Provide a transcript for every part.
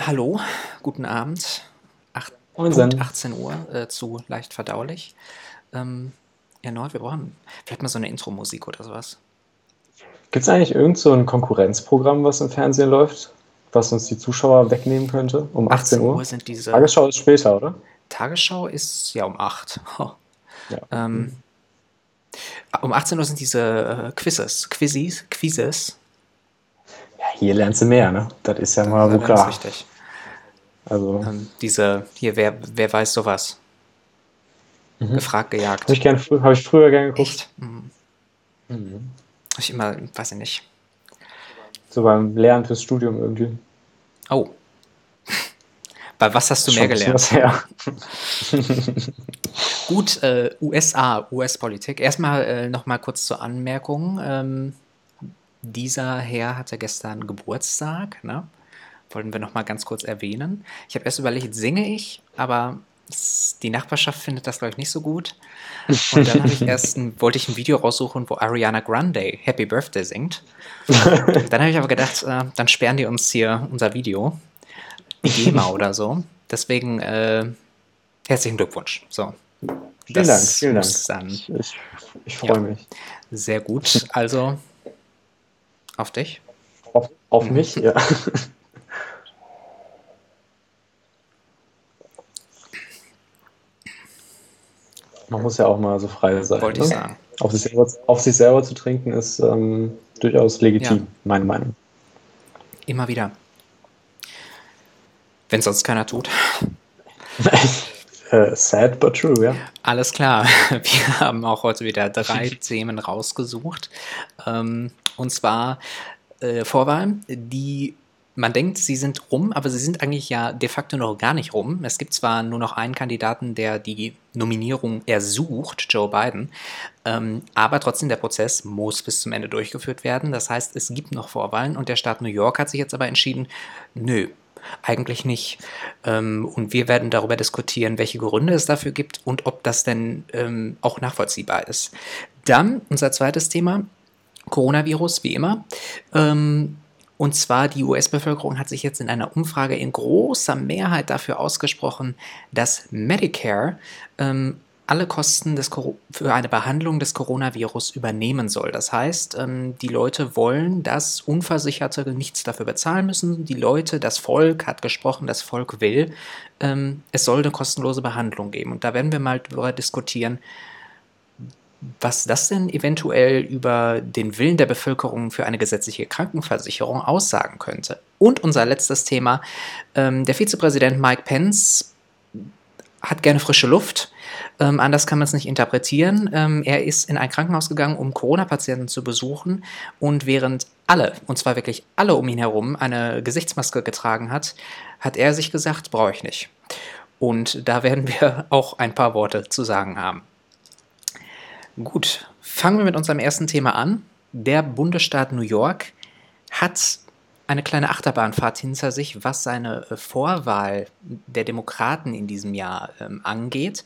Hallo, guten Abend. Acht, Moinsen. Punkt 18 Uhr äh, zu leicht verdaulich. Ähm, erneut, wir brauchen vielleicht mal so eine Intro-Musik oder sowas. Gibt es eigentlich irgend so ein Konkurrenzprogramm, was im Fernsehen läuft, was uns die Zuschauer wegnehmen könnte um 18 Uhr? sind diese. Tagesschau ist später, oder? Tagesschau ist ja um 8. Oh. Ja. Ähm, um 18 Uhr sind diese äh, Quizzes, Quizzes, Quizzes. Hier lernst du mehr, ne? Das ist ja mal Das wohl ist ganz klar. wichtig. Also, Ähm, diese, hier, wer, wer weiß sowas? Mhm. Gefragt, gejagt. habe ich, gern hab ich früher gerne geguckt. Echt? Mhm. Mhm. Ich immer, weiß ich nicht. So beim Lernen fürs Studium irgendwie. Oh. Bei was hast du Schon mehr gelernt? Gut, äh, USA, US-Politik. Erstmal äh, nochmal kurz zur Anmerkung. Ähm, dieser Herr hatte gestern Geburtstag, ne? Wollten wir nochmal ganz kurz erwähnen. Ich habe erst überlegt, singe ich, aber die Nachbarschaft findet das, glaube ich, nicht so gut. Und dann ich erst ein, wollte ich ein Video raussuchen, wo Ariana Grande Happy Birthday singt. Dann habe ich aber gedacht, äh, dann sperren die uns hier unser Video. Die GEMA oder so. Deswegen äh, herzlichen Glückwunsch. So. Vielen Dank, vielen Dank. Dann Ich, ich, ich freue Ja. mich. sehr gut. Also auf dich. Auf, auf Mhm. mich? Ja. Man muss ja auch mal so frei sein. Wollte ich ne? sagen. Auf sich, selber, auf sich selber zu trinken ist ähm, durchaus legitim, meine Meinung. Immer wieder. Wenn sonst keiner tut. Äh, sad but true, ja. Alles klar. Wir haben auch heute wieder drei Themen rausgesucht. Ähm, und zwar äh, Vorwahlen, die man denkt, sie sind rum, aber sie sind eigentlich ja de facto noch gar nicht rum. Es gibt zwar nur noch einen Kandidaten, der die Nominierung ersucht, Joe Biden, ähm, aber trotzdem der Prozess muss bis zum Ende durchgeführt werden. Das heißt, es gibt noch Vorwahlen und der Staat New York hat sich jetzt aber entschieden, nö, eigentlich nicht. Ähm, und wir werden darüber diskutieren, welche Gründe es dafür gibt und ob das denn ähm, auch nachvollziehbar ist. Dann unser zweites Thema, Coronavirus, wie immer. Ähm, und zwar die US-Bevölkerung hat sich jetzt in einer Umfrage in großer Mehrheit dafür ausgesprochen, dass Medicare ähm, alle Kosten des für eine Behandlung des Coronavirus übernehmen soll. Das heißt, ähm, die Leute wollen, dass Unversicherte nichts dafür bezahlen müssen. Die Leute, das Volk hat gesprochen, das Volk will, ähm, es soll eine kostenlose Behandlung geben. Und da werden wir mal darüber diskutieren, was das denn eventuell über den Willen der Bevölkerung für eine gesetzliche Krankenversicherung aussagen könnte. Und unser letztes Thema, ähm, der Vizepräsident Mike Pence hat gerne frische Luft. Ähm, anders kann man es nicht interpretieren. Ähm, er ist in ein Krankenhaus gegangen, um Corona-Patienten zu besuchen. Und während alle, und zwar wirklich alle um ihn herum, eine Gesichtsmaske getragen hat, hat er sich gesagt, brauche ich nicht. Und da werden wir auch ein paar Worte zu sagen haben. Gut, fangen wir mit unserem ersten Thema an. Der Bundesstaat New York hat eine kleine Achterbahnfahrt hinter sich, was seine äh, Vorwahl der Demokraten in diesem Jahr ähm, angeht.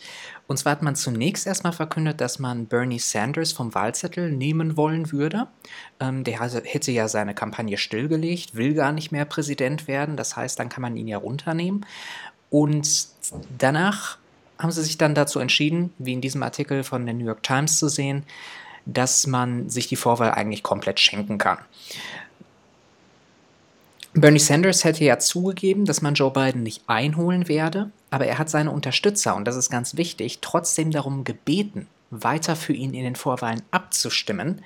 Und zwar hat man zunächst erstmal verkündet, dass man Bernie Sanders vom Wahlzettel nehmen wollen würde. Ähm, der hätte ja seine Kampagne stillgelegt, will gar nicht mehr Präsident werden. Das heißt, dann kann man ihn ja runternehmen. Und danach haben sie sich dann dazu entschieden, wie in diesem Artikel von der New York Times zu sehen, dass man sich die Vorwahl eigentlich komplett schenken kann. Bernie Sanders hätte ja zugegeben, dass man Joe Biden nicht einholen werde, aber er hat seine Unterstützer, und das ist ganz wichtig, trotzdem darum gebeten, weiter für ihn in den Vorwahlen abzustimmen.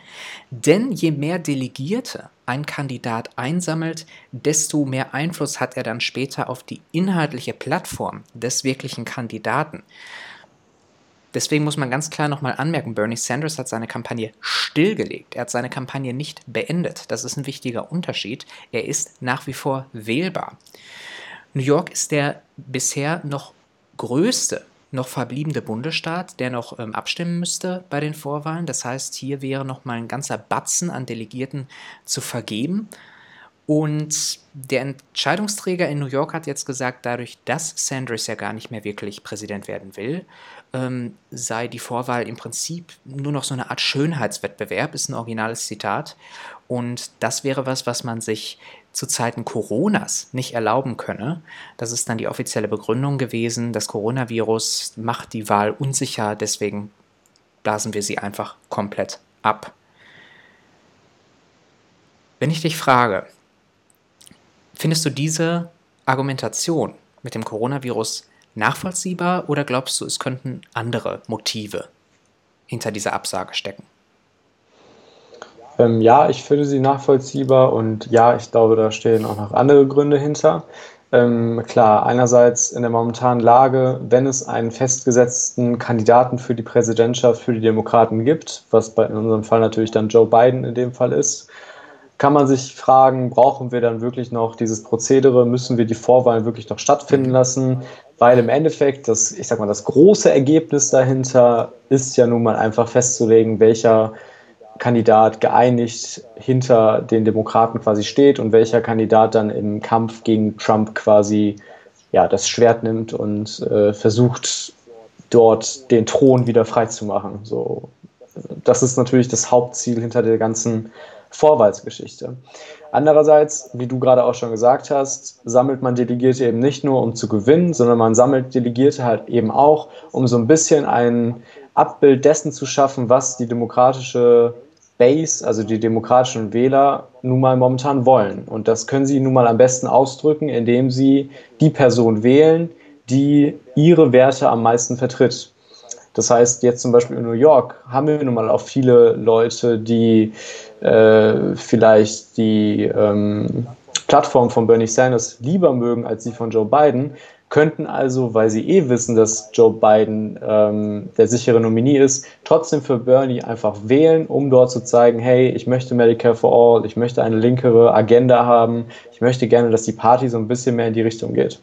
Denn je mehr Delegierte ein Kandidat einsammelt, desto mehr Einfluss hat er dann später auf die inhaltliche Plattform des wirklichen Kandidaten. Deswegen muss man ganz klar nochmal anmerken, Bernie Sanders hat seine Kampagne stillgelegt. Er hat seine Kampagne nicht beendet. Das ist ein wichtiger Unterschied. Er ist nach wie vor wählbar. New York ist der bisher noch größte, noch verbliebene Bundesstaat, der noch ähm, abstimmen müsste bei den Vorwahlen. Das heißt, hier wäre noch mal ein ganzer Batzen an Delegierten zu vergeben. Und der Entscheidungsträger in New York hat jetzt gesagt, dadurch, dass Sanders ja gar nicht mehr wirklich Präsident werden will, ähm, sei die Vorwahl im Prinzip nur noch so eine Art Schönheitswettbewerb, ist ein originales Zitat. Und das wäre was, was man sich zu Zeiten Coronas nicht erlauben könne. Das ist dann die offizielle Begründung gewesen. Das Coronavirus macht die Wahl unsicher, deswegen blasen wir sie einfach komplett ab. Wenn ich dich frage, Findest du diese Argumentation mit dem Coronavirus nachvollziehbar oder glaubst du, es könnten andere Motive hinter dieser Absage stecken? Ähm, ja, ich finde sie nachvollziehbar und ja, ich glaube, da stehen auch noch andere Gründe hinter. Ähm, klar, einerseits in der momentanen Lage, wenn es einen festgesetzten Kandidaten für die Präsidentschaft für die Demokraten gibt, was bei, in unserem Fall natürlich dann Joe Biden in dem Fall ist, kann man sich fragen, brauchen wir dann wirklich noch dieses Prozedere? Müssen wir die Vorwahlen wirklich noch stattfinden lassen? Weil im Endeffekt, das, ich sag mal, das große Ergebnis dahinter ist ja nun mal einfach festzulegen, welcher Kandidat geeinigt hinter den Demokraten quasi steht und welcher Kandidat dann im Kampf gegen Trump quasi ja, das Schwert nimmt und äh, versucht, dort den Thron wieder freizumachen. So, das ist natürlich das Hauptziel hinter der ganzen Vorwahlsgeschichte. Andererseits, wie du gerade auch schon gesagt hast, sammelt man Delegierte eben nicht nur, um zu gewinnen, sondern man sammelt Delegierte halt eben auch, um so ein bisschen ein Abbild dessen zu schaffen, was die demokratische Base, also die demokratischen Wähler, nun mal momentan wollen. Und das können sie nun mal am besten ausdrücken, indem sie die Person wählen, die ihre Werte am meisten vertritt. Das heißt, jetzt zum Beispiel in New York haben wir nun mal auch viele Leute, die äh, vielleicht die ähm, Plattform von Bernie Sanders lieber mögen als die von Joe Biden, könnten also, weil sie eh wissen, dass Joe Biden ähm, der sichere Nominee ist, trotzdem für Bernie einfach wählen, um dort zu zeigen, hey, ich möchte Medicare for All, ich möchte eine linkere Agenda haben, ich möchte gerne, dass die Party so ein bisschen mehr in die Richtung geht.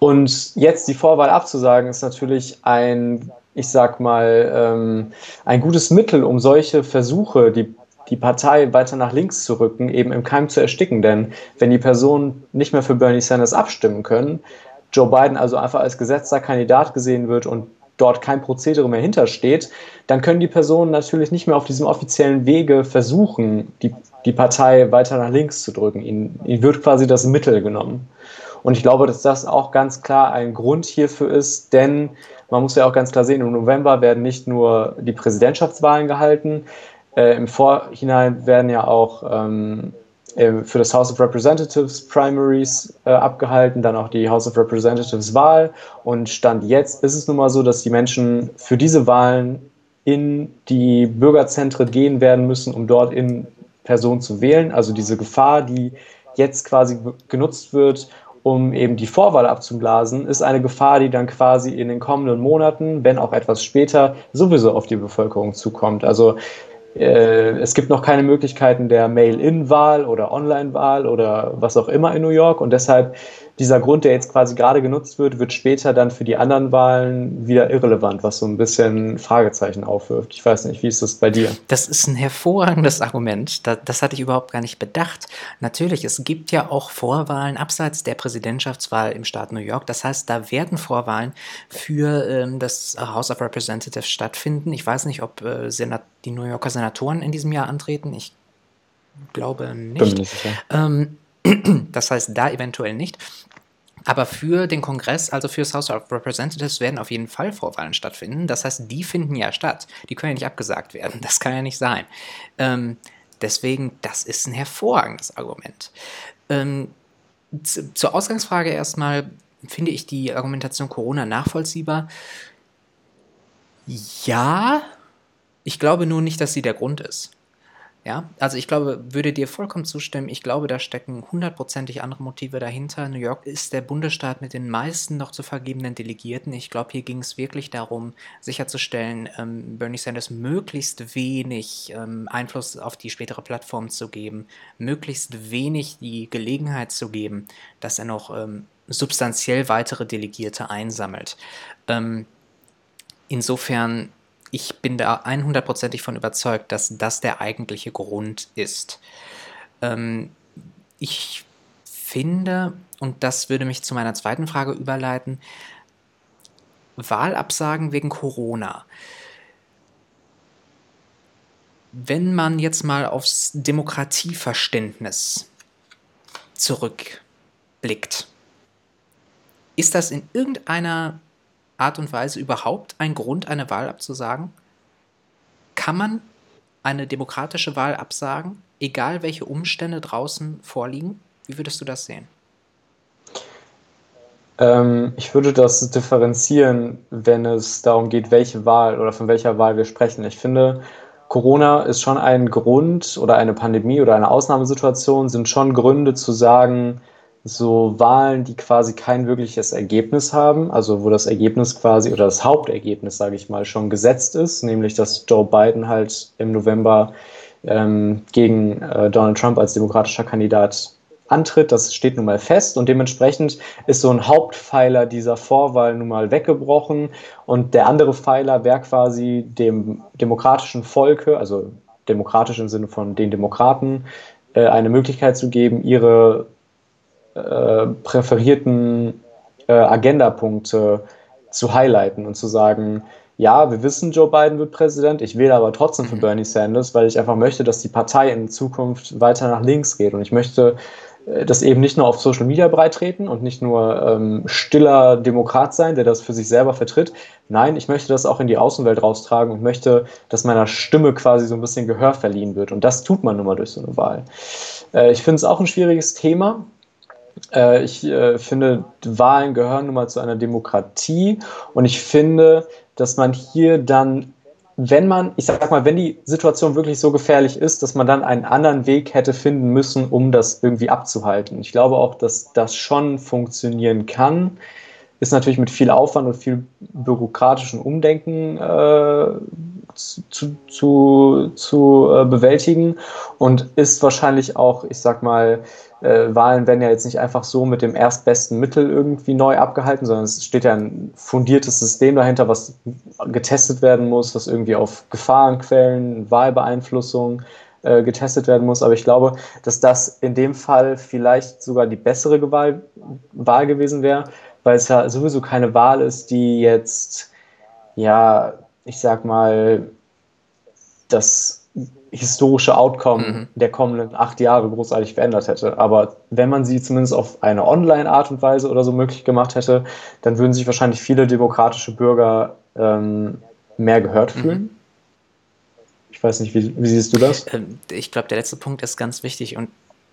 Und jetzt die Vorwahl abzusagen, ist natürlich ein, ich sag mal, ähm, ein gutes Mittel, um solche Versuche, die die Partei weiter nach links zu rücken, eben im Keim zu ersticken. Denn wenn die Personen nicht mehr für Bernie Sanders abstimmen können, Joe Biden also einfach als gesetzter Kandidat gesehen wird und dort kein Prozedere mehr hintersteht, dann können die Personen natürlich nicht mehr auf diesem offiziellen Wege versuchen, die, die Partei weiter nach links zu drücken. Ihnen, ihnen wird quasi das Mittel genommen. Und ich glaube, dass das auch ganz klar ein Grund hierfür ist, denn man muss ja auch ganz klar sehen, im November werden nicht nur die Präsidentschaftswahlen gehalten, äh, Im Vorhinein werden ja auch ähm, äh, für das House of Representatives Primaries äh, abgehalten, dann auch die House of Representatives Wahl. Und Stand jetzt ist es nun mal so, dass die Menschen für diese Wahlen in die Bürgerzentren gehen werden müssen, um dort in Person zu wählen. Also diese Gefahr, die jetzt quasi genutzt wird, um eben die Vorwahl abzublasen, ist eine Gefahr, die dann quasi in den kommenden Monaten, wenn auch etwas später, sowieso auf die Bevölkerung zukommt. Also es gibt noch keine Möglichkeiten der Mail-in-Wahl oder Online-Wahl oder was auch immer in New York und deshalb dieser Grund, der jetzt quasi gerade genutzt wird, wird später dann für die anderen Wahlen wieder irrelevant, was so ein bisschen Fragezeichen aufwirft. Ich weiß nicht, wie ist das bei dir? Das ist ein hervorragendes Argument. Das, das hatte ich überhaupt gar nicht bedacht. Natürlich, es gibt ja auch Vorwahlen abseits der Präsidentschaftswahl im Staat New York. Das heißt, da werden Vorwahlen für ähm, das House of Representatives stattfinden. Ich weiß nicht, ob äh, Senat die New Yorker Senatoren in diesem Jahr antreten. Ich glaube nicht. Bin nicht sicher. Ähm, das heißt, da eventuell nicht. Aber für den Kongress, also für House of Representatives, werden auf jeden Fall Vorwahlen stattfinden. Das heißt, die finden ja statt. Die können ja nicht abgesagt werden. Das kann ja nicht sein. Ähm, deswegen, das ist ein hervorragendes Argument. Ähm, zur Ausgangsfrage erstmal finde ich die Argumentation Corona nachvollziehbar. Ja, ich glaube nur nicht, dass sie der Grund ist. Ja, also ich glaube, würde dir vollkommen zustimmen. Ich glaube, da stecken hundertprozentig andere Motive dahinter. New York ist der Bundesstaat mit den meisten noch zu vergebenen Delegierten. Ich glaube, hier ging es wirklich darum, sicherzustellen, ähm, Bernie Sanders möglichst wenig ähm, Einfluss auf die spätere Plattform zu geben, möglichst wenig die Gelegenheit zu geben, dass er noch ähm, substanziell weitere Delegierte einsammelt. Ähm, insofern ich bin da 100%ig von überzeugt, dass das der eigentliche Grund ist. Ähm, ich finde, und das würde mich zu meiner zweiten Frage überleiten, Wahlabsagen wegen Corona. Wenn man jetzt mal aufs Demokratieverständnis zurückblickt, ist das in irgendeiner Art und Weise überhaupt ein Grund, eine Wahl abzusagen? Kann man eine demokratische Wahl absagen, egal welche Umstände draußen vorliegen? Wie würdest du das sehen? Ähm, ich würde das differenzieren, wenn es darum geht, welche Wahl oder von welcher Wahl wir sprechen. Ich finde, Corona ist schon ein Grund oder eine Pandemie oder eine Ausnahmesituation sind schon Gründe zu sagen, so Wahlen, die quasi kein wirkliches Ergebnis haben, also wo das Ergebnis quasi oder das Hauptergebnis, sage ich mal, schon gesetzt ist, nämlich dass Joe Biden halt im November ähm, gegen äh, Donald Trump als demokratischer Kandidat antritt, das steht nun mal fest und dementsprechend ist so ein Hauptpfeiler dieser Vorwahl nun mal weggebrochen und der andere Pfeiler wäre quasi dem demokratischen Volke, also demokratisch im Sinne von den Demokraten, äh, eine Möglichkeit zu geben, ihre äh, präferierten äh, Agendapunkte zu highlighten und zu sagen, ja, wir wissen, Joe Biden wird Präsident, ich wähle aber trotzdem für mhm. Bernie Sanders, weil ich einfach möchte, dass die Partei in Zukunft weiter nach links geht. Und ich möchte äh, das eben nicht nur auf Social Media breitreten und nicht nur ähm, stiller Demokrat sein, der das für sich selber vertritt. Nein, ich möchte das auch in die Außenwelt raustragen und möchte, dass meiner Stimme quasi so ein bisschen Gehör verliehen wird. Und das tut man nun mal durch so eine Wahl. Äh, ich finde es auch ein schwieriges Thema. Äh, ich äh, finde, Wahlen gehören nun mal zu einer Demokratie und ich finde, dass man hier dann, wenn man, ich sag mal, wenn die Situation wirklich so gefährlich ist, dass man dann einen anderen Weg hätte finden müssen, um das irgendwie abzuhalten. Ich glaube auch, dass das schon funktionieren kann. Ist natürlich mit viel Aufwand und viel bürokratischen Umdenken äh, zu, zu, zu äh, bewältigen und ist wahrscheinlich auch, ich sag mal, äh, Wahlen werden ja jetzt nicht einfach so mit dem erstbesten Mittel irgendwie neu abgehalten, sondern es steht ja ein fundiertes System dahinter, was getestet werden muss, was irgendwie auf Gefahrenquellen, Wahlbeeinflussung äh, getestet werden muss. Aber ich glaube, dass das in dem Fall vielleicht sogar die bessere Wahl, Wahl gewesen wäre, weil es ja sowieso keine Wahl ist, die jetzt, ja, ich sag mal, das historische Outcome mhm. der kommenden acht Jahre großartig verändert hätte. Aber wenn man sie zumindest auf eine Online-Art und Weise oder so möglich gemacht hätte, dann würden sich wahrscheinlich viele demokratische Bürger ähm, mehr gehört mhm. fühlen. Mhm. Ich weiß nicht, wie, wie siehst du das? Ähm, ich glaube, der letzte Punkt ist ganz wichtig und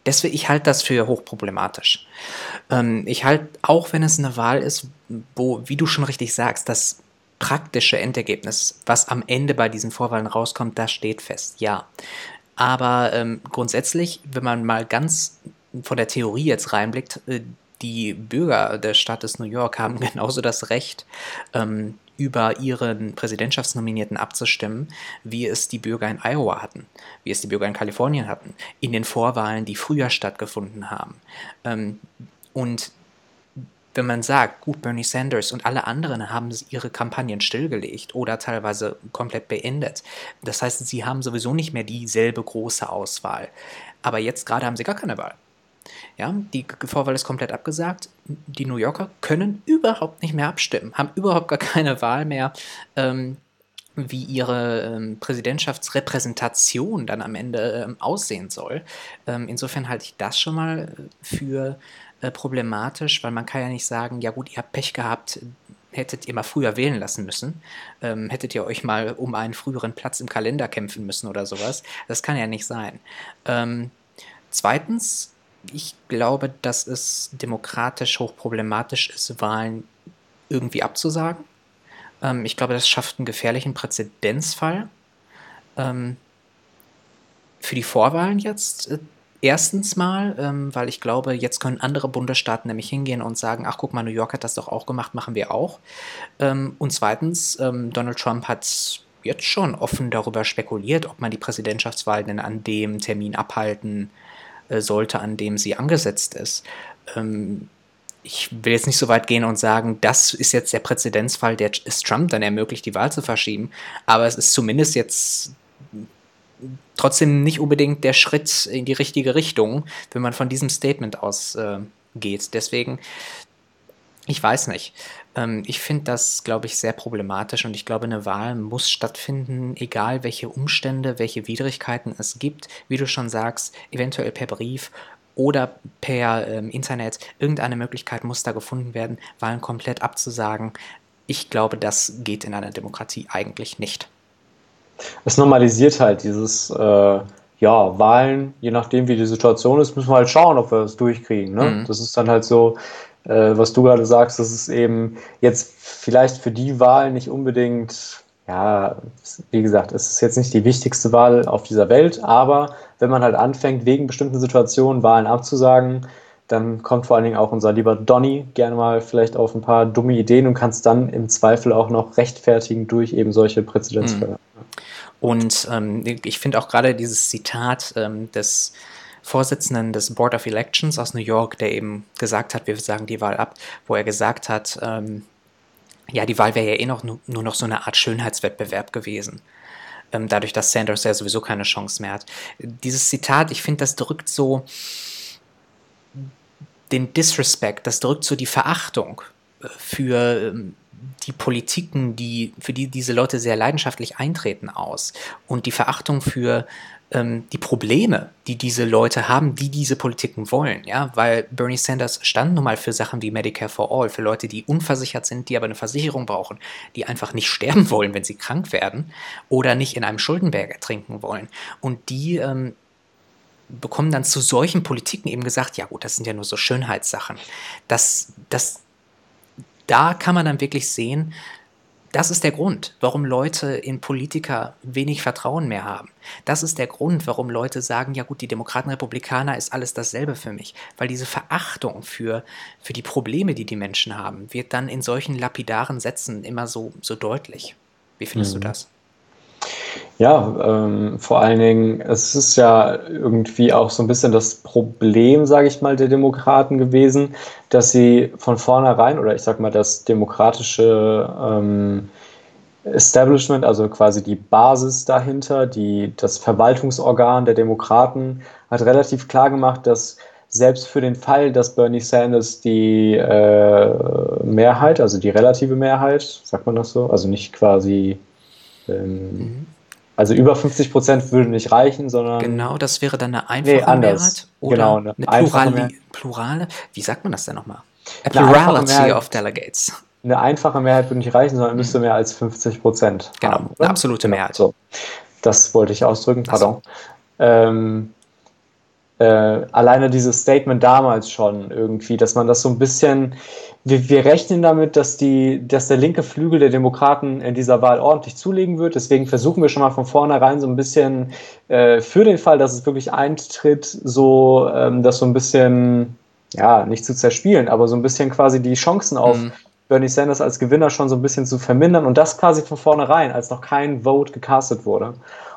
deswegen, ich halte das für hochproblematisch. Ähm, ich halte, auch wenn es eine Wahl ist, wo, wie du schon richtig sagst, das praktische Endergebnis, was am Ende bei diesen Vorwahlen rauskommt, das steht fest, ja. Aber ähm, grundsätzlich, wenn man mal ganz von der Theorie jetzt reinblickt, äh, die Bürger des New York haben genauso das Recht, ähm, über ihren Präsidentschaftsnominierten abzustimmen, wie es die Bürger in Iowa hatten, wie es die Bürger in Kalifornien hatten, in den Vorwahlen, die früher stattgefunden haben. Ähm, und wenn man sagt, gut, Bernie Sanders und alle anderen haben ihre Kampagnen stillgelegt oder teilweise komplett beendet. Das heißt, sie haben sowieso nicht mehr dieselbe große Auswahl. Aber jetzt gerade haben sie gar keine Wahl. Ja, die Vorwahl ist komplett abgesagt. Die New Yorker können überhaupt nicht mehr abstimmen, haben überhaupt gar keine Wahl mehr, ähm, wie ihre ähm, Präsidentschaftsrepräsentation dann am Ende ähm, aussehen soll. Ähm, insofern halte ich das schon mal für äh, problematisch, weil man kann ja nicht sagen, ja gut, ihr habt Pech gehabt, hättet ihr mal früher wählen lassen müssen, ähm, hättet ihr euch mal um einen früheren Platz im Kalender kämpfen müssen oder sowas. Das kann ja nicht sein. Ähm, zweitens, ich glaube, dass es demokratisch hochproblematisch ist, Wahlen irgendwie abzusagen. Ähm, ich glaube, das schafft einen gefährlichen Präzedenzfall. Ähm, für die Vorwahlen jetzt äh, Erstens mal, ähm, weil ich glaube, jetzt können andere Bundesstaaten nämlich hingehen und sagen, ach guck mal, New York hat das doch auch gemacht, machen wir auch. Ähm, und zweitens, ähm, Donald Trump hat jetzt schon offen darüber spekuliert, ob man die Präsidentschaftswahl denn an dem Termin abhalten äh, sollte, an dem sie angesetzt ist. Ähm, ich will jetzt nicht so weit gehen und sagen, das ist jetzt der Präzedenzfall, der es Trump dann ermöglicht, die Wahl zu verschieben, aber es ist zumindest jetzt trotzdem nicht unbedingt der Schritt in die richtige Richtung, wenn man von diesem Statement ausgeht. Äh, Deswegen, ich weiß nicht. Ähm, ich finde das, glaube ich, sehr problematisch und ich glaube, eine Wahl muss stattfinden, egal welche Umstände, welche Widrigkeiten es gibt. Wie du schon sagst, eventuell per Brief oder per ähm, Internet. Irgendeine Möglichkeit muss da gefunden werden, Wahlen komplett abzusagen. Ich glaube, das geht in einer Demokratie eigentlich nicht. Es normalisiert halt dieses, äh, ja, Wahlen, je nachdem wie die Situation ist, müssen wir halt schauen, ob wir das durchkriegen. Ne? Mhm. Das ist dann halt so, äh, was du gerade sagst, das ist eben jetzt vielleicht für die Wahl nicht unbedingt, ja, wie gesagt, es ist jetzt nicht die wichtigste Wahl auf dieser Welt, aber wenn man halt anfängt, wegen bestimmten Situationen Wahlen abzusagen, dann kommt vor allen Dingen auch unser lieber Donny gerne mal vielleicht auf ein paar dumme Ideen und kann es dann im Zweifel auch noch rechtfertigen durch eben solche Präzedenzfälle. Mhm. Und ähm, ich finde auch gerade dieses Zitat ähm, des Vorsitzenden des Board of Elections aus New York, der eben gesagt hat, wir sagen die Wahl ab, wo er gesagt hat, ähm, ja, die Wahl wäre ja eh noch nur, noch so eine Art Schönheitswettbewerb gewesen ähm, dadurch, dass Sanders ja sowieso keine Chance mehr hat. Dieses Zitat, ich finde, das drückt so den Disrespect, das drückt so die Verachtung äh, für ähm, die Politiken, die, für die diese Leute sehr leidenschaftlich eintreten, aus. Und die Verachtung für ähm, die Probleme, die diese Leute haben, die diese Politiken wollen. Ja? Weil Bernie Sanders stand nun mal für Sachen wie Medicare for All, für Leute, die unversichert sind, die aber eine Versicherung brauchen, die einfach nicht sterben wollen, wenn sie krank werden oder nicht in einem Schuldenberg ertrinken wollen. Und die ähm, bekommen dann zu solchen Politiken eben gesagt, ja gut, das sind ja nur so Schönheitssachen. Das, das, da kann man dann wirklich sehen, das ist der Grund, warum Leute in Politiker wenig Vertrauen mehr haben. Das ist der Grund, warum Leute sagen, ja gut, die Demokraten, Republikaner ist alles dasselbe für mich. Weil diese Verachtung für, für die Probleme, die die Menschen haben, wird dann in solchen lapidaren Sätzen immer so, so deutlich. Wie findest mhm. du das? Ja, ähm, vor allen Dingen, es ist ja irgendwie auch so ein bisschen das Problem, sage ich mal, der Demokraten gewesen, dass sie von vornherein, oder ich sag mal, das demokratische ähm, Establishment, also quasi die Basis dahinter, die, das Verwaltungsorgan der Demokraten, hat relativ klar gemacht, dass selbst für den Fall, dass Bernie Sanders die äh, Mehrheit, also die relative Mehrheit, sagt man das so, also nicht quasi ähm, mhm. Also über 50 Prozent würde nicht reichen, sondern. Genau, das wäre dann eine einfache nee, Mehrheit. Oder genau, eine, eine Plurali plurale, wie sagt man das denn nochmal? A plurality Mehrheit, of delegates. Eine einfache Mehrheit würde nicht reichen, sondern müsste mhm. mehr als 50 Prozent. Genau, haben, eine absolute Mehrheit. So. Das wollte ich ausdrücken, pardon. So. Ähm, äh, alleine dieses Statement damals schon irgendwie, dass man das so ein bisschen wir, wir rechnen damit, dass, die, dass der linke Flügel der Demokraten in dieser Wahl ordentlich zulegen wird. Deswegen versuchen wir schon mal von vornherein so ein bisschen äh, für den Fall, dass es wirklich eintritt, so ähm, das so ein bisschen, ja, nicht zu zerspielen, aber so ein bisschen quasi die Chancen auf mhm. Bernie Sanders als Gewinner schon so ein bisschen zu vermindern und das quasi von vornherein, als noch kein Vote gecastet wurde.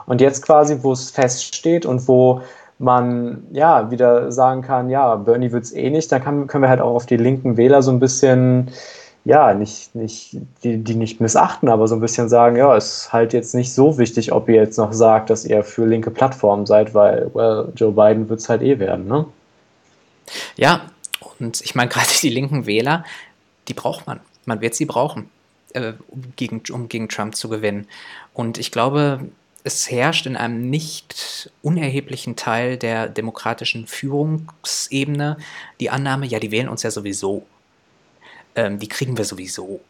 Und jetzt quasi, wo es feststeht und wo man ja wieder sagen kann, ja, Bernie wird es eh nicht, dann kann, können wir halt auch auf die linken Wähler so ein bisschen, ja, nicht, nicht, die, die nicht missachten, aber so ein bisschen sagen, ja, es ist halt jetzt nicht so wichtig, ob ihr jetzt noch sagt, dass ihr für linke Plattformen seid, weil, well, Joe Biden wird es halt eh werden, ne? Ja, und ich meine, gerade die linken Wähler, die braucht man. Man wird sie brauchen, äh, gegen, um gegen Trump zu gewinnen. Und ich glaube, es herrscht in einem nicht unerheblichen Teil der demokratischen Führungsebene die Annahme, ja, die wählen uns ja sowieso. Ähm, die kriegen wir sowieso.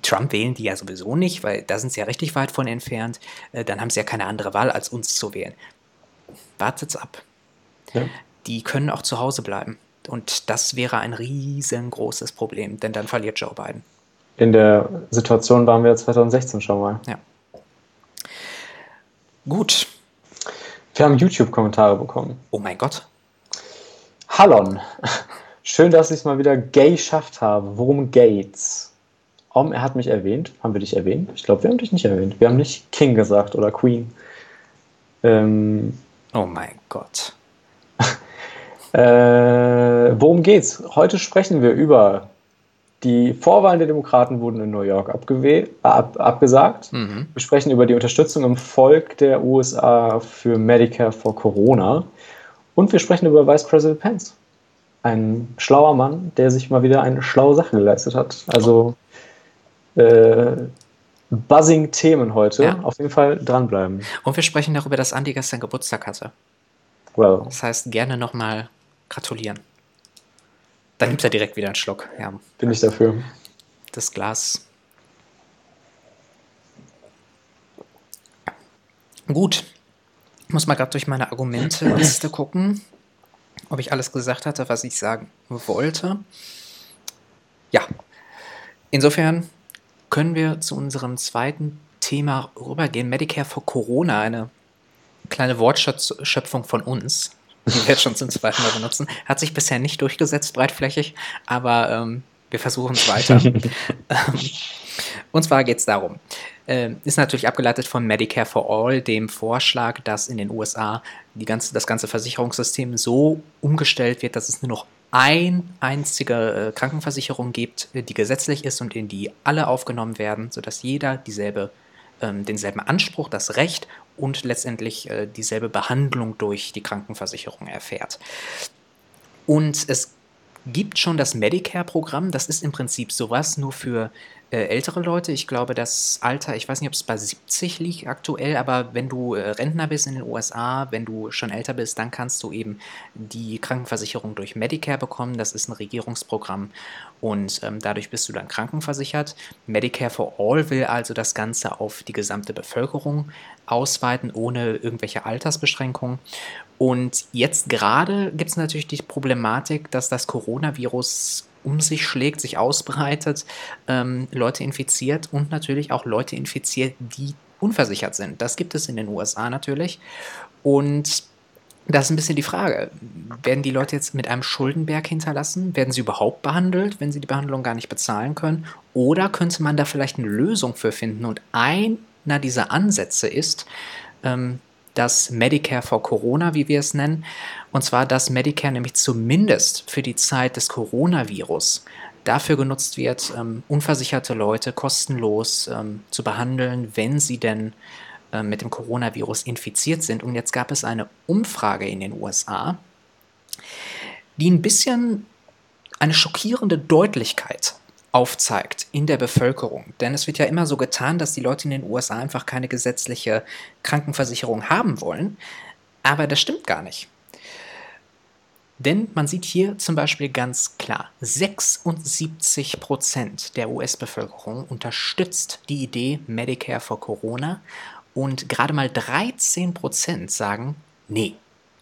Trump wählen die ja sowieso nicht, weil da sind sie ja richtig weit von entfernt. Äh, dann haben sie ja keine andere Wahl, als uns zu wählen. Wartet's ab. Ja. Die können auch zu Hause bleiben. Und das wäre ein riesengroßes Problem, denn dann verliert Joe Biden. In der Situation waren wir 2016 schon mal. Ja. Gut. Wir haben YouTube-Kommentare bekommen. Oh mein Gott. Hallon. Schön, dass ich es mal wieder gay schafft habe. Worum geht's? Om, er hat mich erwähnt. Haben wir dich erwähnt? Ich glaube, wir haben dich nicht erwähnt. Wir haben nicht King gesagt oder Queen. Ähm, oh mein Gott. äh, worum geht's? Heute sprechen wir über Die Vorwahlen der Demokraten wurden in New York ab abgesagt. Mhm. Wir sprechen über die Unterstützung im Volk der USA für Medicare for Corona. Und wir sprechen über Vice President Pence. Ein schlauer Mann, der sich mal wieder eine schlaue Sache geleistet hat. Also äh, buzzing Themen heute. Ja. Auf jeden Fall dranbleiben. Und wir sprechen darüber, dass Andi gestern Geburtstag hatte. Well. Das heißt, gerne nochmal gratulieren. Dann nimmt er direkt wieder einen Schluck. Ja. Bin ich dafür. Das Glas. Gut. Ich muss mal gerade durch meine Argumente-Liste gucken, ob ich alles gesagt hatte, was ich sagen wollte. Ja. Insofern können wir zu unserem zweiten Thema rübergehen. Medicare for Corona, eine kleine Wortschöpfung von uns, wir jetzt schon zum zweiten Mal benutzen. Hat sich bisher nicht durchgesetzt, breitflächig, aber ähm, wir versuchen es weiter. Ähm, und zwar geht es darum, äh, ist natürlich abgeleitet von Medicare for All, dem Vorschlag, dass in den USA die ganze, das ganze Versicherungssystem so umgestellt wird, dass es nur noch ein einzige äh, Krankenversicherung gibt, die gesetzlich ist und in die alle aufgenommen werden, sodass jeder dieselbe, ähm, denselben Anspruch, das Recht und letztendlich äh, dieselbe Behandlung durch die Krankenversicherung erfährt. Und es gibt schon das Medicare-Programm, das ist im Prinzip sowas nur für ältere Leute. Ich glaube, das Alter, ich weiß nicht, ob es bei 70 liegt aktuell, aber wenn du äh, Rentner bist in den USA, wenn du schon älter bist, dann kannst du eben die Krankenversicherung durch Medicare bekommen. Das ist ein Regierungsprogramm und ähm, dadurch bist du dann krankenversichert. Medicare for All will also das Ganze auf die gesamte Bevölkerung ausweiten, ohne irgendwelche Altersbeschränkungen. Und jetzt gerade gibt es natürlich die Problematik, dass das Coronavirus um sich schlägt, sich ausbreitet, ähm, Leute infiziert und natürlich auch Leute infiziert, die unversichert sind. Das gibt es in den USA natürlich. Und das ist ein bisschen die Frage. Werden die Leute jetzt mit einem Schuldenberg hinterlassen? Werden sie überhaupt behandelt, wenn sie die Behandlung gar nicht bezahlen können? Oder könnte man da vielleicht eine Lösung für finden? Und einer dieser Ansätze ist, ähm, das Medicare for Corona, wie wir es nennen. Und zwar, dass Medicare nämlich zumindest für die Zeit des Coronavirus dafür genutzt wird, ähm, unversicherte Leute kostenlos ähm, zu behandeln, wenn sie denn äh, mit dem Coronavirus infiziert sind. Und jetzt gab es eine Umfrage in den USA, die ein bisschen eine schockierende Deutlichkeit aufzeigt in der Bevölkerung. Denn es wird ja immer so getan, dass die Leute in den USA einfach keine gesetzliche Krankenversicherung haben wollen. Aber das stimmt gar nicht. Denn man sieht hier zum Beispiel ganz klar, 76% der US-Bevölkerung unterstützt die Idee Medicare for Corona und gerade mal 13% sagen, nee.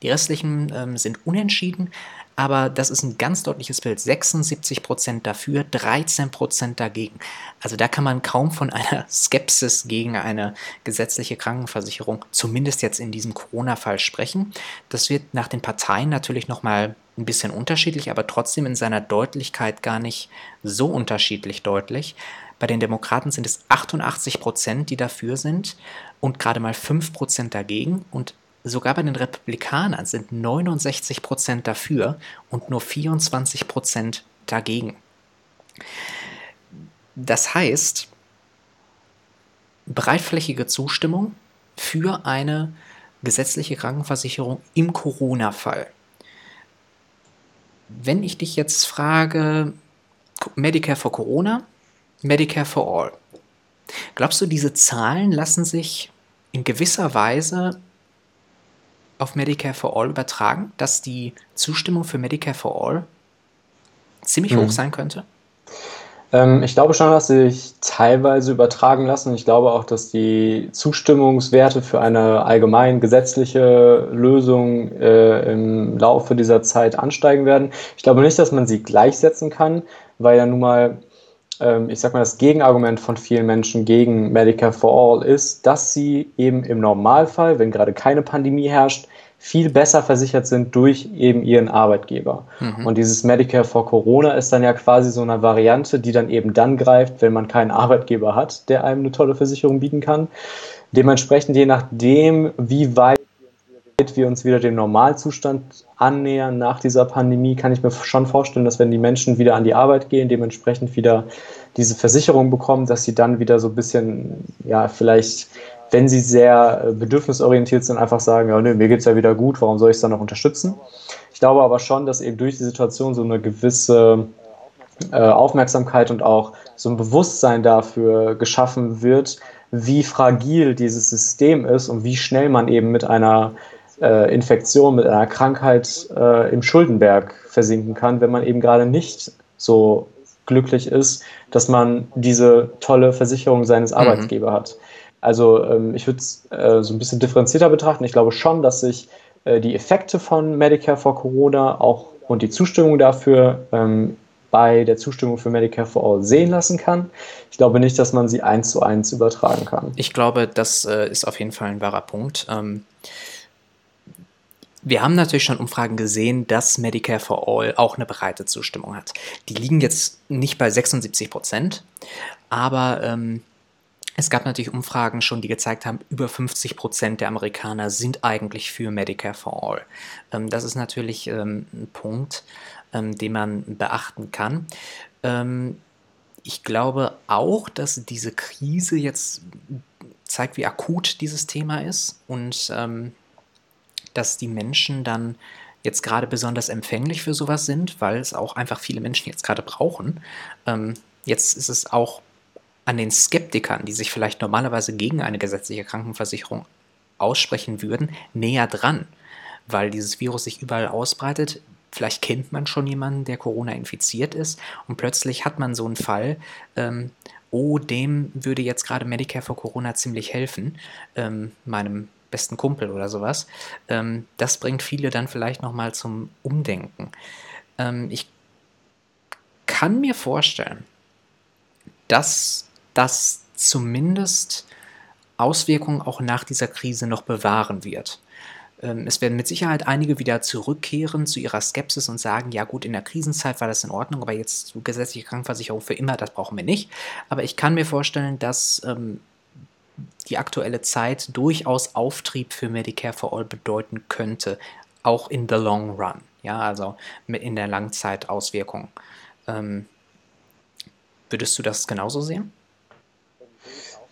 Die restlichen ähm, sind unentschieden, aber das ist ein ganz deutliches Bild. 76% dafür, 13% dagegen. Also da kann man kaum von einer Skepsis gegen eine gesetzliche Krankenversicherung, zumindest jetzt in diesem Corona-Fall, sprechen. Das wird nach den Parteien natürlich nochmal ein bisschen unterschiedlich, aber trotzdem in seiner Deutlichkeit gar nicht so unterschiedlich deutlich. Bei den Demokraten sind es 88 Prozent, die dafür sind und gerade mal 5 Prozent dagegen. Und Sogar bei den Republikanern sind 69 Prozent dafür und nur 24 Prozent dagegen. Das heißt, breitflächige Zustimmung für eine gesetzliche Krankenversicherung im Corona-Fall. Wenn ich dich jetzt frage, Medicare for Corona, Medicare for All, glaubst du, diese Zahlen lassen sich in gewisser Weise auf Medicare for All übertragen, dass die Zustimmung für Medicare for All ziemlich mhm. hoch sein könnte? Ähm, ich glaube schon, dass sie sich teilweise übertragen lassen. Ich glaube auch, dass die Zustimmungswerte für eine allgemein gesetzliche Lösung äh, im Laufe dieser Zeit ansteigen werden. Ich glaube nicht, dass man sie gleichsetzen kann, weil ja nun mal ich sag mal, das Gegenargument von vielen Menschen gegen Medicare for All ist, dass sie eben im Normalfall, wenn gerade keine Pandemie herrscht, viel besser versichert sind durch eben ihren Arbeitgeber. Mhm. Und dieses Medicare for Corona ist dann ja quasi so eine Variante, die dann eben dann greift, wenn man keinen Arbeitgeber hat, der einem eine tolle Versicherung bieten kann. Dementsprechend, je nachdem, wie weit weit wir uns wieder dem Normalzustand annähern nach dieser Pandemie, kann ich mir schon vorstellen, dass wenn die Menschen wieder an die Arbeit gehen, dementsprechend wieder diese Versicherung bekommen, dass sie dann wieder so ein bisschen, ja, vielleicht, wenn sie sehr äh, bedürfnisorientiert sind, einfach sagen, ja, nö, mir geht es ja wieder gut, warum soll ich es dann noch unterstützen? Ich glaube aber schon, dass eben durch die Situation so eine gewisse äh, Aufmerksamkeit und auch so ein Bewusstsein dafür geschaffen wird, wie fragil dieses System ist und wie schnell man eben mit einer äh, Infektion, mit einer Krankheit äh, im Schuldenberg versinken kann, wenn man eben gerade nicht so glücklich ist, dass man diese tolle Versicherung seines mhm. Arbeitgebers hat. Also ähm, ich würde es äh, so ein bisschen differenzierter betrachten. Ich glaube schon, dass sich äh, die Effekte von Medicare for Corona auch und die Zustimmung dafür ähm, bei der Zustimmung für Medicare for All sehen lassen kann. Ich glaube nicht, dass man sie eins zu eins übertragen kann. Ich glaube, das äh, ist auf jeden Fall ein wahrer Punkt. Ähm, wir haben natürlich schon Umfragen gesehen, dass Medicare for All auch eine breite Zustimmung hat. Die liegen jetzt nicht bei 76 Prozent, aber ähm, es gab natürlich Umfragen schon, die gezeigt haben, über 50 Prozent der Amerikaner sind eigentlich für Medicare for All. Ähm, das ist natürlich ähm, ein Punkt, ähm, den man beachten kann. Ähm, ich glaube auch, dass diese Krise jetzt zeigt, wie akut dieses Thema ist und ähm, dass die Menschen dann jetzt gerade besonders empfänglich für sowas sind, weil es auch einfach viele Menschen jetzt gerade brauchen. Ähm, jetzt ist es auch an den Skeptikern, die sich vielleicht normalerweise gegen eine gesetzliche Krankenversicherung aussprechen würden, näher dran, weil dieses Virus sich überall ausbreitet. Vielleicht kennt man schon jemanden, der Corona infiziert ist und plötzlich hat man so einen Fall, ähm, oh, dem würde jetzt gerade Medicare für Corona ziemlich helfen, ähm, meinem besten Kumpel oder sowas. Ähm, das bringt viele dann vielleicht nochmal zum Umdenken. Ähm, ich kann mir vorstellen, dass das zumindest Auswirkungen auch nach dieser Krise noch bewahren wird. Ähm, es werden mit Sicherheit einige wieder zurückkehren zu ihrer Skepsis und sagen, ja gut, in der Krisenzeit war das in Ordnung, aber jetzt gesetzliche Krankenversicherung für immer, das brauchen wir nicht. Aber ich kann mir vorstellen, dass ähm, die aktuelle Zeit durchaus Auftrieb für Medicare for All bedeuten könnte, auch in the long run, ja, also in der Langzeitauswirkung. Ähm, würdest du das genauso sehen?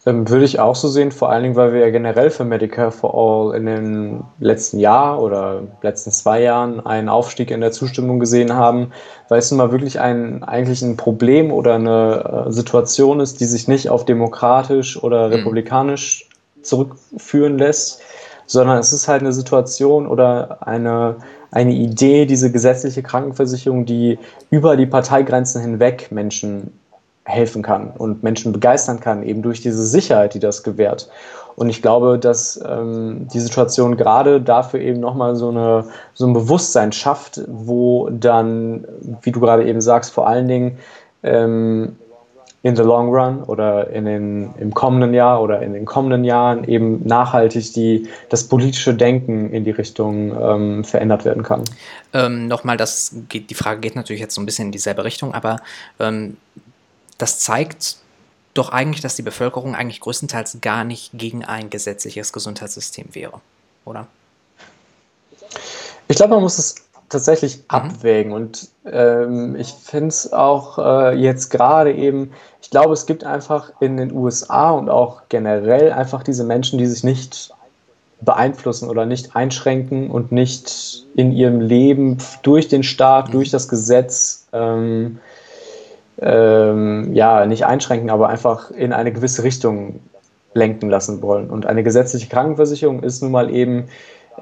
Ähm, würde ich auch so sehen, vor allen Dingen, weil wir ja generell für Medicare for All in den letzten Jahr oder letzten zwei Jahren einen Aufstieg in der Zustimmung gesehen haben, weil es nun mal wirklich ein, eigentlich ein Problem oder eine äh, Situation ist, die sich nicht auf demokratisch oder mhm. republikanisch zurückführen lässt, sondern es ist halt eine Situation oder eine, eine Idee, diese gesetzliche Krankenversicherung, die über die Parteigrenzen hinweg Menschen helfen kann und Menschen begeistern kann, eben durch diese Sicherheit, die das gewährt. Und ich glaube, dass ähm, die Situation gerade dafür eben nochmal so, eine, so ein Bewusstsein schafft, wo dann, wie du gerade eben sagst, vor allen Dingen ähm, in the long run oder in den, im kommenden Jahr oder in den kommenden Jahren eben nachhaltig die, das politische Denken in die Richtung ähm, verändert werden kann. Ähm, Nochmal, das geht, die Frage geht natürlich jetzt so ein bisschen in dieselbe Richtung, aber ähm, das zeigt doch eigentlich, dass die Bevölkerung eigentlich größtenteils gar nicht gegen ein gesetzliches Gesundheitssystem wäre, oder? Ich glaube, man muss es tatsächlich mhm. abwägen und ähm, ich finde es auch äh, jetzt gerade eben, ich glaube, es gibt einfach in den USA und auch generell einfach diese Menschen, die sich nicht beeinflussen oder nicht einschränken und nicht in ihrem Leben durch den Staat, mhm. durch das Gesetz ähm, ähm, ja, nicht einschränken, aber einfach in eine gewisse Richtung lenken lassen wollen. Und eine gesetzliche Krankenversicherung ist nun mal eben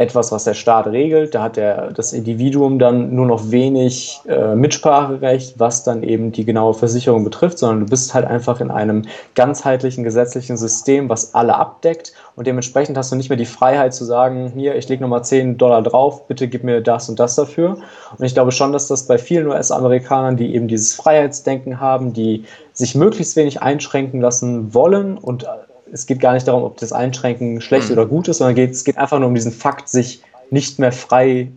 etwas, was der Staat regelt. Da hat der, das Individuum dann nur noch wenig äh, Mitspracherecht, was dann eben die genaue Versicherung betrifft, sondern du bist halt einfach in einem ganzheitlichen gesetzlichen System, was alle abdeckt und dementsprechend hast du nicht mehr die Freiheit zu sagen, hier, ich lege nochmal 10 Dollar drauf, bitte gib mir das und das dafür. Und ich glaube schon, dass das bei vielen US-Amerikanern, die eben dieses Freiheitsdenken haben, die sich möglichst wenig einschränken lassen wollen und es geht gar nicht darum, ob das Einschränken schlecht mhm. oder gut ist, sondern geht, es geht einfach nur um diesen Fakt, sich nicht mehr frei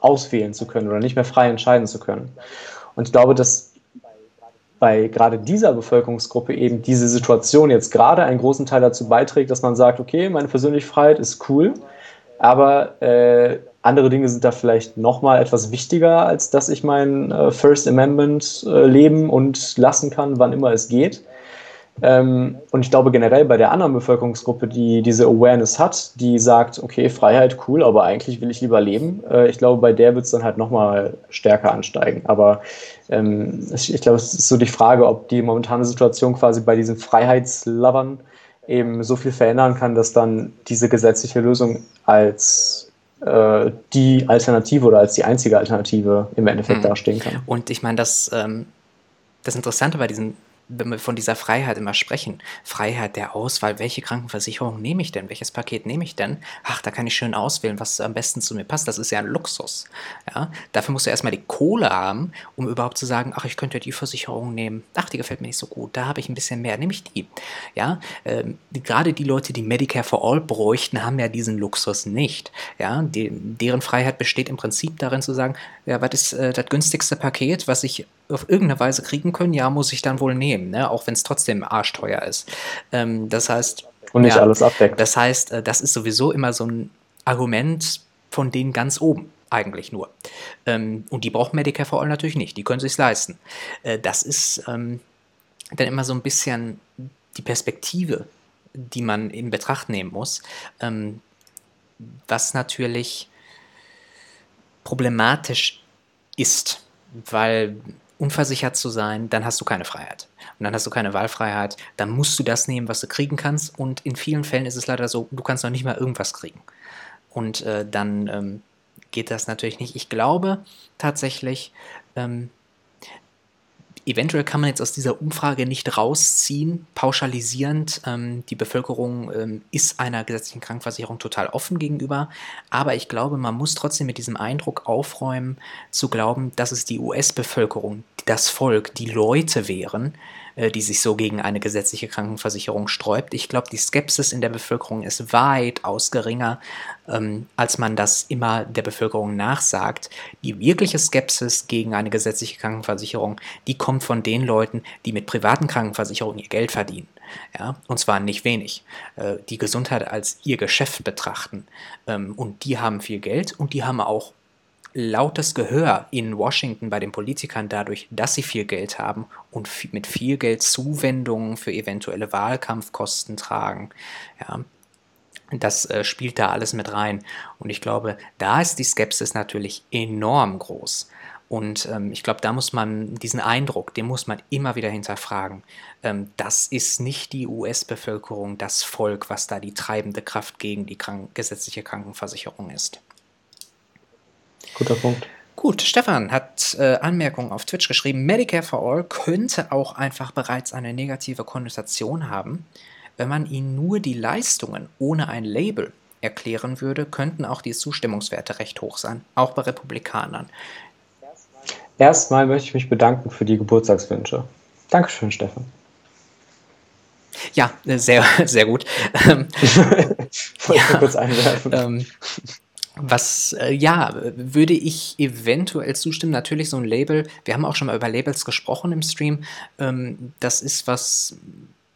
auswählen zu können oder nicht mehr frei entscheiden zu können. Und ich glaube, dass bei gerade dieser Bevölkerungsgruppe eben diese Situation jetzt gerade einen großen Teil dazu beiträgt, dass man sagt, okay, meine persönliche Freiheit ist cool, Aber äh, andere Dinge sind da vielleicht nochmal etwas wichtiger, als dass ich mein äh, First Amendment äh, leben und lassen kann, wann immer es geht. Ähm, und ich glaube generell bei der anderen Bevölkerungsgruppe, die diese Awareness hat, die sagt, okay, Freiheit cool, aber eigentlich will ich lieber leben. Äh, ich glaube, bei der wird es dann halt nochmal stärker ansteigen. Aber ähm, ich, ich glaube, es ist so die Frage, ob die momentane Situation quasi bei diesen Freiheitslovern eben so viel verändern kann, dass dann diese gesetzliche Lösung als äh, die Alternative oder als die einzige Alternative im Endeffekt mhm. dastehen kann. Und ich meine, das, ähm, das Interessante bei diesen wenn wir von dieser Freiheit immer sprechen, Freiheit der Auswahl, welche Krankenversicherung nehme ich denn, welches Paket nehme ich denn? Ach, da kann ich schön auswählen, was am besten zu mir passt. Das ist ja ein Luxus. Ja? Dafür musst du erstmal die Kohle haben, um überhaupt zu sagen, ach, ich könnte die Versicherung nehmen. Ach, die gefällt mir nicht so gut. Da habe ich ein bisschen mehr, nehme ich die. Ja, ähm, gerade die Leute, die Medicare for All bräuchten, haben ja diesen Luxus nicht. Ja, die, deren Freiheit besteht im Prinzip darin zu sagen, ja, was ist äh, das günstigste Paket, was ich auf irgendeine Weise kriegen können, ja, muss ich dann wohl nehmen, ne? auch wenn es trotzdem arschteuer ist. Ähm, das heißt. Und nicht ja, alles abdeckt. Das heißt, äh, das ist sowieso immer so ein Argument von denen ganz oben eigentlich nur. Ähm, und die braucht Medicare for All natürlich nicht, die können sich leisten. Äh, das ist ähm, dann immer so ein bisschen die Perspektive, die man in Betracht nehmen muss, ähm, was natürlich problematisch ist, weil unversichert zu sein, dann hast du keine Freiheit. Und dann hast du keine Wahlfreiheit. Dann musst du das nehmen, was du kriegen kannst. Und in vielen Fällen ist es leider so, du kannst noch nicht mal irgendwas kriegen. Und äh, dann ähm, geht das natürlich nicht. Ich glaube tatsächlich, ähm, eventuell kann man jetzt aus dieser Umfrage nicht rausziehen, pauschalisierend, ähm, die Bevölkerung ähm, ist einer gesetzlichen Krankenversicherung total offen gegenüber, aber ich glaube, man muss trotzdem mit diesem Eindruck aufräumen, zu glauben, dass es die US-Bevölkerung, das Volk, die Leute wären, die sich so gegen eine gesetzliche Krankenversicherung sträubt. Ich glaube, die Skepsis in der Bevölkerung ist weitaus geringer, ähm, als man das immer der Bevölkerung nachsagt. Die wirkliche Skepsis gegen eine gesetzliche Krankenversicherung, die kommt von den Leuten, die mit privaten Krankenversicherungen ihr Geld verdienen. Ja, und zwar nicht wenig. Äh, die Gesundheit als ihr Geschäft betrachten. Ähm, und die haben viel Geld und die haben auch lautes Gehör in Washington bei den Politikern dadurch, dass sie viel Geld haben und mit viel Geld Zuwendungen für eventuelle Wahlkampfkosten tragen. Ja, das äh, spielt da alles mit rein. Und ich glaube, da ist die Skepsis natürlich enorm groß. Und ähm, ich glaube, da muss man diesen Eindruck, den muss man immer wieder hinterfragen. Ähm, das ist nicht die US-Bevölkerung, das Volk, was da die treibende Kraft gegen die krank gesetzliche Krankenversicherung ist. Guter Punkt. Gut, Stefan hat äh, Anmerkungen auf Twitch geschrieben. Medicare for All könnte auch einfach bereits eine negative Konnotation haben. Wenn man ihnen nur die Leistungen ohne ein Label erklären würde, könnten auch die Zustimmungswerte recht hoch sein, auch bei Republikanern. Erstmal möchte ich mich bedanken für die Geburtstagswünsche. Dankeschön, Stefan. Ja, äh, sehr, sehr gut. Wollte ja, kurz einwerfen. Ähm, was, äh, ja, würde ich eventuell zustimmen. Natürlich so ein Label, wir haben auch schon mal über Labels gesprochen im Stream. Ähm, das ist was,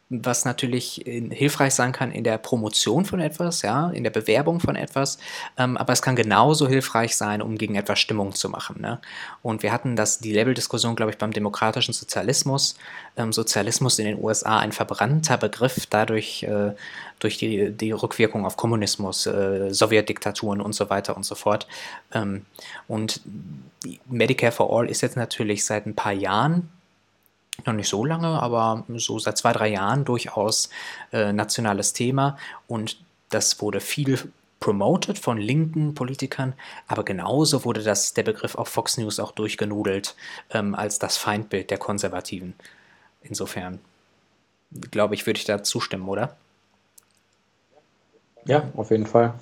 was natürlich hilfreich sein kann in der Promotion von etwas, ja, in der Bewerbung von etwas, ähm, aber es kann genauso hilfreich sein, um gegen etwas Stimmung zu machen. Ne? Und wir hatten das, die Level-Diskussion, glaube ich, beim demokratischen Sozialismus. Ähm, Sozialismus in den USA ein verbrannter Begriff, dadurch äh, durch die, die Rückwirkung auf Kommunismus, äh, Sowjetdiktaturen und so weiter und so fort. Ähm, und Medicare for All ist jetzt natürlich seit ein paar Jahren noch nicht so lange, aber so seit zwei, drei Jahren durchaus äh, nationales Thema und das wurde viel promoted von linken Politikern, aber genauso wurde das, der Begriff auf Fox News auch durchgenudelt ähm, als das Feindbild der Konservativen. Insofern, glaube ich, würde ich da zustimmen, oder? Ja, auf jeden Fall.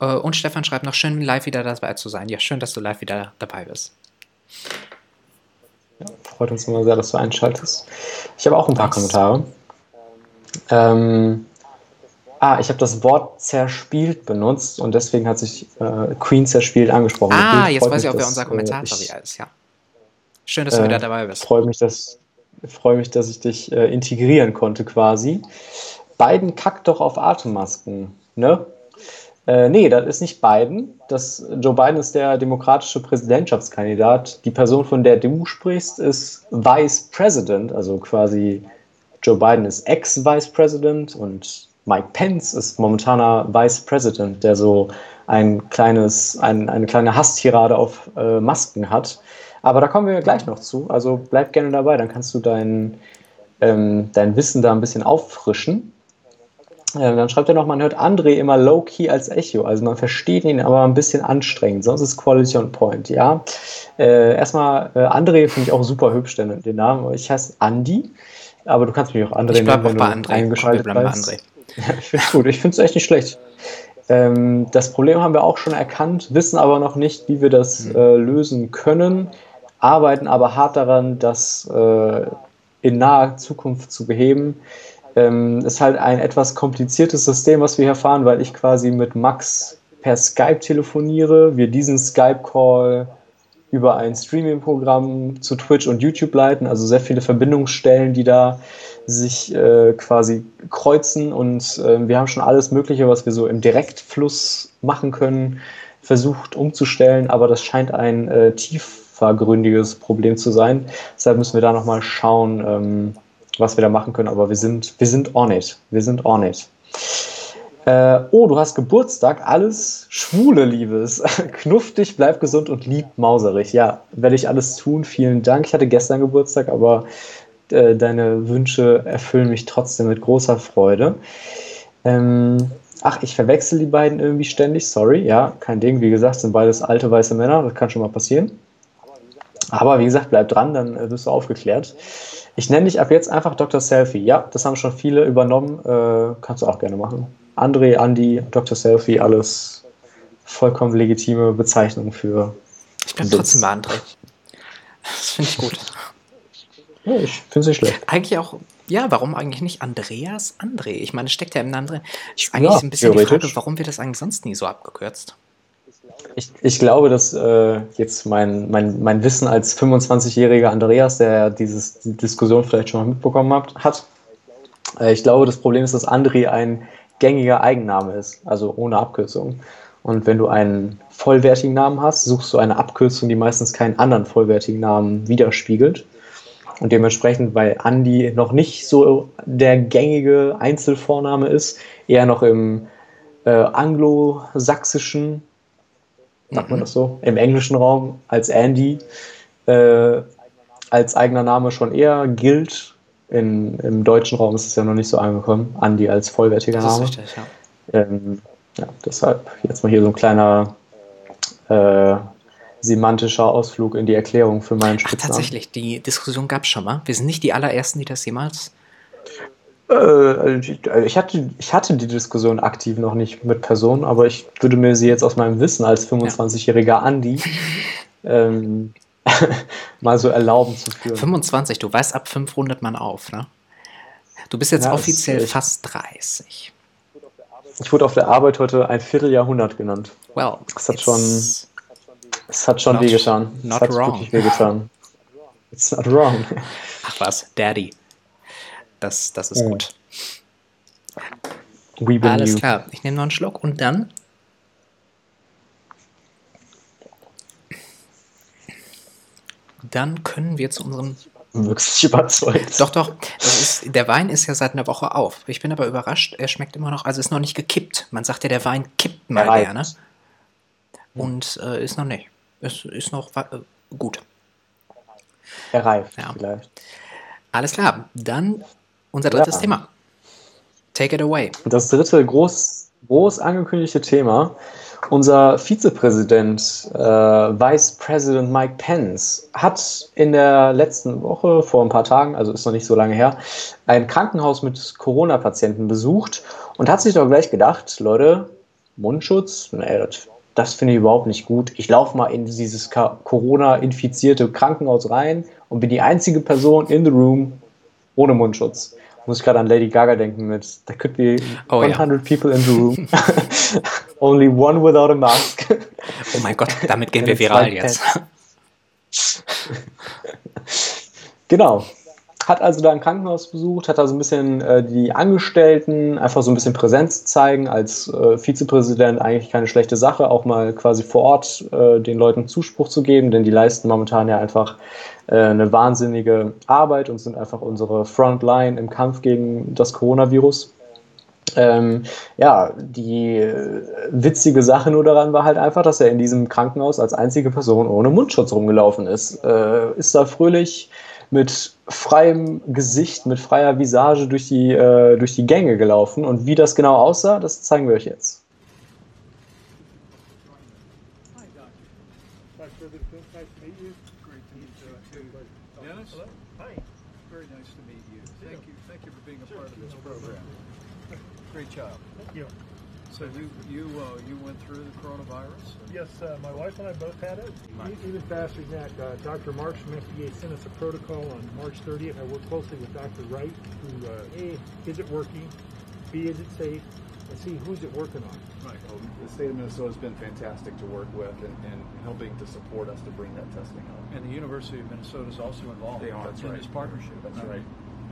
Äh, und Stefan schreibt noch, schön live wieder dabei zu sein. Ja, schön, dass du live wieder dabei bist. Freut uns immer sehr, dass du einschaltest. Ich habe auch ein paar Was? Kommentare. Ähm, ah, ich habe das Wort zerspielt benutzt und deswegen hat sich äh, Queen zerspielt angesprochen. Ah, jetzt weiß ich auch, wer unser Kommentator äh, ist, ja. Schön, dass du äh, wieder dabei bist. Freue mich, dass, freue mich, dass ich dich äh, integrieren konnte quasi. Beiden kackt doch auf Atemmasken, ne? Äh, nee, das ist nicht Biden. Das, Joe Biden ist der demokratische Präsidentschaftskandidat. Die Person, von der du sprichst, ist Vice President, also quasi Joe Biden ist Ex-Vice President und Mike Pence ist momentaner Vice President, der so ein kleines, ein, eine kleine Hasstirade auf äh, Masken hat. Aber da kommen wir gleich noch zu. Also bleib gerne dabei, dann kannst du dein, ähm, dein Wissen da ein bisschen auffrischen. Äh, dann schreibt er noch, man hört André immer low-key als Echo. Also man versteht ihn aber ein bisschen anstrengend. Sonst ist Quality on Point, ja. Äh, erstmal, äh, André finde ich auch super hübsch, den, den Namen. Ich heiße Andy, aber du kannst mich auch André ich nennen, wenn auch bei André. eingeschaltet Komm, André. Ja, ich finde es gut. Ich finde es echt nicht schlecht. Ähm, das Problem haben wir auch schon erkannt, wissen aber noch nicht, wie wir das mhm. äh, lösen können, arbeiten aber hart daran, das äh, in naher Zukunft zu beheben. Ähm, ist halt ein etwas kompliziertes System, was wir hier fahren, weil ich quasi mit Max per Skype telefoniere, wir diesen Skype-Call über ein Streaming-Programm zu Twitch und YouTube leiten, also sehr viele Verbindungsstellen, die da sich äh, quasi kreuzen und äh, wir haben schon alles Mögliche, was wir so im Direktfluss machen können, versucht umzustellen, aber das scheint ein äh, tiefergründiges Problem zu sein. Deshalb müssen wir da nochmal schauen, ähm, was wir da machen können, aber wir sind, wir sind on it. Wir sind on it. Äh, oh, du hast Geburtstag, alles schwule Liebes. Knuff dich, bleib gesund und lieb mauserig. Ja, werde ich alles tun. Vielen Dank. Ich hatte gestern Geburtstag, aber äh, deine Wünsche erfüllen mich trotzdem mit großer Freude. Ähm, ach, ich verwechsel die beiden irgendwie ständig. Sorry, ja, kein Ding. Wie gesagt, sind beides alte weiße Männer. Das kann schon mal passieren. Aber wie gesagt, bleib dran, dann äh, wirst du aufgeklärt. Ich nenne dich ab jetzt einfach Dr. Selfie. Ja, das haben schon viele übernommen. Äh, kannst du auch gerne machen. André, Andy, Dr. Selfie, alles vollkommen legitime Bezeichnungen für. Ich bin trotzdem bei André. Das finde ich gut. Ja, ich finde es nicht schlecht. Eigentlich auch, ja, warum eigentlich nicht Andreas André? Ich meine, es steckt ja im Namen drin. Ist eigentlich ja, ein bisschen die Frage, warum wird das eigentlich sonst nie so abgekürzt? Ich, ich glaube, dass äh, jetzt mein, mein, mein Wissen als 25-jähriger Andreas, der dieses, die Diskussion vielleicht schon mal mitbekommen hat, hat äh, ich glaube, das Problem ist, dass André ein gängiger Eigenname ist, also ohne Abkürzung. Und wenn du einen vollwertigen Namen hast, suchst du eine Abkürzung, die meistens keinen anderen vollwertigen Namen widerspiegelt. Und dementsprechend, weil Andy noch nicht so der gängige Einzelvorname ist, eher noch im äh, anglosächsischen sagt man mhm. das so, im englischen Raum als Andy äh, als eigener Name schon eher gilt. In, Im deutschen Raum ist es ja noch nicht so angekommen. Andy als vollwertiger das Name. Ist richtig, ja. Ähm, ja, deshalb jetzt mal hier so ein kleiner äh, semantischer Ausflug in die Erklärung für meinen Spitznamen. Ach, tatsächlich, die Diskussion gab es schon mal. Wir sind nicht die allerersten, die das jemals ich, hatte, ich hatte die Diskussion aktiv noch nicht mit Personen, aber ich würde mir sie jetzt aus meinem Wissen als 25-jähriger ja. Andi ähm, mal so erlauben zu führen. 25, du weißt, ab 5 rundet man auf, ne? Du bist jetzt ja, offiziell ist, fast 30. Ich wurde auf der Arbeit heute ein Vierteljahrhundert genannt. Well, es hat schon, es hat schon wehgetan. Not es hat wrong. wirklich wehgetan. It's not wrong. Ach was, Daddy. Das, das ist ja. gut. Alles you. klar, ich nehme noch einen Schluck und dann. Dann können wir zu unserem. Wirklich überzeugt. Doch, doch. Ist, der Wein ist ja seit einer Woche auf. Ich bin aber überrascht, er schmeckt immer noch, also ist noch nicht gekippt. Man sagt ja, der Wein kippt mal ja, gerne. Und äh, ist noch nicht. Es ist noch äh, gut. Er reift ja. vielleicht. Alles klar. Dann unser drittes ja. Thema. Take it away. Das dritte groß, groß angekündigte Thema. Unser Vizepräsident, äh, Vice President Mike Pence, hat in der letzten Woche, vor ein paar Tagen, also ist noch nicht so lange her, ein Krankenhaus mit Corona-Patienten besucht und hat sich doch gleich gedacht, Leute, Mundschutz, nee, das, das finde ich überhaupt nicht gut. Ich laufe mal in dieses Corona-infizierte Krankenhaus rein und bin die einzige Person in the room ohne Mundschutz muss ich gerade an Lady Gaga denken mit There could be oh, 100 ja. people in the room. Only one without a mask. oh mein Gott, damit gehen wir viral jetzt. genau. Hat also da ein Krankenhaus besucht, hat da so ein bisschen äh, die Angestellten einfach so ein bisschen Präsenz zeigen, als äh, Vizepräsident eigentlich keine schlechte Sache, auch mal quasi vor Ort äh, den Leuten Zuspruch zu geben, denn die leisten momentan ja einfach äh, eine wahnsinnige Arbeit und sind einfach unsere Frontline im Kampf gegen das Coronavirus. Ähm, ja, die äh, witzige Sache nur daran war halt einfach, dass er in diesem Krankenhaus als einzige Person ohne Mundschutz rumgelaufen ist. Äh, ist da fröhlich mit freiem Gesicht, mit freier Visage durch die, äh, durch die Gänge gelaufen. Und wie das genau aussah, das zeigen wir euch jetzt. Yes, uh, my wife and I both had it. Right. Even faster than that, uh, Dr. Marks from FDA sent us a protocol on March 30th. I worked closely with Dr. Wright, who uh, A, is it working? B, is it safe? And C, who's it working on? Right. Well, the state of Minnesota has been fantastic to work with and, and, helping to support us to bring that testing out. And the University of Minnesota is also involved they are, that's in right. this partnership. That's right.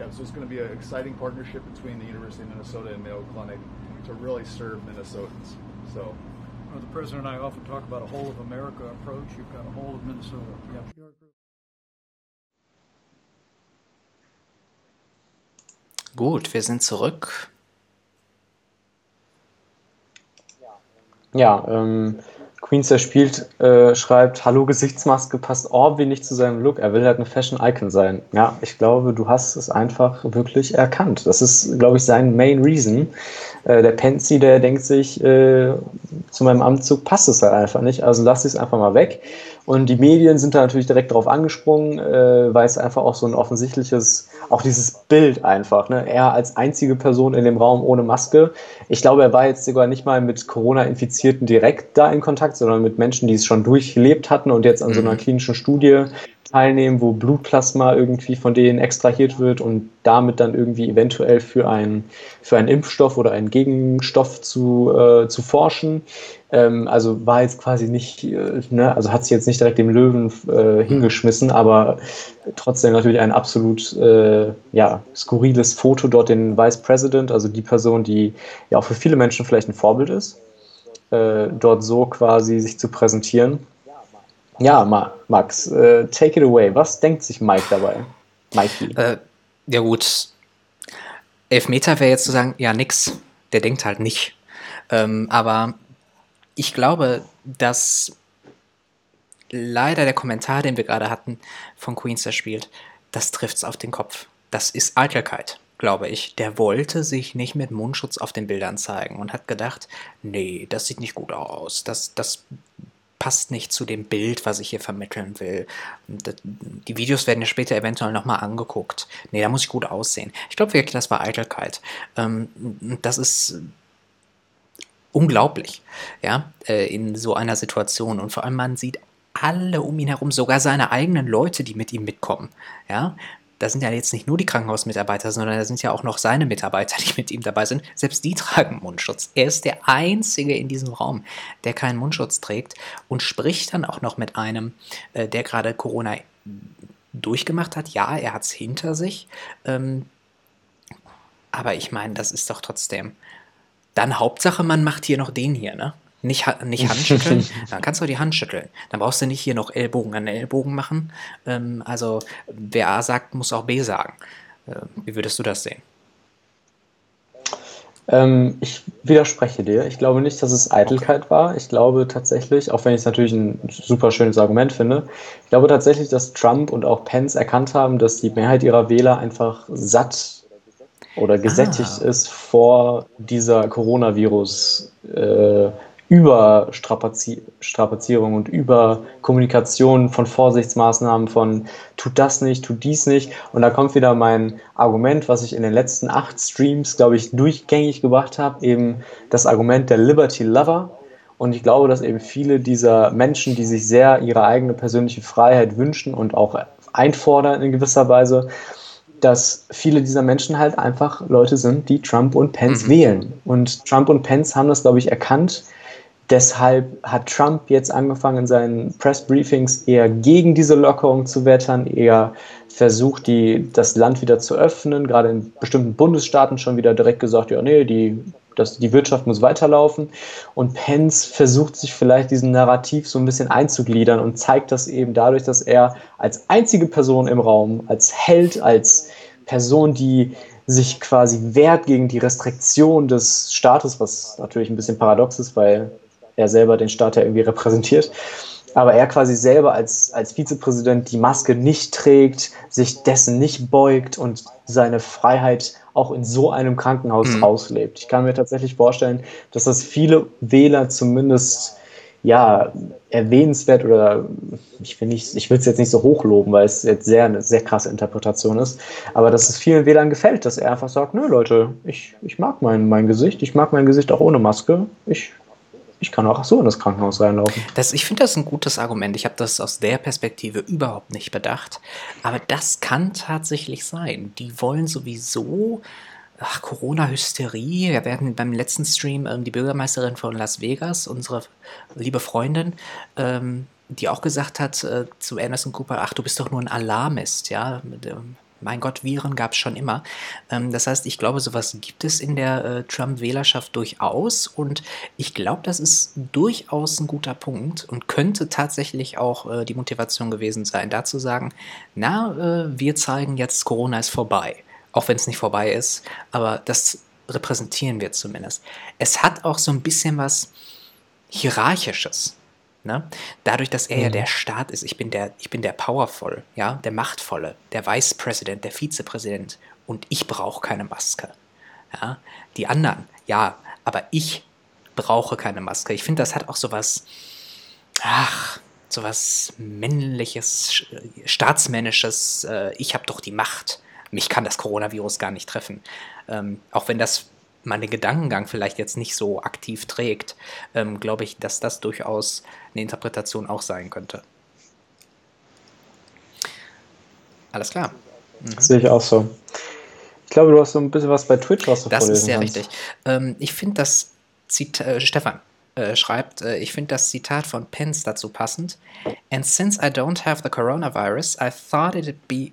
Yeah, so it's going to be an exciting partnership between the University of Minnesota and Mayo Clinic to really serve Minnesotans. So, well, the president and I often talk about a whole of America approach. You've got a whole of Minnesota. Yep. Gut, wir sind zurück. Ja, ähm, Queenster spielt, äh, schreibt, hallo Gesichtsmaske passt Orby nicht zu seinem Look, er will halt eine Fashion-Icon sein. Ja, ich glaube, du hast es einfach wirklich erkannt. Das ist, glaube ich, sein Main Reason. Äh, der Penzi, der denkt sich, äh, zu meinem Amtszug passt es halt einfach nicht, also lass es einfach mal weg. Und die Medien sind da natürlich direkt drauf angesprungen, äh, weil es einfach auch so ein offensichtliches, auch dieses Bild einfach, ne? er als einzige Person in dem Raum ohne Maske. Ich glaube, er war jetzt sogar nicht mal mit Corona-Infizierten direkt da in Kontakt, sondern mit Menschen, die es schon durchlebt hatten und jetzt an so einer mhm. klinischen Studie teilnehmen, wo Blutplasma irgendwie von denen extrahiert wird und damit dann irgendwie eventuell für, ein, für einen Impfstoff oder einen Gegenstoff zu, äh, zu forschen. Ähm, also war jetzt quasi nicht, äh, ne, also hat sie jetzt nicht direkt dem Löwen äh, hingeschmissen, aber trotzdem natürlich ein absolut äh, ja, skurriles Foto dort den Vice President, also die Person, die ja auch für viele Menschen vielleicht ein Vorbild ist, äh, dort so quasi sich zu präsentieren. Ja, Max, äh, take it away. Was denkt sich Mike dabei? Mikey. Äh, ja gut, Elfmeter wäre jetzt zu sagen, ja nix, der denkt halt nicht. Ähm, aber ich glaube, dass leider der Kommentar, den wir gerade hatten, von Queenster spielt, das trifft es auf den Kopf. Das ist Eitelkeit, glaube ich. Der wollte sich nicht mit Mundschutz auf den Bildern zeigen und hat gedacht, nee, das sieht nicht gut aus. Das, das passt nicht zu dem Bild, was ich hier vermitteln will. Die Videos werden ja später eventuell nochmal angeguckt. Nee, da muss ich gut aussehen. Ich glaube wirklich, das war Eitelkeit. Ähm, das ist unglaublich, ja, äh, in so einer Situation. Und vor allem, man sieht alle um ihn herum, sogar seine eigenen Leute, die mit ihm mitkommen. Ja, da sind ja jetzt nicht nur die Krankenhausmitarbeiter, sondern da sind ja auch noch seine Mitarbeiter, die mit ihm dabei sind. Selbst die tragen Mundschutz. Er ist der Einzige in diesem Raum, der keinen Mundschutz trägt und spricht dann auch noch mit einem, äh, der gerade Corona durchgemacht hat. Ja, er hat es hinter sich. Ähm, aber ich meine, das ist doch trotzdem. Dann Hauptsache, man macht hier noch den hier, ne? Nicht, nicht Handschütteln, dann kannst du die Hand schütteln. Dann brauchst du nicht hier noch Ellbogen an Ellbogen machen. Ähm, also wer A sagt, muss auch B sagen. Äh, wie würdest du das sehen? Ähm, ich widerspreche dir. Ich glaube nicht, dass es Eitelkeit okay. war. Ich glaube tatsächlich, auch wenn ich es natürlich ein super schönes Argument finde, ich glaube tatsächlich, dass Trump und auch Pence erkannt haben, dass die Mehrheit ihrer Wähler einfach satt oder gesättigt ah. ist vor dieser Coronavirus- äh, Überstrapazierung und Überkommunikation von Vorsichtsmaßnahmen, von tut das nicht, tut dies nicht. Und da kommt wieder mein Argument, was ich in den letzten acht Streams, glaube ich, durchgängig gebracht habe, eben das Argument der Liberty Lover. Und ich glaube, dass eben viele dieser Menschen, die sich sehr ihre eigene persönliche Freiheit wünschen und auch einfordern in gewisser Weise, dass viele dieser Menschen halt einfach Leute sind, die Trump und Pence mhm. wählen. Und Trump und Pence haben das, glaube ich, erkannt Deshalb hat Trump jetzt angefangen, in seinen Pressbriefings eher gegen diese Lockerung zu wettern, eher versucht, die, das Land wieder zu öffnen, gerade in bestimmten Bundesstaaten schon wieder direkt gesagt, ja, nee, die, das, die Wirtschaft muss weiterlaufen. Und Pence versucht sich vielleicht diesen Narrativ so ein bisschen einzugliedern und zeigt das eben dadurch, dass er als einzige Person im Raum, als Held, als Person, die sich quasi wehrt gegen die Restriktion des Staates, was natürlich ein bisschen paradox ist, weil er selber den Staat ja irgendwie repräsentiert, aber er quasi selber als, als Vizepräsident die Maske nicht trägt, sich dessen nicht beugt und seine Freiheit auch in so einem Krankenhaus mhm. auslebt. Ich kann mir tatsächlich vorstellen, dass das viele Wähler zumindest ja, erwähnenswert oder ich will nicht, ich will es jetzt nicht so hochloben, weil es jetzt sehr eine sehr krasse Interpretation ist, aber dass es vielen Wählern gefällt, dass er einfach sagt, nö Leute, ich, ich mag mein, mein Gesicht, ich mag mein Gesicht auch ohne Maske, ich ich kann auch so in das Krankenhaus reinlaufen. Das, ich finde das ein gutes Argument. Ich habe das aus der Perspektive überhaupt nicht bedacht. Aber das kann tatsächlich sein. Die wollen sowieso ach, Corona-Hysterie. Wir werden beim letzten Stream ähm, die Bürgermeisterin von Las Vegas, unsere liebe Freundin, ähm, die auch gesagt hat äh, zu Anderson Cooper, ach, du bist doch nur ein Alarmist, ja. Ähm, mein Gott, Viren gab es schon immer. Ähm, das heißt, ich glaube, sowas gibt es in der äh, Trump-Wählerschaft durchaus und ich glaube, das ist durchaus ein guter Punkt und könnte tatsächlich auch äh, die Motivation gewesen sein, da zu sagen, na, äh, wir zeigen jetzt, Corona ist vorbei. Auch wenn es nicht vorbei ist, aber das repräsentieren wir zumindest. Es hat auch so ein bisschen was Hierarchisches. Ne? Dadurch, dass er mhm. ja der Staat ist, ich bin der, ich bin der Powerful, ja, der Machtvolle, der Vice President, der Vizepräsident und ich brauche keine Maske. Ja? Die anderen, ja, aber ich brauche keine Maske. Ich finde, das hat auch sowas, ach, sowas männliches, staatsmännisches, äh, ich habe doch die Macht. Mich kann das Coronavirus gar nicht treffen. Ähm, auch wenn das meine Gedankengang vielleicht jetzt nicht so aktiv trägt, ähm, glaube ich, dass das durchaus eine Interpretation auch sein könnte. Alles klar. Mhm. Sehe ich auch so. Ich glaube, du hast so ein bisschen was bei Twitch, was du Das ist sehr kannst. richtig. Ähm, ich finde das Zitat, äh, Stefan äh, schreibt, äh, ich finde das Zitat von Pence dazu passend. And since I don't have the coronavirus, I thought it'd be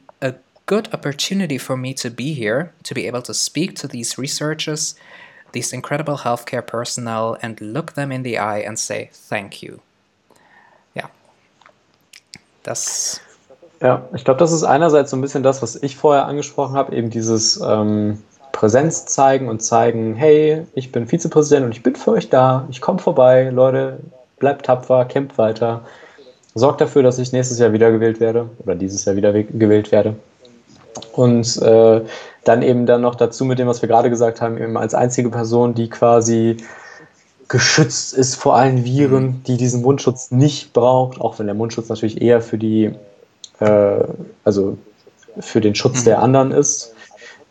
good opportunity for me to be here, to be able to speak to these researchers, these incredible healthcare personnel, and look them in the eye and say thank you. Ja. Das. Ja, ich glaube, das ist einerseits so ein bisschen das, was ich vorher angesprochen habe, eben dieses ähm, Präsenz zeigen und zeigen, hey, ich bin Vizepräsident und ich bin für euch da, ich komme vorbei, Leute, bleibt tapfer, kämpft weiter, sorgt dafür, dass ich nächstes Jahr wiedergewählt werde oder dieses Jahr wieder gewählt werde. Und äh, dann eben dann noch dazu mit dem, was wir gerade gesagt haben, eben als einzige Person, die quasi geschützt ist vor allen Viren, mhm. die diesen Mundschutz nicht braucht, auch wenn der Mundschutz natürlich eher für die, äh, also für den Schutz mhm. der anderen ist.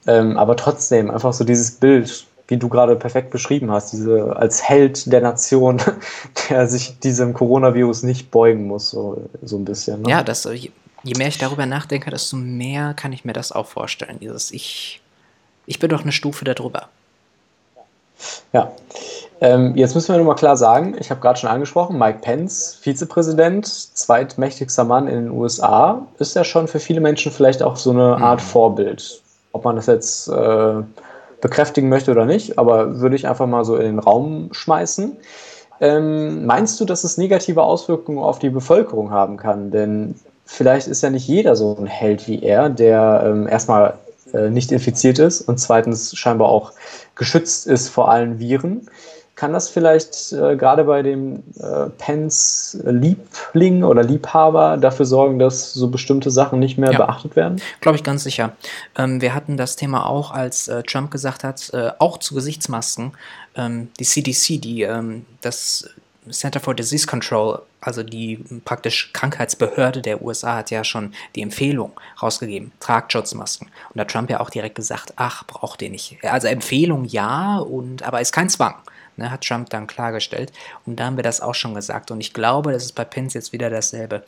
Ähm, aber trotzdem einfach so dieses Bild, wie du gerade perfekt beschrieben hast, diese als Held der Nation, der sich diesem Coronavirus nicht beugen muss, so, so ein bisschen. Ne? Ja, das je mehr ich darüber nachdenke, desto mehr kann ich mir das auch vorstellen. Dieses ich, ich bin doch eine Stufe darüber. Ja. Ähm, jetzt müssen wir nur mal klar sagen, ich habe gerade schon angesprochen, Mike Pence, Vizepräsident, zweitmächtigster Mann in den USA, ist ja schon für viele Menschen vielleicht auch so eine mhm. Art Vorbild. Ob man das jetzt äh, bekräftigen möchte oder nicht, aber würde ich einfach mal so in den Raum schmeißen. Ähm, meinst du, dass es negative Auswirkungen auf die Bevölkerung haben kann? Denn vielleicht ist ja nicht jeder so ein Held wie er, der ähm, erstmal äh, nicht infiziert ist und zweitens scheinbar auch geschützt ist vor allen Viren. Kann das vielleicht äh, gerade bei dem äh, Pence-Liebling oder Liebhaber dafür sorgen, dass so bestimmte Sachen nicht mehr ja. beachtet werden? Glaube ich ganz sicher. Ähm, wir hatten das Thema auch, als äh, Trump gesagt hat, äh, auch zu Gesichtsmasken, ähm, die CDC, die ähm, das Center for Disease Control, also die praktisch Krankheitsbehörde der USA, hat ja schon die Empfehlung rausgegeben, tragt Schutzmasken. Und da Trump ja auch direkt gesagt, ach, braucht ihr nicht. Also Empfehlung ja, und aber ist kein Zwang ne, hat Trump dann klargestellt. Und da haben wir das auch schon gesagt. Und ich glaube, das ist bei Pence jetzt wieder dasselbe.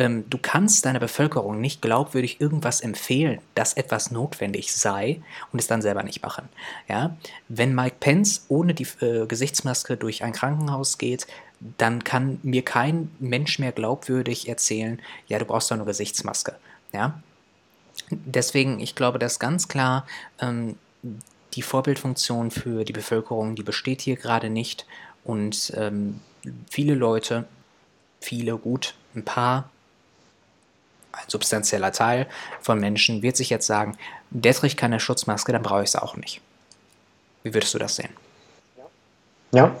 Ähm, du kannst deiner Bevölkerung nicht glaubwürdig irgendwas empfehlen, dass etwas notwendig sei und es dann selber nicht machen. Ja? Wenn Mike Pence ohne die äh, Gesichtsmaske durch ein Krankenhaus geht, dann kann mir kein Mensch mehr glaubwürdig erzählen, ja, du brauchst doch eine Gesichtsmaske. Ja? deswegen, ich glaube, dass ganz klar ähm, die Vorbildfunktion für die Bevölkerung, die besteht hier gerade nicht. Und ähm, viele Leute, viele gut, ein paar, ein substanzieller Teil von Menschen wird sich jetzt sagen, der trägt keine Schutzmaske, dann brauche ich es auch nicht. Wie würdest du das sehen? Ja,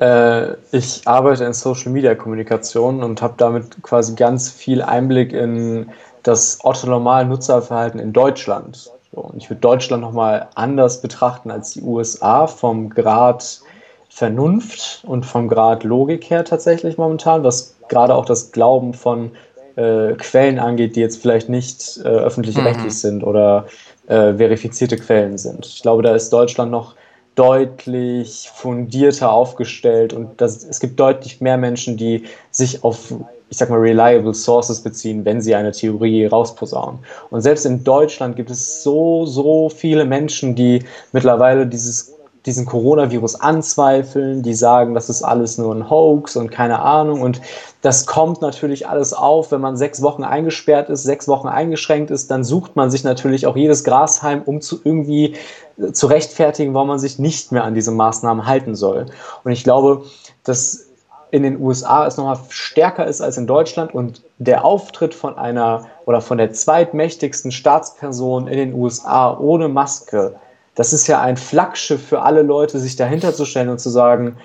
äh, ich arbeite in Social Media Kommunikation und habe damit quasi ganz viel Einblick in das otto-normale Nutzerverhalten in Deutschland. So, ich würde Deutschland nochmal anders betrachten als die USA vom Grad Vernunft und vom Grad Logik her tatsächlich momentan, was gerade auch das Glauben von äh, Quellen angeht, die jetzt vielleicht nicht äh, öffentlich-rechtlich mhm. sind oder äh, verifizierte Quellen sind. Ich glaube, da ist Deutschland noch deutlich fundierter aufgestellt und das, es gibt deutlich mehr Menschen, die sich auf, ich sag mal, reliable sources beziehen, wenn sie eine Theorie rausposaunen. Und selbst in Deutschland gibt es so, so viele Menschen, die mittlerweile dieses diesen Coronavirus anzweifeln, die sagen, das ist alles nur ein Hoax und keine Ahnung. Und das kommt natürlich alles auf, wenn man sechs Wochen eingesperrt ist, sechs Wochen eingeschränkt ist, dann sucht man sich natürlich auch jedes Grasheim, um zu irgendwie äh, zu rechtfertigen, warum man sich nicht mehr an diese Maßnahmen halten soll. Und ich glaube, dass in den USA es nochmal stärker ist als in Deutschland und der Auftritt von einer oder von der zweitmächtigsten Staatsperson in den USA ohne Maske das ist ja ein Flaggschiff für alle Leute, sich dahinter zu stellen und zu sagen,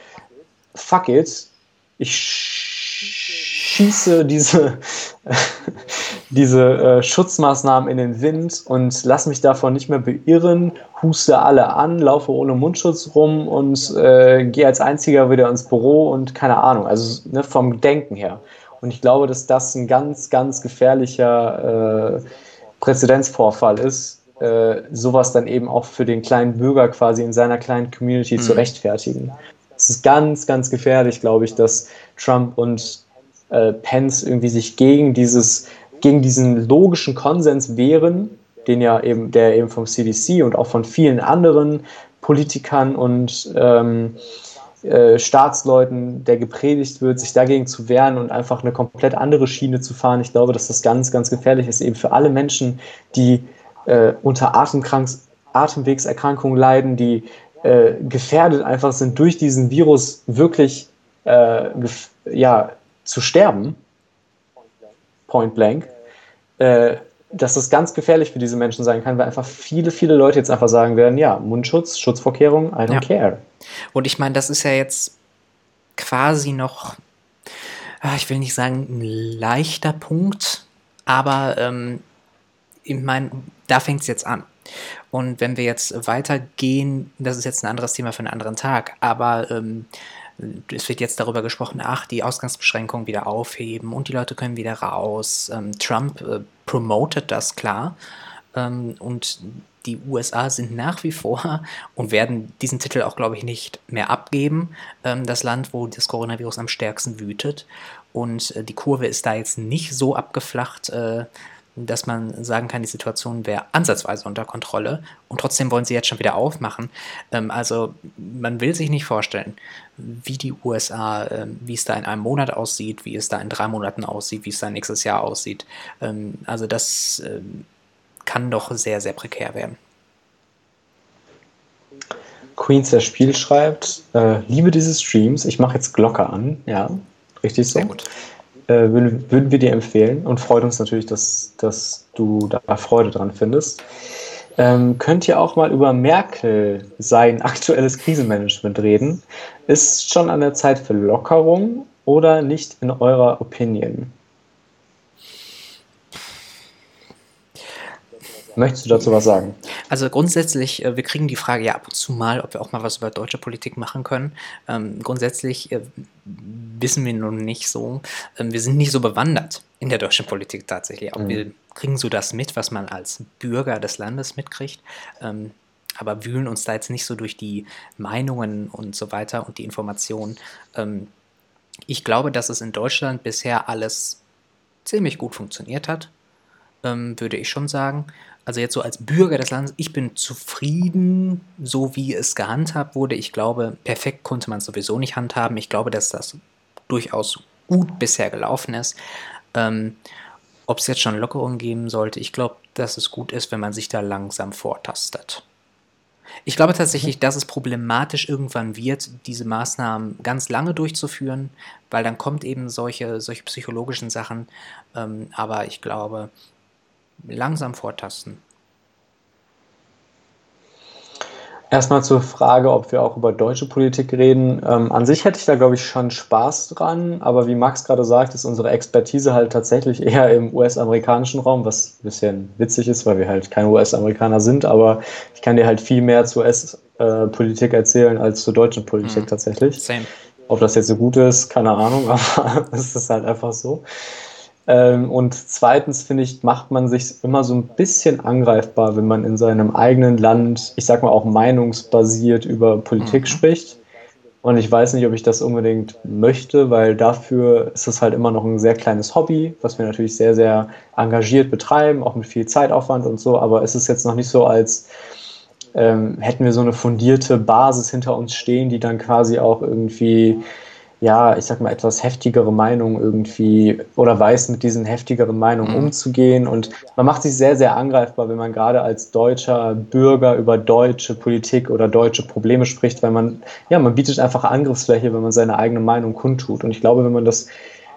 fuck it, ich schieße diese, diese äh, Schutzmaßnahmen in den Wind und lass mich davon nicht mehr beirren, huste alle an, laufe ohne Mundschutz rum und äh, gehe als einziger wieder ins Büro und keine Ahnung, also ne, vom Denken her. Und ich glaube, dass das ein ganz, ganz gefährlicher äh, Präzedenzvorfall ist, äh, sowas dann eben auch für den kleinen Bürger quasi in seiner kleinen Community mhm. zu rechtfertigen. Es ist ganz, ganz gefährlich, glaube ich, dass Trump und äh, Pence irgendwie sich gegen dieses, gegen diesen logischen Konsens wehren, den ja eben, der eben vom CDC und auch von vielen anderen Politikern und ähm, äh, Staatsleuten, der gepredigt wird, sich dagegen zu wehren und einfach eine komplett andere Schiene zu fahren. Ich glaube, dass das ganz, ganz gefährlich ist, eben für alle Menschen, die äh, unter Atemkranks Atemwegserkrankungen leiden, die äh, gefährdet einfach sind, durch diesen Virus wirklich äh, ja, zu sterben, point blank, äh, dass das ganz gefährlich für diese Menschen sein kann, weil einfach viele, viele Leute jetzt einfach sagen werden, ja, Mundschutz, Schutzvorkehrungen, I don't ja. care. Und ich meine, das ist ja jetzt quasi noch, ah, ich will nicht sagen ein leichter Punkt, aber ähm, ich meine, da fängt es jetzt an. Und wenn wir jetzt weitergehen, das ist jetzt ein anderes Thema für einen anderen Tag, aber ähm, es wird jetzt darüber gesprochen, ach, die Ausgangsbeschränkungen wieder aufheben und die Leute können wieder raus. Ähm, Trump äh, promotet das klar. Ähm, und die USA sind nach wie vor und werden diesen Titel auch, glaube ich, nicht mehr abgeben. Ähm, das Land, wo das Coronavirus am stärksten wütet. Und äh, die Kurve ist da jetzt nicht so abgeflacht, äh, dass man sagen kann, die Situation wäre ansatzweise unter Kontrolle und trotzdem wollen sie jetzt schon wieder aufmachen. Ähm, also man will sich nicht vorstellen, wie die USA, ähm, wie es da in einem Monat aussieht, wie es da in drei Monaten aussieht, wie es da nächstes Jahr aussieht. Ähm, also das kann doch sehr, sehr prekär werden. Queens der Spiel schreibt, äh, liebe diese Streams, ich mache jetzt Glocke an, ja, richtig so. Sehr gut äh, würden, würden wir dir empfehlen und freut uns natürlich, dass, dass du da Freude dran findest. Ähm, könnt ihr auch mal über Merkel sein aktuelles Krisenmanagement reden? Ist schon an der Zeit für Lockerung oder nicht in eurer Opinion? Möchtest du dazu was sagen? Also grundsätzlich, äh, wir kriegen die Frage ja ab und zu mal, ob wir auch mal was über deutsche Politik machen können. Ähm, grundsätzlich äh, wissen wir nun nicht so. Ähm, wir sind nicht so bewandert in der deutschen Politik tatsächlich. Auch mhm. wir kriegen so das mit, was man als Bürger des Landes mitkriegt. Ähm, aber wühlen uns da jetzt nicht so durch die Meinungen und so weiter und die Informationen. Ähm, ich glaube, dass es in Deutschland bisher alles ziemlich gut funktioniert hat, ähm, würde ich schon sagen also jetzt so als Bürger des Landes, ich bin zufrieden, so wie es gehandhabt wurde. Ich glaube, perfekt konnte man es sowieso nicht handhaben. Ich glaube, dass das durchaus gut bisher gelaufen ist. Ähm, Ob es jetzt schon Lockerungen geben sollte, ich glaube, dass es gut ist, wenn man sich da langsam vortastet. Ich glaube tatsächlich, dass es problematisch irgendwann wird, diese Maßnahmen ganz lange durchzuführen, weil dann kommt eben solche, solche psychologischen Sachen. Ähm, aber ich glaube, langsam vortasten. Erstmal zur Frage, ob wir auch über deutsche Politik reden. Ähm, an sich hätte ich da, glaube ich, schon Spaß dran, aber wie Max gerade sagt, ist unsere Expertise halt tatsächlich eher im US-amerikanischen Raum, was ein bisschen witzig ist, weil wir halt keine US-Amerikaner sind, aber ich kann dir halt viel mehr zur US-Politik erzählen als zur deutschen Politik mhm. tatsächlich. Same. Ob das jetzt so gut ist, keine Ahnung, aber es ist halt einfach so. Ähm, und zweitens, finde ich, macht man sich immer so ein bisschen angreifbar, wenn man in seinem eigenen Land, ich sag mal auch meinungsbasiert über Politik mhm. spricht. Und ich weiß nicht, ob ich das unbedingt möchte, weil dafür ist es halt immer noch ein sehr kleines Hobby, was wir natürlich sehr, sehr engagiert betreiben, auch mit viel Zeitaufwand und so. Aber es ist jetzt noch nicht so, als ähm, hätten wir so eine fundierte Basis hinter uns stehen, die dann quasi auch irgendwie ja, ich sag mal, etwas heftigere Meinungen irgendwie oder weiß mit diesen heftigeren Meinungen mhm. umzugehen. Und man macht sich sehr, sehr angreifbar, wenn man gerade als deutscher Bürger über deutsche Politik oder deutsche Probleme spricht, weil man, ja, man bietet einfach Angriffsfläche, wenn man seine eigene Meinung kundtut. Und ich glaube, wenn man das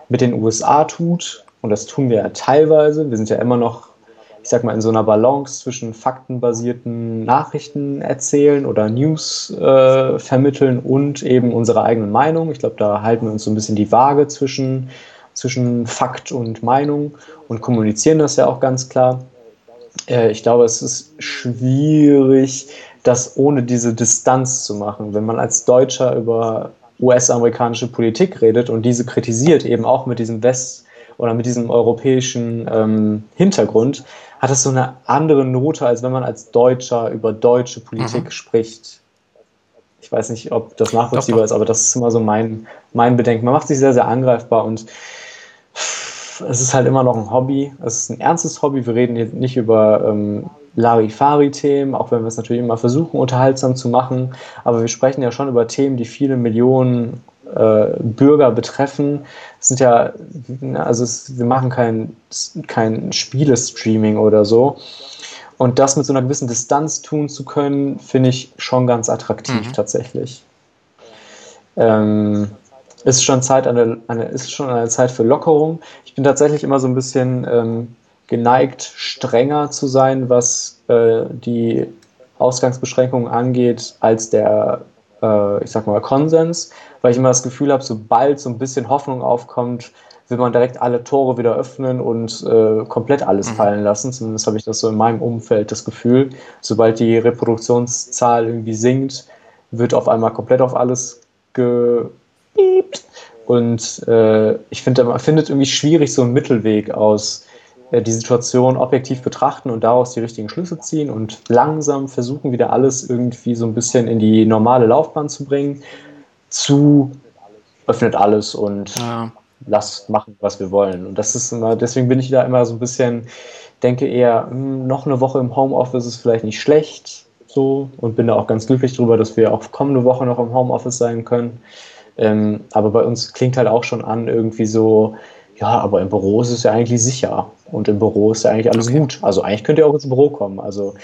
mit den USA tut, und das tun wir ja teilweise, wir sind ja immer noch ich sag mal, in so einer Balance zwischen faktenbasierten Nachrichten erzählen oder News äh, vermitteln und eben unsere eigenen Meinung. Ich glaube, da halten wir uns so ein bisschen die Waage zwischen, zwischen Fakt und Meinung und kommunizieren das ja auch ganz klar. Äh, ich glaube, es ist schwierig, das ohne diese Distanz zu machen. Wenn man als Deutscher über US-amerikanische Politik redet und diese kritisiert, eben auch mit diesem West- oder mit diesem europäischen ähm, Hintergrund, hat es so eine andere Note, als wenn man als Deutscher über deutsche Politik mhm. spricht. Ich weiß nicht, ob das nachvollziehbar doch, doch. ist, aber das ist immer so mein, mein Bedenken. Man macht sich sehr, sehr angreifbar und es ist halt immer noch ein Hobby. Es ist ein ernstes Hobby. Wir reden hier nicht über ähm, Larifari-Themen, auch wenn wir es natürlich immer versuchen, unterhaltsam zu machen. Aber wir sprechen ja schon über Themen, die viele Millionen äh, Bürger betreffen. Es sind ja, also es, wir machen kein, kein Spielestreaming oder so. Und das mit so einer gewissen Distanz tun zu können, finde ich schon ganz attraktiv mhm. tatsächlich. Ähm, ist schon Zeit eine, eine, ist schon eine Zeit für Lockerung. Ich bin tatsächlich immer so ein bisschen ähm, geneigt, strenger zu sein, was äh, die Ausgangsbeschränkungen angeht, als der, ich sag mal, Konsens weil ich immer das Gefühl habe, sobald so ein bisschen Hoffnung aufkommt, will man direkt alle Tore wieder öffnen und äh, komplett alles mhm. fallen lassen. Zumindest habe ich das so in meinem Umfeld das Gefühl. Sobald die Reproduktionszahl irgendwie sinkt, wird auf einmal komplett auf alles gepiept. Und äh, ich finde, man findet irgendwie schwierig so einen Mittelweg aus äh, die Situation objektiv betrachten und daraus die richtigen Schlüsse ziehen und langsam versuchen, wieder alles irgendwie so ein bisschen in die normale Laufbahn zu bringen zu öffnet alles und ja. lasst machen, was wir wollen. Und das ist immer, deswegen bin ich da immer so ein bisschen, denke eher, hm, noch eine Woche im Homeoffice ist vielleicht nicht schlecht, so, und bin da auch ganz glücklich drüber, dass wir auch kommende Woche noch im Homeoffice sein können. Ähm, aber bei uns klingt halt auch schon an, irgendwie so, ja, aber im Büro ist es ja eigentlich sicher. Und im Büro ist ja eigentlich alles okay. gut. Also eigentlich könnt ihr auch ins Büro kommen. Also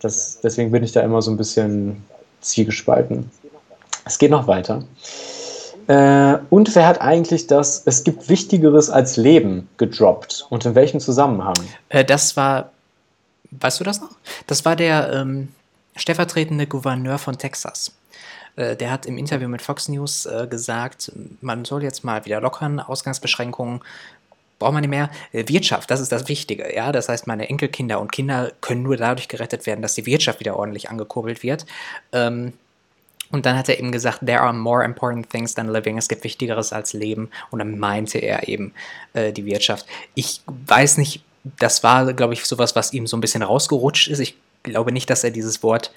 das, deswegen bin ich da immer so ein bisschen zwiegespalten. Es geht noch weiter. Äh, und wer hat eigentlich das Es gibt Wichtigeres als Leben gedroppt? Und in welchem Zusammenhang? Äh, das war, weißt du das noch? Das war der ähm, stellvertretende Gouverneur von Texas. Äh, der hat im Interview mit Fox News äh, gesagt, man soll jetzt mal wieder lockern, Ausgangsbeschränkungen braucht man nicht mehr. Äh, Wirtschaft, das ist das Wichtige. Ja? Das heißt, meine Enkelkinder und Kinder können nur dadurch gerettet werden, dass die Wirtschaft wieder ordentlich angekurbelt wird. Ähm, und dann hat er eben gesagt, there are more important things than living. Es gibt Wichtigeres als Leben. Und dann meinte er eben äh, die Wirtschaft. Ich weiß nicht, das war, glaube ich, sowas, was ihm so ein bisschen rausgerutscht ist. Ich glaube nicht, dass er dieses Wort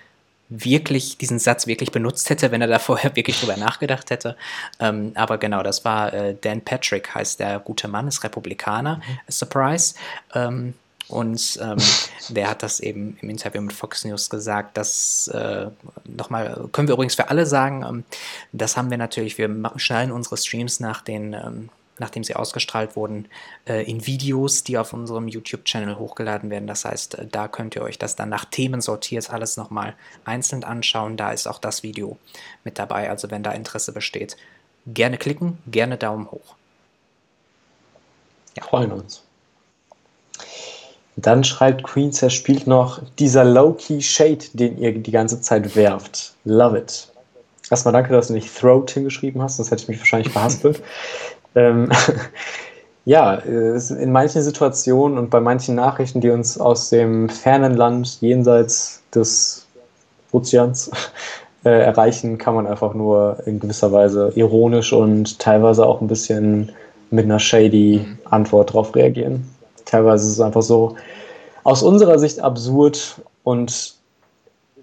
wirklich, diesen Satz wirklich benutzt hätte, wenn er da vorher wirklich drüber nachgedacht hätte. Ähm, aber genau, das war äh, Dan Patrick, heißt der gute Mann, ist Republikaner. Mhm. Surprise. Ähm, und ähm, der hat das eben im Interview mit Fox News gesagt, dass äh, nochmal, können wir übrigens für alle sagen, ähm, das haben wir natürlich, wir schneiden unsere Streams nach den ähm, nachdem sie ausgestrahlt wurden, äh, in Videos, die auf unserem YouTube-Channel hochgeladen werden. Das heißt, äh, da könnt ihr euch das dann nach Themen sortiert alles nochmal einzeln anschauen. Da ist auch das Video mit dabei. Also wenn da Interesse besteht, gerne klicken, gerne Daumen hoch. Ja. Freuen uns. Dann schreibt Queen zerspielt noch dieser Low-Key Shade, den ihr die ganze Zeit werft. Love it. Erstmal danke, dass du nicht Throat hingeschrieben hast, sonst hätte ich mich wahrscheinlich verhaspelt. ähm, ja, in manchen Situationen und bei manchen Nachrichten, die uns aus dem fernen Land jenseits des Ozeans äh, erreichen, kann man einfach nur in gewisser Weise ironisch und teilweise auch ein bisschen mit einer shady mhm. Antwort darauf reagieren. Teilweise ist es einfach so aus unserer Sicht absurd und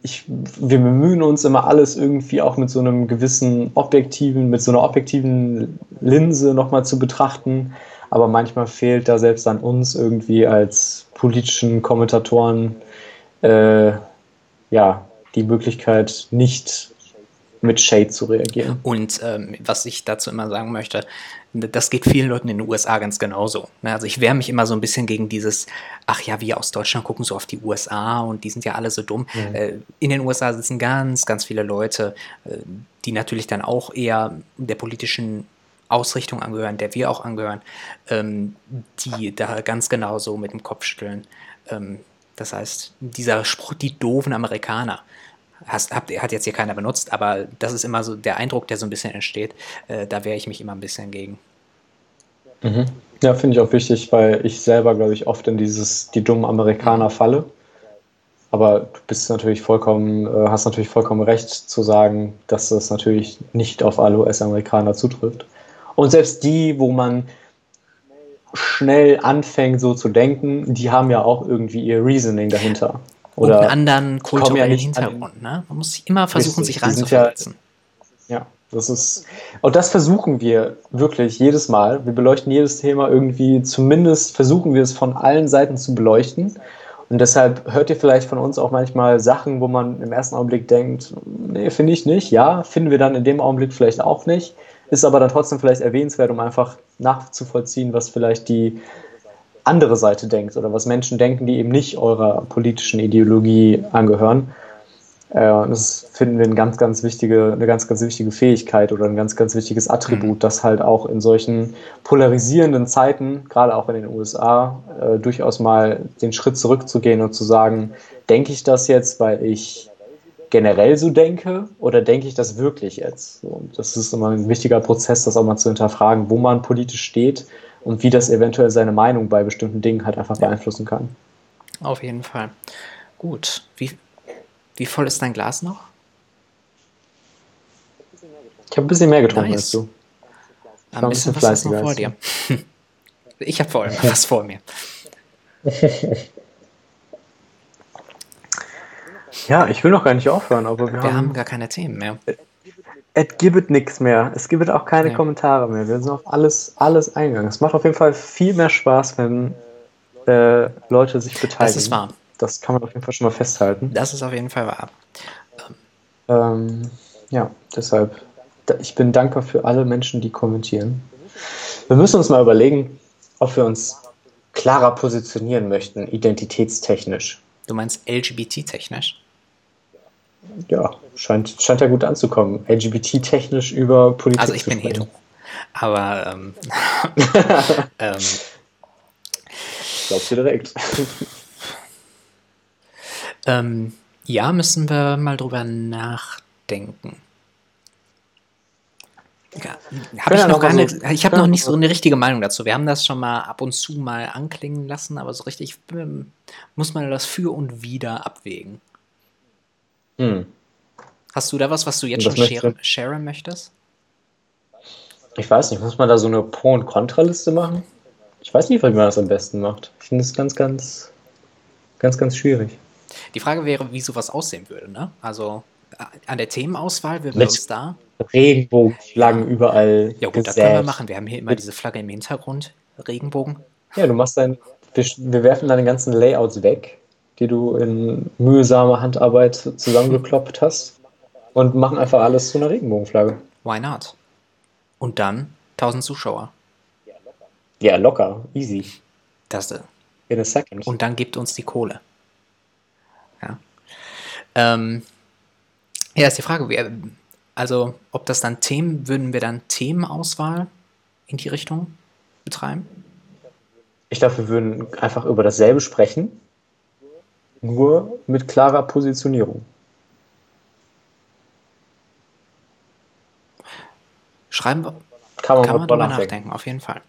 ich, wir bemühen uns immer alles irgendwie auch mit so einem gewissen objektiven, mit so einer objektiven Linse nochmal zu betrachten. Aber manchmal fehlt da selbst an uns irgendwie als politischen Kommentatoren äh, ja die Möglichkeit, nicht mit Shade zu reagieren. Und ähm, was ich dazu immer sagen möchte, das geht vielen Leuten in den USA ganz genauso. Ne? Also ich wehre mich immer so ein bisschen gegen dieses, ach ja, wir aus Deutschland gucken so auf die USA und die sind ja alle so dumm. Mhm. Äh, in den USA sitzen ganz, ganz viele Leute, äh, die natürlich dann auch eher der politischen Ausrichtung angehören, der wir auch angehören, ähm, die da ganz genauso mit dem Kopf schütteln. Ähm, das heißt, dieser Spruch, die doofen Amerikaner, hast, habt, hat jetzt hier keiner benutzt, aber das ist immer so der Eindruck, der so ein bisschen entsteht. Äh, da wehre ich mich immer ein bisschen gegen. Mhm. Ja, finde ich auch wichtig, weil ich selber, glaube ich, oft in dieses die dummen Amerikaner falle. Aber du bist natürlich vollkommen, äh, hast natürlich vollkommen recht zu sagen, dass das natürlich nicht auf alle US-Amerikaner zutrifft. Und selbst die, wo man schnell anfängt, so zu denken, die haben ja auch irgendwie ihr Reasoning dahinter. Oder und einen anderen kulturellen ja Hintergrund. Ne? Man muss immer versuchen, richtig, sich reinzuversetzen. Ja, ja, das ist. Und das versuchen wir wirklich jedes Mal. Wir beleuchten jedes Thema irgendwie, zumindest versuchen wir es von allen Seiten zu beleuchten. Und deshalb hört ihr vielleicht von uns auch manchmal Sachen, wo man im ersten Augenblick denkt, nee, finde ich nicht. Ja, finden wir dann in dem Augenblick vielleicht auch nicht. Ist aber dann trotzdem vielleicht erwähnenswert, um einfach nachzuvollziehen, was vielleicht die andere Seite denkt oder was Menschen denken, die eben nicht eurer politischen Ideologie angehören. Äh, und das finden wir eine ganz, ganz wichtige, eine ganz, ganz wichtige Fähigkeit oder ein ganz, ganz wichtiges Attribut, mhm. das halt auch in solchen polarisierenden Zeiten, gerade auch in den USA, äh, durchaus mal den Schritt zurückzugehen und zu sagen, denke ich das jetzt, weil ich generell so denke oder denke ich das wirklich jetzt? Und das ist immer ein wichtiger Prozess, das auch mal zu hinterfragen, wo man politisch steht und wie das eventuell seine Meinung bei bestimmten Dingen halt einfach beeinflussen kann. Auf jeden Fall. Gut. Wie, wie voll ist dein Glas noch? Ich habe ein bisschen mehr getrunken nice. als du. Ein, ein bisschen, bisschen was ist noch vor dir. ich habe vor allem was vor mir. ja, ich will noch gar nicht aufhören, aber wir, wir haben, haben gar keine Themen mehr. Es gibt nichts mehr. Es gibt auch keine ja. Kommentare mehr. Wir sind auf alles, alles eingegangen. Es macht auf jeden Fall viel mehr Spaß, wenn äh, Leute sich beteiligen. Das ist wahr. Das kann man auf jeden Fall schon mal festhalten. Das ist auf jeden Fall wahr. Ähm, ja, deshalb, ich bin dankbar für alle Menschen, die kommentieren. Wir müssen uns mal überlegen, ob wir uns klarer positionieren möchten, identitätstechnisch. Du meinst LGBT-technisch? ja, scheint, scheint ja gut anzukommen. LGBT-technisch über Politik. Also ich bin hetero. Aber ähm, ähm, glaubst du direkt. ähm, ja, müssen wir mal drüber nachdenken. Ja, hab ich noch so, ich habe noch nicht so eine richtige Meinung dazu. Wir haben das schon mal ab und zu mal anklingen lassen, aber so richtig ähm, muss man das für und wieder abwägen. Hm. Hast du da was, was du jetzt schon sharen, sharen möchtest? Ich weiß nicht, muss man da so eine Pro- und Kontraliste machen? Ich weiß nicht, wie man das am besten macht. Ich finde es ganz, ganz, ganz, ganz schwierig. Die Frage wäre, wie sowas aussehen würde, ne? Also äh, an der Themenauswahl würden wir uns da. Regenbogenflaggen ja. überall. Ja, gut, gesät. das können wir machen. Wir haben hier immer diese Flagge im Hintergrund. Regenbogen. Ja, du machst dein. Wir, wir werfen deine ganzen Layouts weg die du in mühsamer Handarbeit zusammengekloppt hast und machen einfach alles zu einer Regenbogenflagge. Why not? Und dann 1000 Zuschauer. Ja, locker, easy. Das, äh, In a second. und dann gibt uns die Kohle. Ja. Ähm, ja, ist die Frage, wer, also ob das dann Themen, würden wir dann Themenauswahl in die Richtung betreiben? Ich glaube, wir würden einfach über dasselbe sprechen, nur mit klarer Positionierung. Schreiben wir, Kann man, kann mal man drüber nachdenken, auf jeden Fall.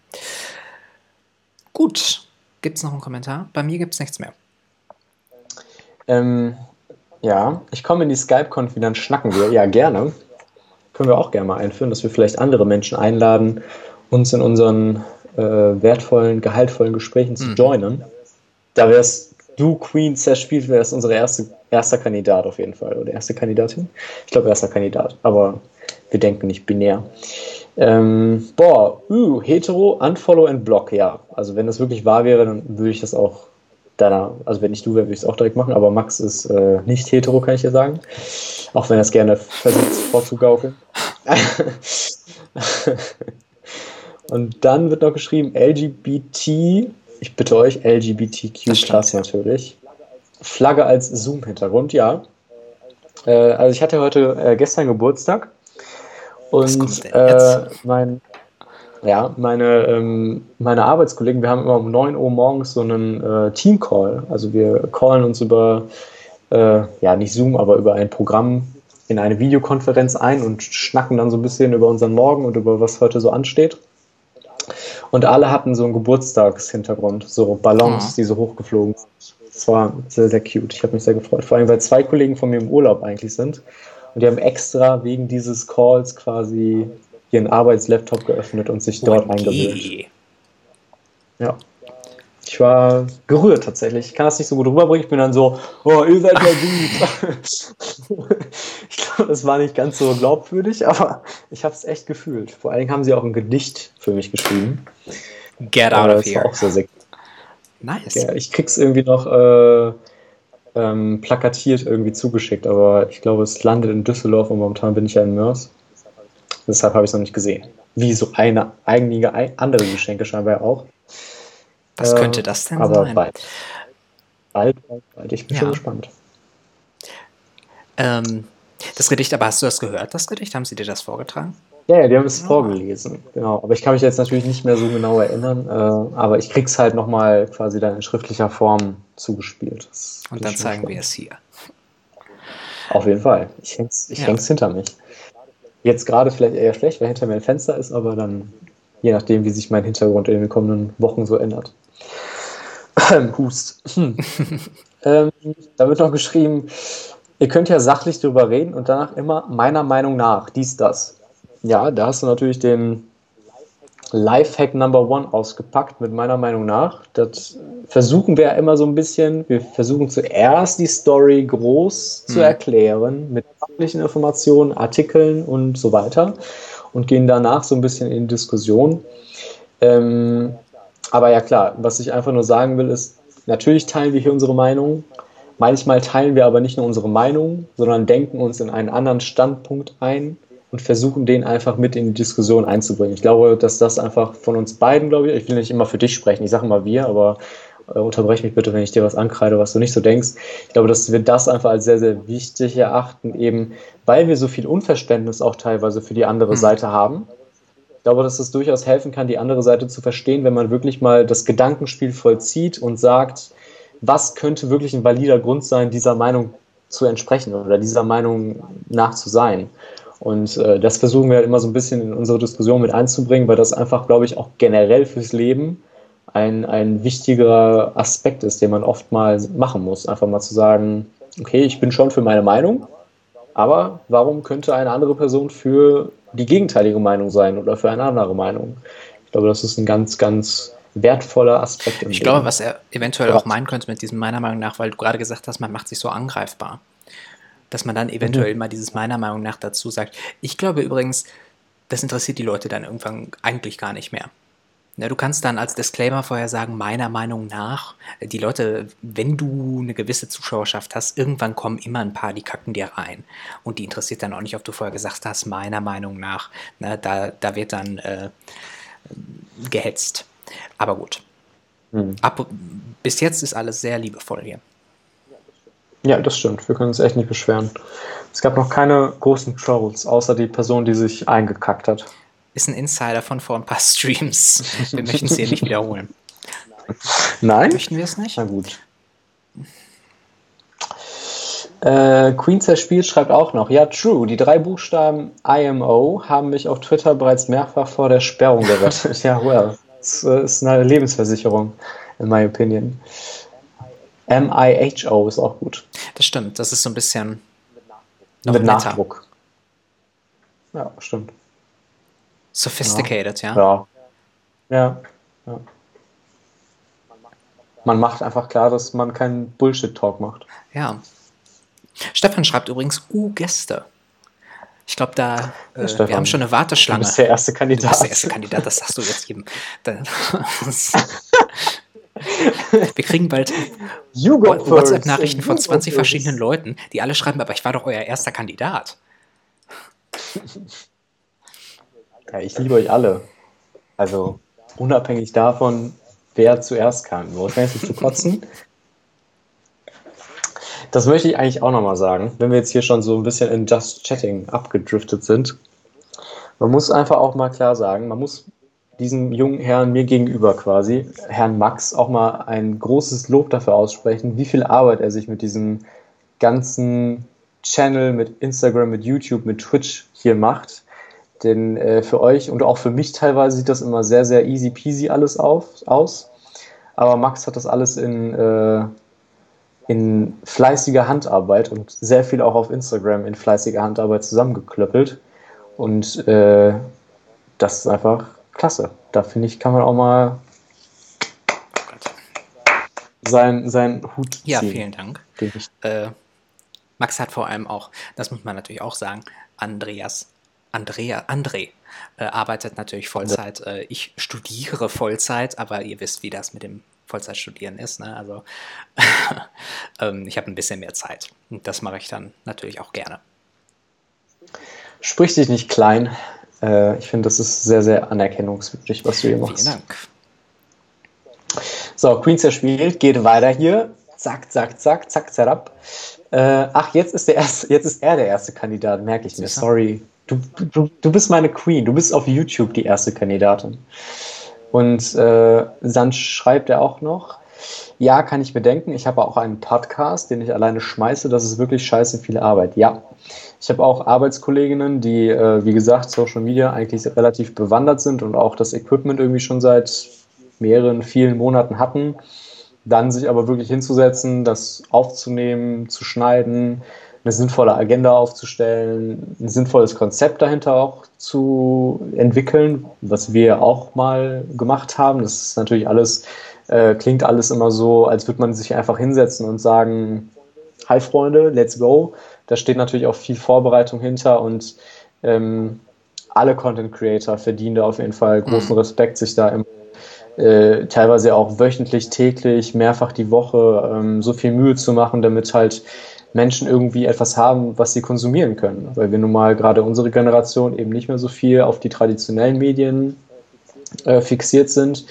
Gut, gibt es noch einen Kommentar? Bei mir gibt es nichts mehr. Ähm, ja, ich komme in die Skype-Konf, dann schnacken wir. Ja, gerne. Können wir auch gerne mal einführen, dass wir vielleicht andere Menschen einladen, uns in unseren äh, wertvollen, gehaltvollen Gesprächen zu Mhm. joinen. Da wär's du, Queen, zerspielt, wärst unsere erste, erster Kandidat auf jeden Fall. Oder erste Kandidatin? Ich glaube, erster Kandidat. Aber wir denken nicht binär. Ähm, boah, uh, hetero, unfollow and block, ja. Also wenn das wirklich wahr wäre, dann würde ich das auch deiner, also wenn ich du wäre, würde ich es auch direkt machen, aber Max ist äh, nicht hetero, kann ich dir sagen. Auch wenn er es gerne versucht vorzugaukeln. Und dann wird noch geschrieben LGBT, ich bitte euch, LGBTQ Plus natürlich. Flagge als Zoom-Hintergrund, ja. Äh, also ich hatte heute äh, gestern Geburtstag und äh, mein, ja, meine, ähm, meine Arbeitskollegen, wir haben immer um 9 Uhr morgens so einen äh, Team-Call. Also wir callen uns über, äh, ja, nicht Zoom, aber über ein Programm in eine Videokonferenz ein und schnacken dann so ein bisschen über unseren Morgen und über was heute so ansteht. Und alle hatten so einen Geburtstagshintergrund, so Ballons, Mhm. die so hochgeflogen sind. Das war sehr, sehr cute. Ich habe mich sehr gefreut. Vor allem, weil zwei Kollegen von mir im Urlaub eigentlich sind. Und die haben extra wegen dieses Calls quasi ihren Arbeitslaptop geöffnet und sich dort eingewählt. OMG. Ja. Ich war gerührt tatsächlich. Ich kann das nicht so gut rüberbringen. Ich bin dann so, oh, ihr seid ja gut. ich glaube, das war nicht ganz so glaubwürdig, aber ich habe es echt gefühlt. Vor allen Dingen haben sie auch ein Gedicht für mich geschrieben. Get out of das war here. auch sehr, sehr Nice. ja, ich krieg's irgendwie noch äh, ähm, plakatiert irgendwie zugeschickt, aber ich glaube, es landet in Düsseldorf und momentan bin ich ja in Mörs. Deshalb habe ich es noch nicht gesehen. Wie so eine einige ei- andere Geschenke scheinbar auch. Was Äh, könnte das denn aber sein? bald. Bald, bald, bald. Ich bin Ja. schon gespannt. Ähm, das Gedicht, aber hast du das gehört, das Gedicht? Haben sie dir das vorgetragen? Ja, ja, die haben es Ah. vorgelesen. Genau. Aber ich kann mich jetzt natürlich nicht mehr so genau erinnern. Äh, aber ich krieg's halt nochmal quasi dann in schriftlicher Form zugespielt. Das Und dann zeigen wir gespannt. es hier. Auf jeden Fall. Ich häng's, ich Ja. häng's hinter mich. Jetzt gerade vielleicht eher schlecht, weil hinter mir ein Fenster ist, aber dann je nachdem, wie sich mein Hintergrund in den kommenden Wochen so ändert. Hust. Hm. ähm, da wird noch geschrieben, ihr könnt ja sachlich drüber reden und danach immer meiner Meinung nach dies, das. Ja, da hast du natürlich den Lifehack Number One ausgepackt, mit meiner Meinung nach. Das versuchen wir ja immer so ein bisschen. Wir versuchen zuerst die Story groß zu Mhm. erklären, mit fachlichen Informationen, Artikeln und so weiter und gehen danach so ein bisschen in Diskussion. Ähm, aber ja klar, was ich einfach nur sagen will, ist, natürlich teilen wir hier unsere Meinung. Manchmal teilen wir aber nicht nur unsere Meinung, sondern denken uns in einen anderen Standpunkt ein und versuchen den einfach mit in die Diskussion einzubringen. Ich glaube, dass das einfach von uns beiden, glaube ich, ich will nicht immer für dich sprechen, ich sage immer wir, aber äh, unterbrech mich bitte, wenn ich dir was ankreide, was du nicht so denkst. Ich glaube, dass wir das einfach als sehr, sehr wichtig erachten, eben weil wir so viel Unverständnis auch teilweise für die andere Mhm. Seite haben. Ich glaube, dass es durchaus helfen kann, die andere Seite zu verstehen, wenn man wirklich mal das Gedankenspiel vollzieht und sagt, was könnte wirklich ein valider Grund sein, dieser Meinung zu entsprechen oder dieser Meinung nach zu sein. Und äh, das versuchen wir halt immer so ein bisschen in unsere Diskussion mit einzubringen, weil das einfach, glaube ich, auch generell fürs Leben ein, ein wichtiger Aspekt ist, den man oft mal machen muss. Einfach mal zu sagen, okay, ich bin schon für meine Meinung, aber warum könnte eine andere Person für die gegenteilige Meinung sein oder für eine andere Meinung? Ich glaube, das ist ein ganz, ganz wertvoller Aspekt im Ich Leben. glaube, was er eventuell auch meinen könnte mit diesem meiner Meinung nach, weil du gerade gesagt hast, man macht sich so angreifbar. Dass man dann eventuell Mhm. mal dieses meiner Meinung nach dazu sagt. Ich glaube übrigens, das interessiert die Leute dann irgendwann eigentlich gar nicht mehr. Ja, du kannst dann als Disclaimer vorher sagen, meiner Meinung nach, die Leute, wenn du eine gewisse Zuschauerschaft hast, irgendwann kommen immer ein paar, die kacken dir rein. Und die interessiert dann auch nicht, ob du vorher gesagt hast, meiner Meinung nach. Ne, da, da wird dann äh, gehetzt. Aber gut. Hm. Ab, bis jetzt ist alles sehr liebevoll hier. Ja, das stimmt. Wir können uns echt nicht beschweren. Es gab noch keine großen Trolls, außer die Person, die sich eingekackt hat. Ist ein Insider von vor ein paar Streams. Wir möchten es hier nicht wiederholen. Nein? Möchten wir es nicht? Na gut. Äh, Queen zerspielt schreibt auch noch, ja, true, die drei Buchstaben IMO haben mich auf Twitter bereits mehrfach vor der Sperrung gerettet. ja, well, das äh, ist eine Lebensversicherung, in my opinion. MIHO ist auch gut. Das stimmt, das ist so ein bisschen Mit. Nachdruck. Ja, stimmt. Sophisticated, ja. Ja. Ja. ja. Man macht einfach klar, dass man keinen Bullshit-Talk macht. Ja. Stefan schreibt übrigens, uh, Gäste. Ich glaube, da, äh, wir Stefan, haben schon eine Du Warteschlange. bist der erste Du Kandidat. bist der erste Kandidat, das sagst du jetzt jedem. Da- Wir kriegen bald. WhatsApp-Nachrichten von You go 20 first. verschiedenen Leuten, die alle schreiben, aber ich war doch euer erster Kandidat. Ja, ich liebe euch alle. Also unabhängig davon, wer zuerst kam. Du zu kotzen? Das möchte ich eigentlich auch nochmal sagen, wenn wir jetzt hier schon so ein bisschen in Just Chatting abgedriftet sind. Man muss einfach auch mal klar sagen, man muss diesem jungen Herrn mir gegenüber quasi, Herrn Max, auch mal ein großes Lob dafür aussprechen, wie viel Arbeit er sich mit diesem ganzen Channel, mit Instagram, mit YouTube, mit Twitch hier macht. Denn äh, für euch und auch für mich teilweise sieht das immer sehr, sehr easy peasy alles auf, aus. Aber Max hat das alles in, äh, in fleißiger Handarbeit und sehr viel auch auf Instagram in fleißiger Handarbeit zusammengeklöppelt. Und äh, das ist einfach klasse. Da finde ich, kann man auch mal seinen sein Hut ziehen. Ja, vielen Dank. Äh, Max hat vor allem auch, das muss man natürlich auch sagen, Andreas, Andrea, André äh, arbeitet natürlich Vollzeit. Äh, ich studiere Vollzeit, aber ihr wisst, wie das mit dem Vollzeitstudieren ist. Ne? Also ähm, ich habe ein bisschen mehr Zeit. Und das mache ich dann natürlich auch gerne. Sprich dich nicht klein. Äh, ich finde, das ist sehr, sehr anerkennungswürdig, was du hier Vielen machst. Dank. So, Queen zerspielt, geht weiter hier. Zack, zack, zack, zack, zerab. Äh, ach, jetzt ist, der erste, jetzt ist er der erste Kandidat, merke ich mir. Sorry. Du, du, du bist meine Queen. Du bist auf YouTube die erste Kandidatin. Und äh, dann schreibt er auch noch, ja, kann ich bedenken. Ich habe auch einen Podcast, den ich alleine schmeiße. Das ist wirklich scheiße viel Arbeit. Ja. Ich habe auch Arbeitskolleginnen, die, äh, wie gesagt, Social Media eigentlich relativ bewandert sind und auch das Equipment irgendwie schon seit mehreren, vielen Monaten hatten. Dann sich aber wirklich hinzusetzen, das aufzunehmen, zu schneiden, eine sinnvolle Agenda aufzustellen, ein sinnvolles Konzept dahinter auch zu entwickeln, was wir auch mal gemacht haben. Das ist natürlich alles, äh, klingt alles immer so, als würde man sich einfach hinsetzen und sagen, hi Freunde, let's go. Da steht natürlich auch viel Vorbereitung hinter und ähm, alle Content Creator verdienen da auf jeden Fall großen Respekt, sich da im äh, teilweise auch wöchentlich, täglich, mehrfach die Woche ähm, so viel Mühe zu machen, damit halt Menschen irgendwie etwas haben, was sie konsumieren können. Weil wir nun mal gerade unsere Generation eben nicht mehr so viel auf die traditionellen Medien äh, fixiert sind.